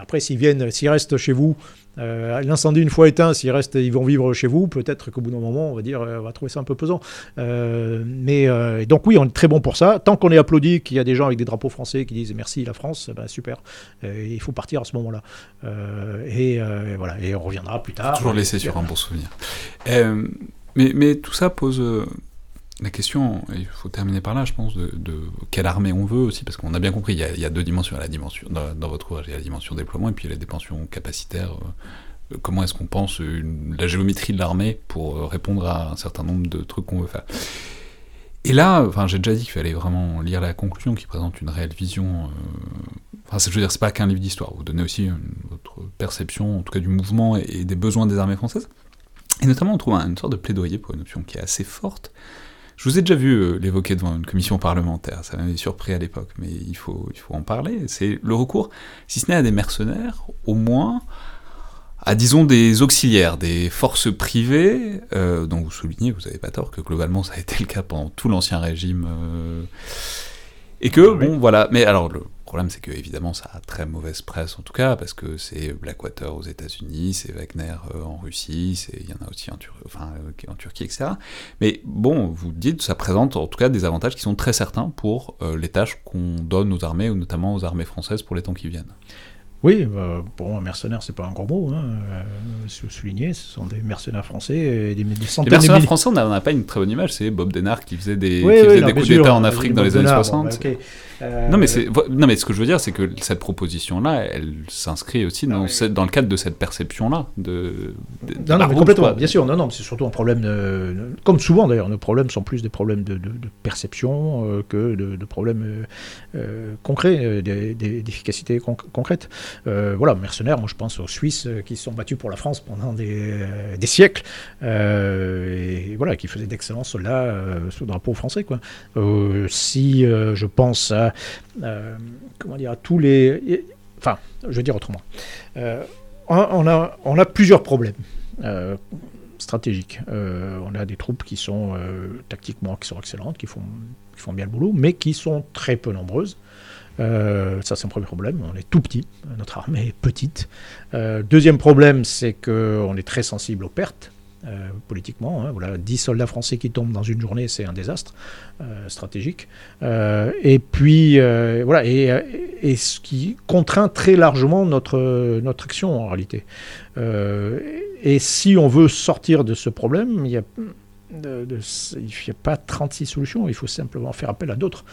après, s'ils viennent, s'ils restent chez vous euh, l'incendie, une fois éteint, s'ils restent, ils vont vivre chez vous. Peut-être qu'au bout d'un moment, on va dire, euh, on va trouver ça un peu pesant. Euh, mais donc oui, on est très bon pour ça. Tant qu'on est applaudi, qu'il y a des gens avec des drapeaux français qui disent merci la France, ben, super. il faut partir à ce moment-là. Et, voilà, et on reviendra plus tard. Toujours laisser sur un bon souvenir. mais tout ça pose la question, il faut terminer par là, je pense, de, quelle armée on veut aussi, parce qu'on a bien compris, il y a, deux dimensions. la dimension, dans, votre ouvrage, il y a la dimension déploiement et puis il y a la dimension capacitaire. Euh, comment est-ce qu'on pense la géométrie de l'armée pour euh, répondre à un certain nombre de trucs qu'on veut faire. Et là, enfin, j'ai déjà dit qu'il fallait vraiment lire la conclusion qui présente une réelle vision. Euh, enfin, je veux dire, c'est pas qu'un livre d'histoire. Vous donnez aussi votre perception, en tout cas, du mouvement et, des besoins des armées françaises. Et notamment, on trouve une sorte de plaidoyer pour une option qui est assez forte, je vous ai déjà vu euh, l'évoquer devant une commission parlementaire, ça m'avait surpris à l'époque, mais il faut, il faut en parler. C'est le recours, si ce n'est à des mercenaires, au moins à, disons, des auxiliaires, des forces privées, euh, dont vous soulignez, vous n'avez pas tort, que globalement ça a été le cas pendant tout l'ancien régime. Euh, et que, bon, voilà. Mais alors, le problème, c'est que évidemment, ça a très mauvaise presse en tout cas, parce que c'est Blackwater aux États-Unis, c'est Wagner euh, en Russie, il y en a aussi en, euh, en, Turquie, etc. Mais bon, vous dites, ça présente en tout cas des avantages qui sont très certains pour euh, les tâches qu'on donne aux armées, ou notamment aux armées françaises pour les temps qui viennent. Oui, bah, bon, un mercenaire, c'est pas un gros mot. Hein. Euh, vous soulignez, ce sont des mercenaires français, et des, des centaines Les mercenaires français, on n'a pas une très bonne image. C'est Bob Denard qui faisait des, des coups d'État en Afrique dans les années 60. Euh, non, mais non, mais ce que je veux dire, c'est que cette proposition-là, elle s'inscrit aussi dans, ah dans le cadre de cette perception-là. De, non, non, mais complètement, bien sûr. Non, non, c'est surtout un problème, de, comme souvent d'ailleurs, nos problèmes sont plus des problèmes de, perception euh, que de, problèmes concrets, d'efficacité concrète. Euh, voilà, mercenaires, moi je pense aux Suisses euh, qui se sont battus pour la France pendant des, euh, siècles, et voilà, qui faisaient d'excellents soldats sous drapeau français. Quoi. si je pense à, comment dire, à tous les... Enfin, je vais dire autrement. on, a, plusieurs problèmes stratégiques. on a des troupes qui sont tactiquement qui sont excellentes, qui font, qui font bien le boulot, mais qui sont très peu nombreuses. Euh, ça, c'est un premier problème. On est tout petit, notre armée est petite. Euh, deuxième problème, c'est qu'on est très sensible aux pertes. Euh, politiquement, hein. voilà, 10 soldats français qui tombent dans une journée, c'est un désastre stratégique. et puis, voilà, et, ce qui contraint très largement notre, notre action en réalité. et si on veut sortir de ce problème, il y a il n'y a pas 36 solutions, il faut simplement faire appel à d'autres.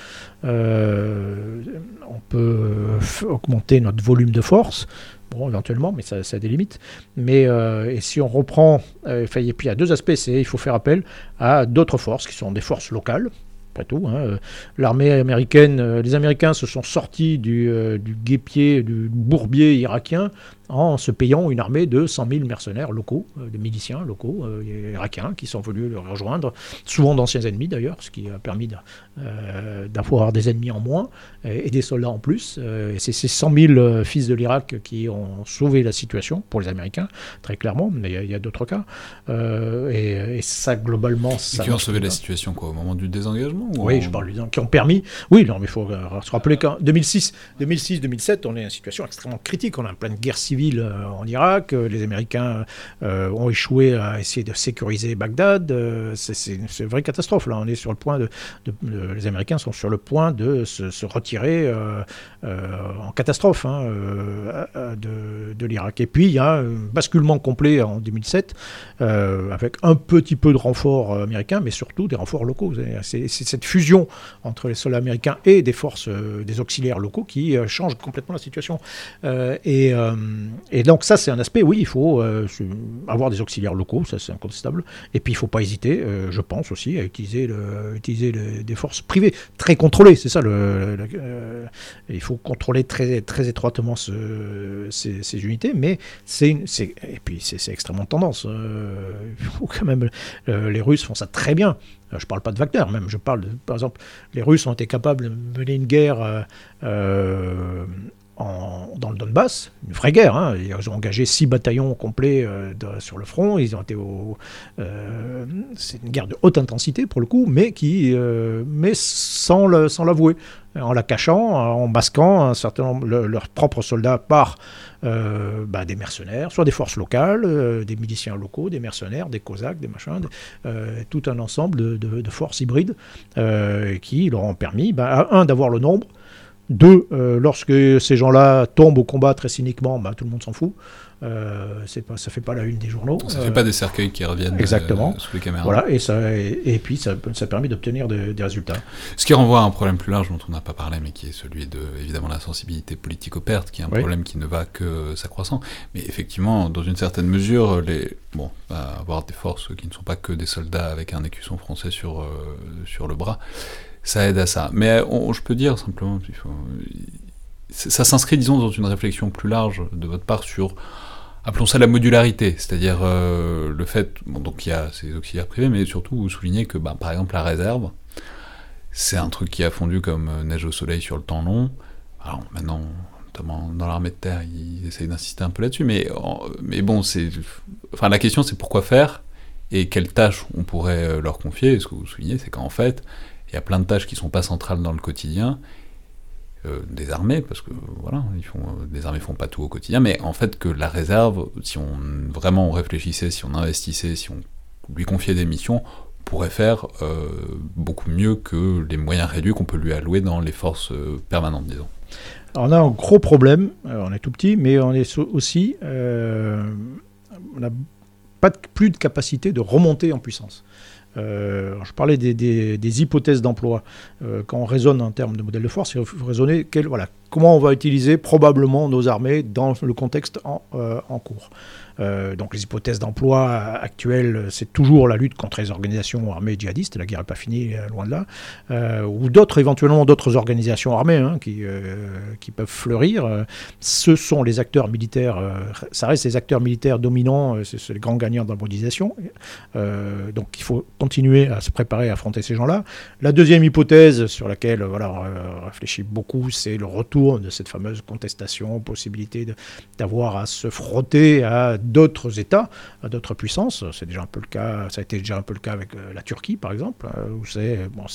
Euh, on peut augmenter notre volume de force, bon, éventuellement, mais ça, a des limites. Mais euh, et si on reprend, euh, puis il y a deux aspects, il faut faire appel à d'autres forces qui sont des forces locales, après tout. Hein. L'armée américaine, les Américains se sont sortis du, du guépier, du bourbier irakien en se payant une armée de 100 000 mercenaires locaux, euh, des miliciens locaux euh, irakiens qui sont venus le rejoindre, souvent d'anciens ennemis d'ailleurs, ce qui a permis euh, d'avoir des ennemis en moins et, des soldats en plus. et c'est ces 100 000 fils de l'Irak qui ont sauvé la situation pour les Américains, très clairement, mais il y a, d'autres cas. Et, ça, globalement... Ça qui ont sauvé la situation quoi, au moment du désengagement Oui, je parle qui ont permis. Oui, non, mais il faut se rappeler qu'en 2006, 2006-2007, on est en situation extrêmement critique. On a plein de guerre civile en Irak. Les Américains ont échoué à essayer de sécuriser Bagdad. c'est une vraie catastrophe. Là, on est sur le point de, les Américains sont sur le point de se, retirer en catastrophe hein, de, l'Irak. Et puis il y a un basculement complet en 2007 avec un petit peu de renfort américain, mais surtout des renforts locaux. C'est cette fusion entre les soldats américains et des forces, euh, des auxiliaires locaux qui euh, change complètement la situation. Euh, et, et, donc ça, c'est un aspect, oui, il faut avoir des auxiliaires locaux, ça c'est incontestable. Et puis il ne faut pas hésiter, je pense aussi, à utiliser, utiliser des forces privées, très contrôlées, c'est ça. Le, il faut contrôler très, très étroitement ce, ces, unités, mais c'est et puis c'est extrêmement tendance. quand même les Russes font ça très bien. Euh, je ne parle pas de Wagner, même. Je parle, par exemple, les Russes ont été capables de mener une guerre euh, euh, dans le Donbass, une vraie guerre. Hein. Ils ont engagé six bataillons complets sur le front. Ils ont été au. c'est une guerre de haute intensité pour le coup, mais qui, mais sans l'avouer, en la cachant, en masquant un certain nombre, leurs propres soldats par euh, bah, des mercenaires, soit des forces locales, euh, des miliciens locaux, des mercenaires, des cosaques, des machins, euh, tout un ensemble de, forces hybrides qui leur ont permis, bah, un, d'avoir le nombre, deux, lorsque ces gens-là tombent au combat très cyniquement, bah, tout le monde s'en fout. Euh, c'est pas, ça fait pas la une des journaux. Ça fait pas des cercueils qui reviennent exactement. sous les caméras. Voilà, et, ça, et, puis ça, ça permet d'obtenir des résultats. Ce qui renvoie à un problème plus large dont on n'a pas parlé, mais qui est celui de, évidemment, la sensibilité politique aux pertes, qui est un problème qui ne va que s'accroissant. Mais effectivement, dans une certaine mesure, les, bon, avoir des forces qui ne sont pas que des soldats avec un écusson français sur, euh, sur le bras, ça aide à ça. Mais je peux dire simplement, ça s'inscrit, disons, dans une réflexion plus large de votre part sur appelons ça la modularité, c'est-à-dire euh, le fait, donc il y a ces auxiliaires privés, mais surtout vous soulignez que, bah, par exemple, la réserve, c'est un truc qui a fondu comme euh, neige au soleil sur le temps long. Alors maintenant, notamment dans l'armée de terre, ils essayent d'insister un peu là-dessus, mais, mais bon, c'est, enfin la question c'est pourquoi faire et quelles tâches on pourrait euh, leur confier. ce que vous soulignez, c'est qu'en fait, il y a plein de tâches qui sont pas centrales dans le quotidien euh, des armées, parce que voilà, font, euh, armées font pas tout au quotidien, mais en fait que la réserve, si on vraiment réfléchissait, si on investissait, si on lui confiait des missions, pourrait faire euh, beaucoup mieux que les moyens réduits qu'on peut lui allouer dans les forces permanentes, disons. On a un gros problème, on est tout petit, mais on est aussi, n'a pas plus de capacité de remonter en puissance. Euh, je parlais des, hypothèses d'emploi. Euh, quand on raisonne en termes de modèle de force, il faut raisonner comment on va utiliser probablement nos armées dans le contexte en, euh, en cours. Euh, donc les hypothèses d'emploi actuelles, c'est toujours la lutte contre les organisations armées djihadistes, la guerre n'est pas finie, euh, loin de là, euh, ou d'autres, éventuellement d'autres organisations armées hein, qui, qui peuvent fleurir. Ce sont les acteurs militaires, ça reste les acteurs militaires dominants, c'est les grands gagnants de la mondialisation. donc il faut continuer à se préparer à affronter ces gens-là. La deuxième hypothèse sur laquelle voilà, on réfléchit beaucoup, c'est le retour de cette fameuse contestation, possibilité d'avoir à se frotter à d'autres États, d'autres puissances. C'est déjà un peu le cas, ça a été déjà un peu le cas avec euh, la Turquie, par exemple, euh, où c'est bon,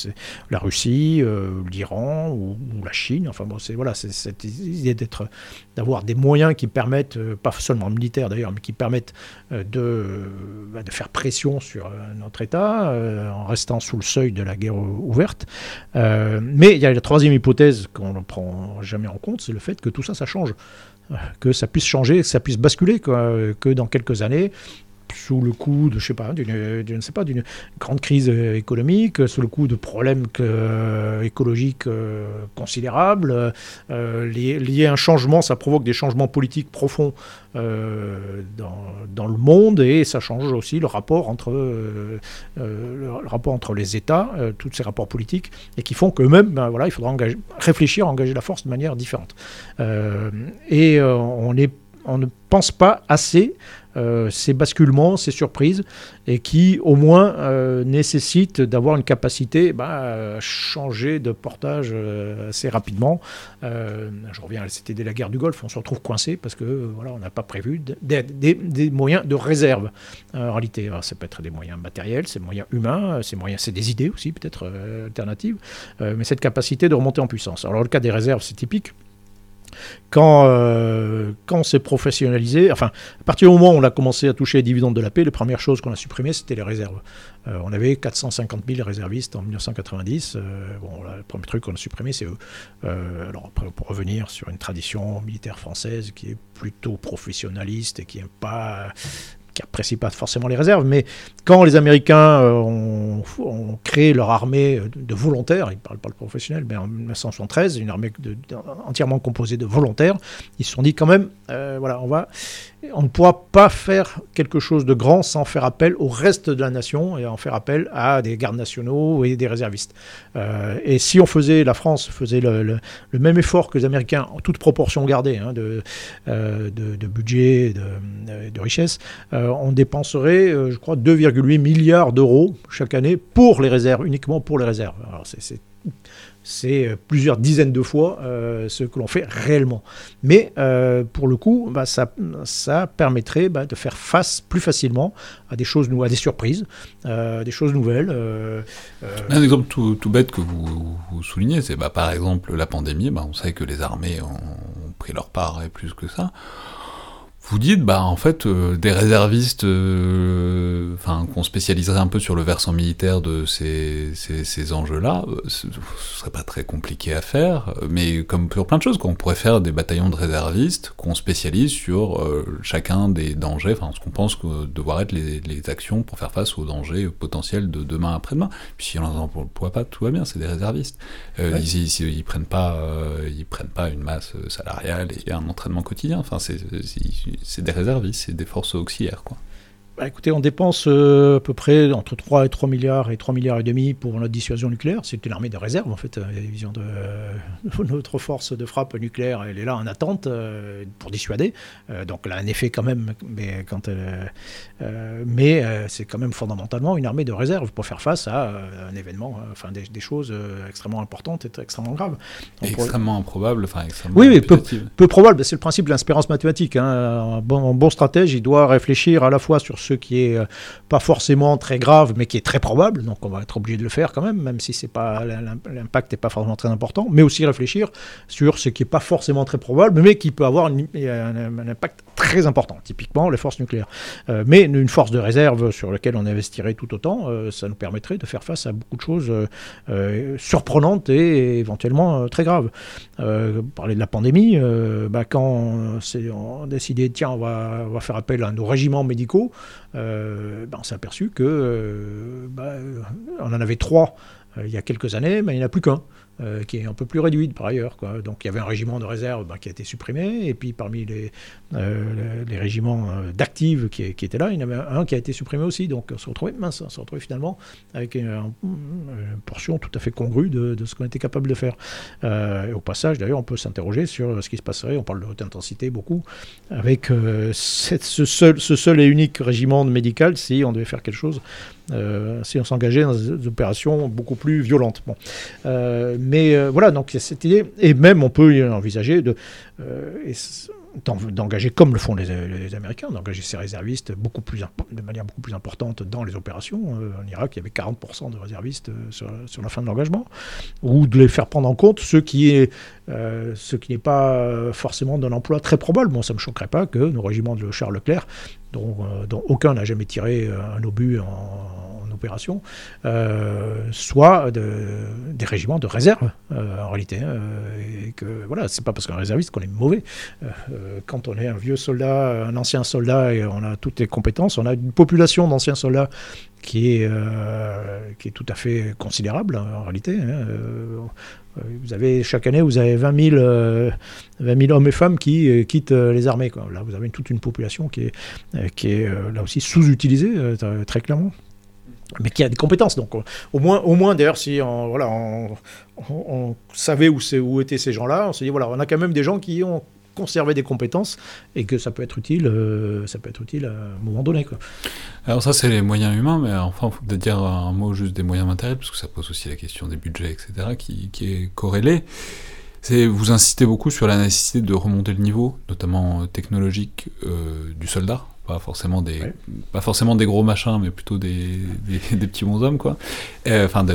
la Russie, euh, l'Iran ou, la Chine. Enfin bon, c'est voilà, c'est cette idée d'être, d'avoir des moyens qui permettent, pas seulement militaires d'ailleurs, mais qui permettent de, bah, de faire pression sur notre État en restant sous le seuil de la guerre ouverte. mais il y a la troisième hypothèse qu'on ne prend jamais en compte, c'est le fait que tout ça, ça change que ça puisse changer, que ça puisse basculer, que dans quelques années, sous le coup de, je sais pas, d'une, ne sais pas, d'une grande crise économique, sous le coup de problèmes euh, écologiques euh, considérables, euh, liés, à un changement, ça provoque des changements politiques profonds dans, le monde et ça change aussi le rapport entre, le, rapport entre les États, tous ces rapports politiques, et qui font qu'eux-mêmes, ben, voilà, il faudra réfléchir engager la force de manière différente. et on est on ne pense pas assez euh, ces basculements, ces surprises, et qui au moins euh, nécessitent d'avoir une capacité bah, à changer de portage euh, assez rapidement. je reviens, c'était dès la guerre du Golfe, on se retrouve coincé parce que voilà, on n'a pas prévu des, des, moyens de réserve en réalité. ça peut être des moyens matériels, c'est moyens humains, c'est des idées aussi peut-être alternatives, mais cette capacité de remonter en puissance. Alors le cas des réserves, c'est typique. Quand, euh, quand on s'est professionnalisé, enfin, à partir du moment où on a commencé à toucher les dividendes de la paix, les premières choses qu'on a supprimées, c'était les réserves. Euh, on avait 450 000 réservistes en 1990. Euh, bon, le premier truc qu'on a supprimé, c'est eux. alors, pour revenir sur une tradition militaire française qui est plutôt professionnaliste et qui n'aime pas qui n'apprécient pas forcément les réserves, mais quand les Américains euh, ont, créé leur armée de volontaires, ils ne parlent pas de professionnels, mais en 1973, une armée entièrement composée de volontaires, ils se sont dit quand même, euh, voilà, on va, on ne pourra pas faire quelque chose de grand sans faire appel au reste de la nation et en faire appel à des gardes nationaux et des réservistes. Euh, et si on faisait, la France faisait le, même effort que les Américains, en toute proportion gardée hein, de, euh, de, budget, de, de richesse, euh, on dépenserait, je crois, 2,8 milliards d'euros chaque année pour les réserves, uniquement pour les réserves. Alors c'est c'est euh, plusieurs dizaines de fois euh, ce que l'on fait réellement. Mais euh, pour le coup, bah, ça, ça, permettrait bah, de faire face plus facilement à des choses, à des surprises, des choses nouvelles. Un exemple tout, bête que vous, soulignez, c'est bah, par exemple la pandémie. on sait que les armées ont pris leur part et plus que ça vous dites, bah en fait, euh, des réservistes, euh, enfin qu'on spécialiserait un peu sur le versant militaire de ces, ces, enjeux-là, euh, ce, serait pas très compliqué à faire, mais comme pour plein de choses, qu'on pourrait faire des bataillons de réservistes qu'on spécialise sur chacun des dangers, enfin ce qu'on pense que devoir être les, les, actions pour faire face aux dangers potentiels de demain après-demain. Puis si on en pourquoi pas, tout va bien, c'est des réservistes. ils, ils, ils, prennent pas, ils prennent pas une masse salariale et un entraînement quotidien. Enfin, c'est c'est des réservistes, c'est des forces auxiliaires. Quoi. Bah, écoutez, on dépense euh, à peu près entre 3 et 3 milliards et 3 milliards et demi pour notre dissuasion nucléaire. C'est une armée de réserve, en fait. La vision de, <laughs> notre force de frappe nucléaire, elle est là en attente euh, pour dissuader. Euh, donc elle a un effet quand même, mais, quand mais c'est quand même fondamentalement une armée de réserve pour faire face à un événement, enfin des, choses extrêmement importantes et extrêmement graves. extrêmement improbable, enfin extrêmement Oui, oui peu, probable. C'est le principe de l'inspérance mathématique. Hein. Un, bon, un bon stratège, il doit réfléchir à la fois sur ce ce qui est euh, pas forcément très grave, mais qui est très probable. Donc on va être obligé de le faire quand même, même si c'est pas l'impact n'est pas forcément très important. Mais aussi réfléchir sur ce qui est pas forcément très probable, mais qui peut avoir un, impact très important. Typiquement les forces nucléaires. Euh, mais une force de réserve sur laquelle on investirait tout autant, euh, ça nous permettrait de faire face à beaucoup de choses surprenantes et éventuellement très graves. parler de la pandémie, bah, quand on, a décidé tiens on va, on va faire appel à nos régiments médicaux. Euh, ben, on s'est aperçu que euh, ben, on en avait trois euh, il y a quelques années, mais il n'y en a plus qu'un. Euh, qui est un peu plus réduite par ailleurs. Quoi. Donc il y avait un régiment de réserve bah, qui a été supprimé, et puis parmi les, euh, les régiments euh, d'actifs qui, étaient là, il y en avait un qui a été supprimé aussi. Donc on se retrouvait, mince, on se retrouvait finalement avec une, portion tout à fait congrue de, de ce qu'on était capable de faire. au passage, d'ailleurs, on peut s'interroger sur ce qui se passerait, on parle de haute intensité beaucoup, avec cette, ce, seul, ce seul et unique régiment médical si on devait faire quelque chose si on s'engageait dans des opérations beaucoup plus violentes. Bon. Euh, mais euh, voilà, donc cette idée, et même on peut envisager de d'engager, comme le font les, Américains, d'engager ces réservistes beaucoup plus, de manière beaucoup plus importante dans les opérations. en Irak, il y avait 40% de réservistes sur, la fin de l'engagement, ou de les faire prendre en compte ce qui est ce qui n'est pas forcément d'un emploi très probable. Bon, ça ne me choquerait pas que nos régiments de Charles Leclerc, dont, dont aucun n'a jamais tiré un obus en opération, euh, soit des régiments de réserve euh, en réalité. Hein, et que voilà, c'est pas parce qu'on est réserviste qu'on est mauvais. Euh, quand on est un vieux soldat, un ancien soldat et on a toutes les compétences, on a une population d'anciens soldats qui est, qui est tout à fait considérable en réalité. Hein, vous avez, chaque année, vous avez 20 000, 20 hommes et femmes qui quittent les armées. Quoi. Là, vous avez toute une population qui est, qui est là aussi sous-utilisée, très clairement mais qui a des compétences. Donc, au moins, au moins d'ailleurs, si on, voilà, on, savait où, où étaient ces gens-là, on s'est dit, voilà, on a quand même des gens qui ont conserver des compétences et que ça peut être utile, euh, ça peut être utile à un moment donné. Alors ça, c'est les moyens humains, mais enfin, il faut peut-être dire un mot juste des moyens matériels, parce que ça pose aussi la question des budgets, etc., qui, qui est corrélée. C'est, vous insistez beaucoup sur la nécessité de remonter le niveau, notamment technologique, euh, du soldat, pas forcément des pas forcément des gros machins mais plutôt des, des, <laughs> petits bons hommes quoi. Enfin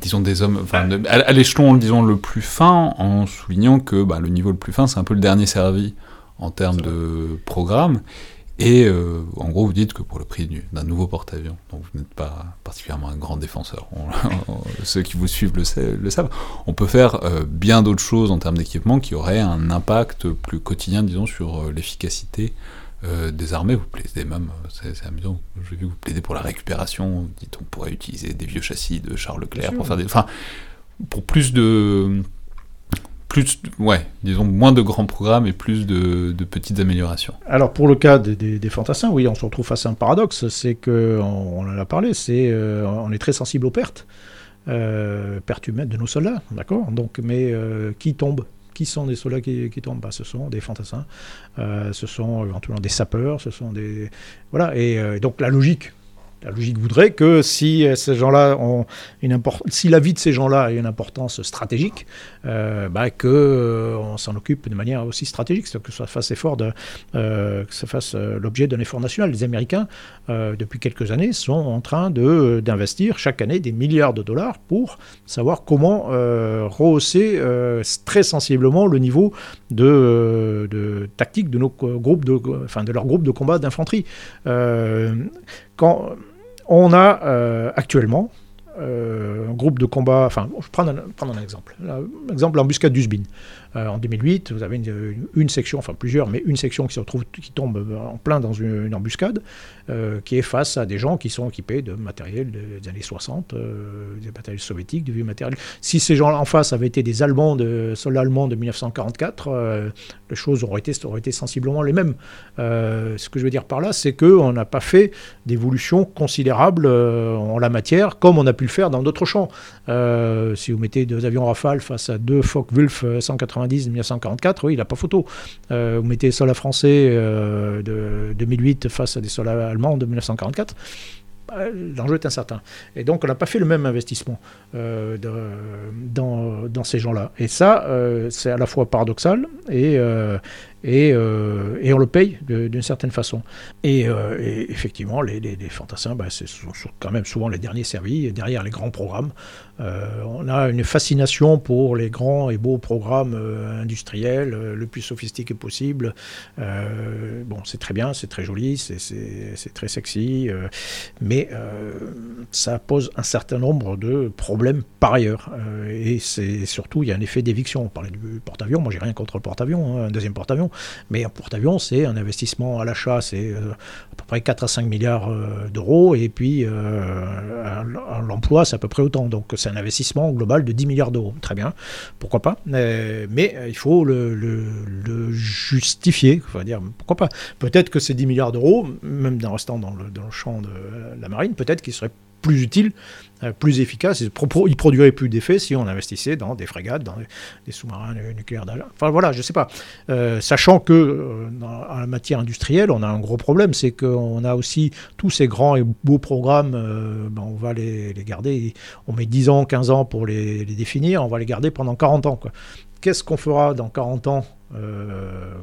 disons des hommes enfin à, l'échelon disons le plus fin en soulignant que bah, le niveau le plus fin c'est un peu le dernier servi en termes de programme. Et euh, en gros, vous dites que pour le prix d'un nouveau porte-avions, donc vous n'êtes pas particulièrement un grand défenseur, ceux qui vous suivent le, savent, on peut faire euh, bien d'autres choses en termes d'équipement qui auraient un impact plus quotidien, disons, sur euh, l'efficacité euh, des armées, vous plaidez même, c'est amusant, j'ai vu que vous plaidez pour la récupération, dites on pourrait utiliser des vieux châssis de Charles Leclerc pour faire des... Enfin, pour plus de... Plus, ouais, disons, moins de grands programmes et plus de, petites améliorations. Alors pour le cas des, fantassins, oui, on se retrouve face à un paradoxe, c'est que, on, en a parlé, c'est euh, on est très sensible aux pertes, euh, pertes humaines de nos soldats, d'accord? Donc, mais qui tombe? Qui sont des soldats qui, tombent? Bah, Ce sont des fantassins, euh, ce sont éventuellement des sapeurs, ce sont des... Voilà, et euh, donc la logique la logique voudrait que si euh, ces gens-là ont une si la vie de ces gens-là a une importance stratégique, euh, bah, que euh, on s'en occupe de manière aussi stratégique, que ça fasse ça fasse l'objet d'un effort national. Les Américains, depuis quelques années, sont en train d'investir chaque année des milliards de dollars pour savoir comment rehausser très sensiblement le niveau de, tactique de nos groupes de leur groupe de combat d'infanterie. quand on a euh, actuellement euh, un groupe de combat, enfin, je prends un, prendre un exemple. L'exemple, l'embuscade d'Usbin. Euh, en 2008, vous avez une, section, enfin plusieurs, mais une section qui se retrouve, qui tombe en plein dans une, embuscade, euh, qui est face à des gens qui sont équipés de matériel des années 60, euh, des matériels soviétiques, de vieux matériel. Si ces gens-là en face avaient été des Allemands, soldats allemands de 1944, les choses auraient été, auraient été sensiblement les mêmes. ce que je veux dire par là, c'est qu'on n'a pas fait d'évolution considérable en la matière, comme on a pu le faire dans d'autres champs. si vous mettez deux avions Rafale face à deux Focke-Wulf 180 1944, oui, il n'a pas photo. Euh, vous mettez soldats français euh, de 2008 face à des soldats allemands de 1944 bah, l'enjeu est incertain. Et donc, on n'a pas fait le même investissement euh, dans, ces gens-là. Et ça, c'est à la fois paradoxal et, et, et on le paye d'une certaine façon. Et, effectivement, les, les, fantassins, bah, c'est quand même souvent les derniers servis, derrière les grands programmes. Euh, on a une fascination pour les grands et beaux programmes euh, industriels, euh, le plus sophistiqué possible. bon, c'est très bien, c'est très joli, c'est très sexy, mais ça pose un certain nombre de problèmes par ailleurs. et surtout, il y a un effet d'éviction. On parlait du porte-avions, moi j'ai rien contre le porte-avions, hein, un deuxième porte-avions, mais un porte-avions, c'est un investissement à l'achat, c'est à peu près 4 à 5 milliards d'euros, et puis l'emploi, c'est à peu près autant. Donc c'est un investissement global de 10 milliards d'euros. Très bien, pourquoi pas? Euh, mais il faut le, justifier. Dire, pourquoi pas? Peut-être que ces 10 milliards d'euros, même en restant dans le, dans le champ de la marine, peut-être qu'ils seraient plus utile, euh, plus efficace. Il produirait plus d'effets si on investissait dans des frégates, dans des sous-marins nucléaires. Enfin voilà, je ne sais pas. Euh, sachant que euh, en la matière industrielle, on a un gros problème, c'est qu'on a aussi tous ces grands et beaux programmes, ben, on va les, garder. On met 10 ans, 15 ans pour les, les, définir, on va les garder pendant 40 ans. Qu'est-ce qu'on fera dans 40 ans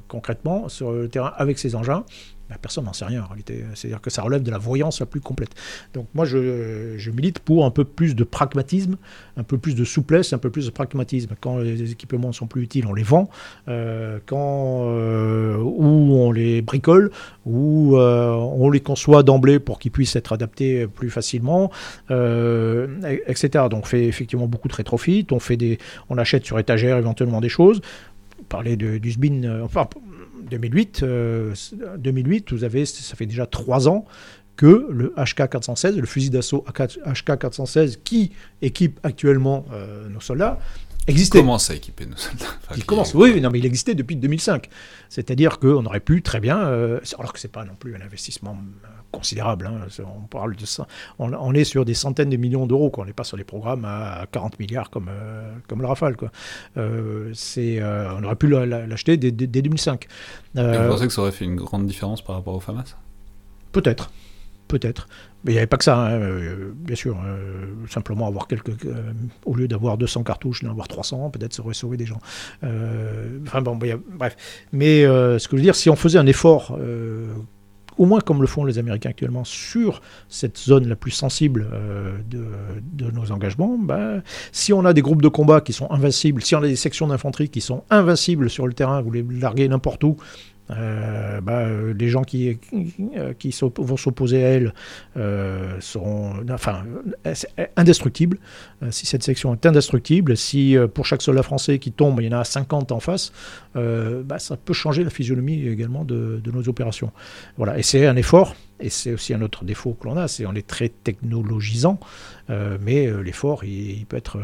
concrètement sur le terrain avec ces engins? Bah, personne n'en sait rien en réalité. C'est-à-dire que ça relève de la voyance la plus complète. Donc moi, je, milite pour un peu plus de pragmatisme, un peu plus de souplesse, un peu plus de pragmatisme. Quand les équipements sont plus utiles, on les vend. Euh, quand euh, ou on les bricole, ou euh, on les conçoit d'emblée pour qu'ils puissent être adaptés plus facilement, etc. Donc on fait effectivement beaucoup de rétrofit. On fait des, on achète sur étagère éventuellement des choses. Parler du SBIN, enfin 2008, 2008, euh, vous avez, ça fait déjà trois ans que le HK-416, le fusil d'assaut HK-416 qui équipe actuellement nos soldats, existait. Il commence à équiper nos soldats. il commence, oui, non, mais il existait depuis 2005. C'est-à-dire qu'on aurait pu très bien, alors que c'est pas non plus un investissement considérable. Hein. On, parle de ça. On, est sur des centaines de millions d'euros. On n'est pas sur des programmes à 40 milliards comme, euh, comme le Rafale. Quoi. Euh, euh, on aurait pu l'acheter dès, 2005. vous pensez que ça aurait fait une grande différence par rapport au FAMAS? Peut-être. Peut-être. Mais il n'y avait pas que ça, hein, bien sûr. simplement avoir quelques. au lieu d'avoir 200 cartouches, d'en avoir 300, peut-être ça aurait sauvé des gens. enfin bon, bref. Mais ce que je veux dire, si on faisait un effort au moins comme le font les Américains actuellement, sur cette zone la plus sensible euh, de, nos engagements, bah, si on a des groupes de combat qui sont invincibles, si on a des sections d'infanterie qui sont invincibles sur le terrain, vous les larguez n'importe où, euh, bah, euh, les gens qui, qui, vont s'opposer à elle euh, seront enfin, indestructibles. si cette section est indestructible, si pour chaque soldat français qui tombe, il y en a 50 en face, bah, ça peut changer la physionomie également de, nos opérations. Voilà. Et c'est un effort, et c'est aussi un autre défaut que l'on a, c'est on est très technologisant, mais l'effort, il, peut être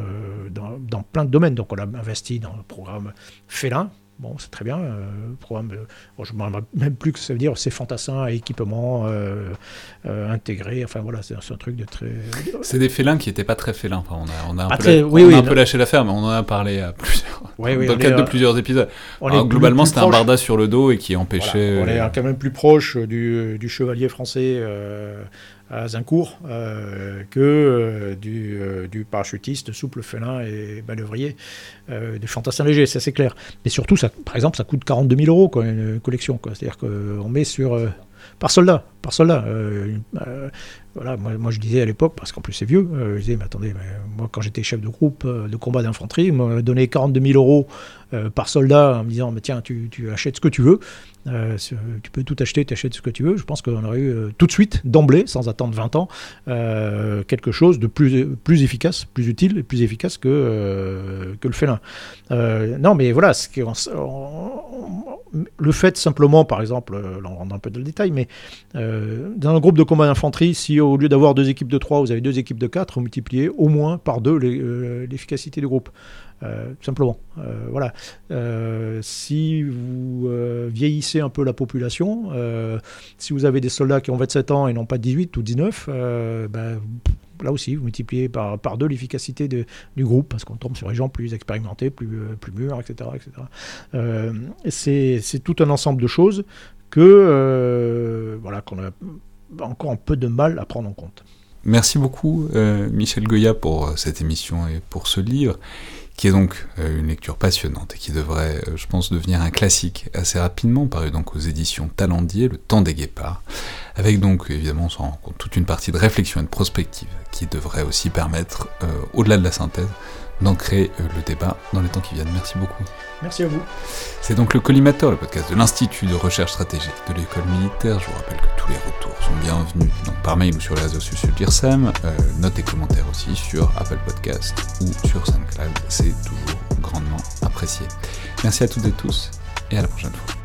dans, plein de domaines. Donc on a investi dans le programme Félin, Bon, c'est très bien. Euh, programme, euh, je ne me rappelle même plus que ça veut dire. C'est fantassin, équipement euh, intégré. Enfin voilà, c'est un truc de très. C'est des félins qui n'étaient pas très félins. Enfin, on a, on a un, peu, on a un peu lâché l'affaire, mais on en a parlé à plusieurs, <laughs> dans le cadre de plusieurs épides. globalement, c'était un barda sur le dos et qui empêchait. on est quand même plus proche du, du chevalier français à Zincourt euh, que euh, du, euh, du, parachutiste souple félin et manœuvrier des fantassins légers, c'est assez clair. Mais surtout, ça, par exemple, ça coûte 42 000 euros quoi, une collection. C'est-à-dire qu'on met sur par soldat, par soldat. Voilà, moi, je disais à l'époque, parce qu'en plus c'est vieux, je disais, mais attendez, moi quand j'étais chef de groupe de combat d'infanterie, on m'a donné 42 000 euros par soldat en me disant, mais tiens, tu, tu achètes ce que tu veux. Euh, tu peux tout acheter, tu achètes ce que tu veux. Je pense qu'on aurait eu euh, tout de suite, d'emblée, sans attendre 20 ans, euh, quelque chose de plus, plus efficace, plus utile et plus efficace que, que le félin. non, mais voilà, le fait simplement, par exemple, là on rentre un peu dans le détail, mais dans un groupe de combat d'infanterie, si au lieu d'avoir deux équipes de 3, vous avez deux équipes de 4, vous multipliez au moins par deux l'efficacité du groupe. Euh, simplement. Euh, voilà. Euh, si vous vieillissez un peu la population, si vous avez des soldats qui ont 27 ans et non pas 18 ou 19, ben, là aussi, vous multipliez par, deux l'efficacité du groupe, parce qu'on tombe sur les gens plus expérimentés, plus, plus mûrs, etc. etc. c'est tout un ensemble de choses que voilà qu'on a encore un peu de mal à prendre en compte. Merci beaucoup, Michel Goya, pour cette émission et pour ce livre qui est donc euh, une lecture passionnante et qui devrait, euh, je pense, devenir un classique assez rapidement, paru donc aux éditions Talendier, Le Temps des Guépards, avec donc évidemment toute une partie de réflexion et de prospective qui devrait aussi permettre, euh, au-delà de la synthèse, d'ancrer le débat dans les temps qui viennent. Merci beaucoup. Merci à vous. C'est donc le Collimateur, le podcast de l'Institut de recherche stratégique de l'école militaire. Je vous rappelle que tous les retours sont bienvenus donc par mail ou sur les réseaux sociaux de l'IRSEM. Euh, notes et commentaires aussi sur Apple Podcast ou sur SoundCloud. C'est toujours grandement apprécié. Merci à toutes et tous et à la prochaine fois.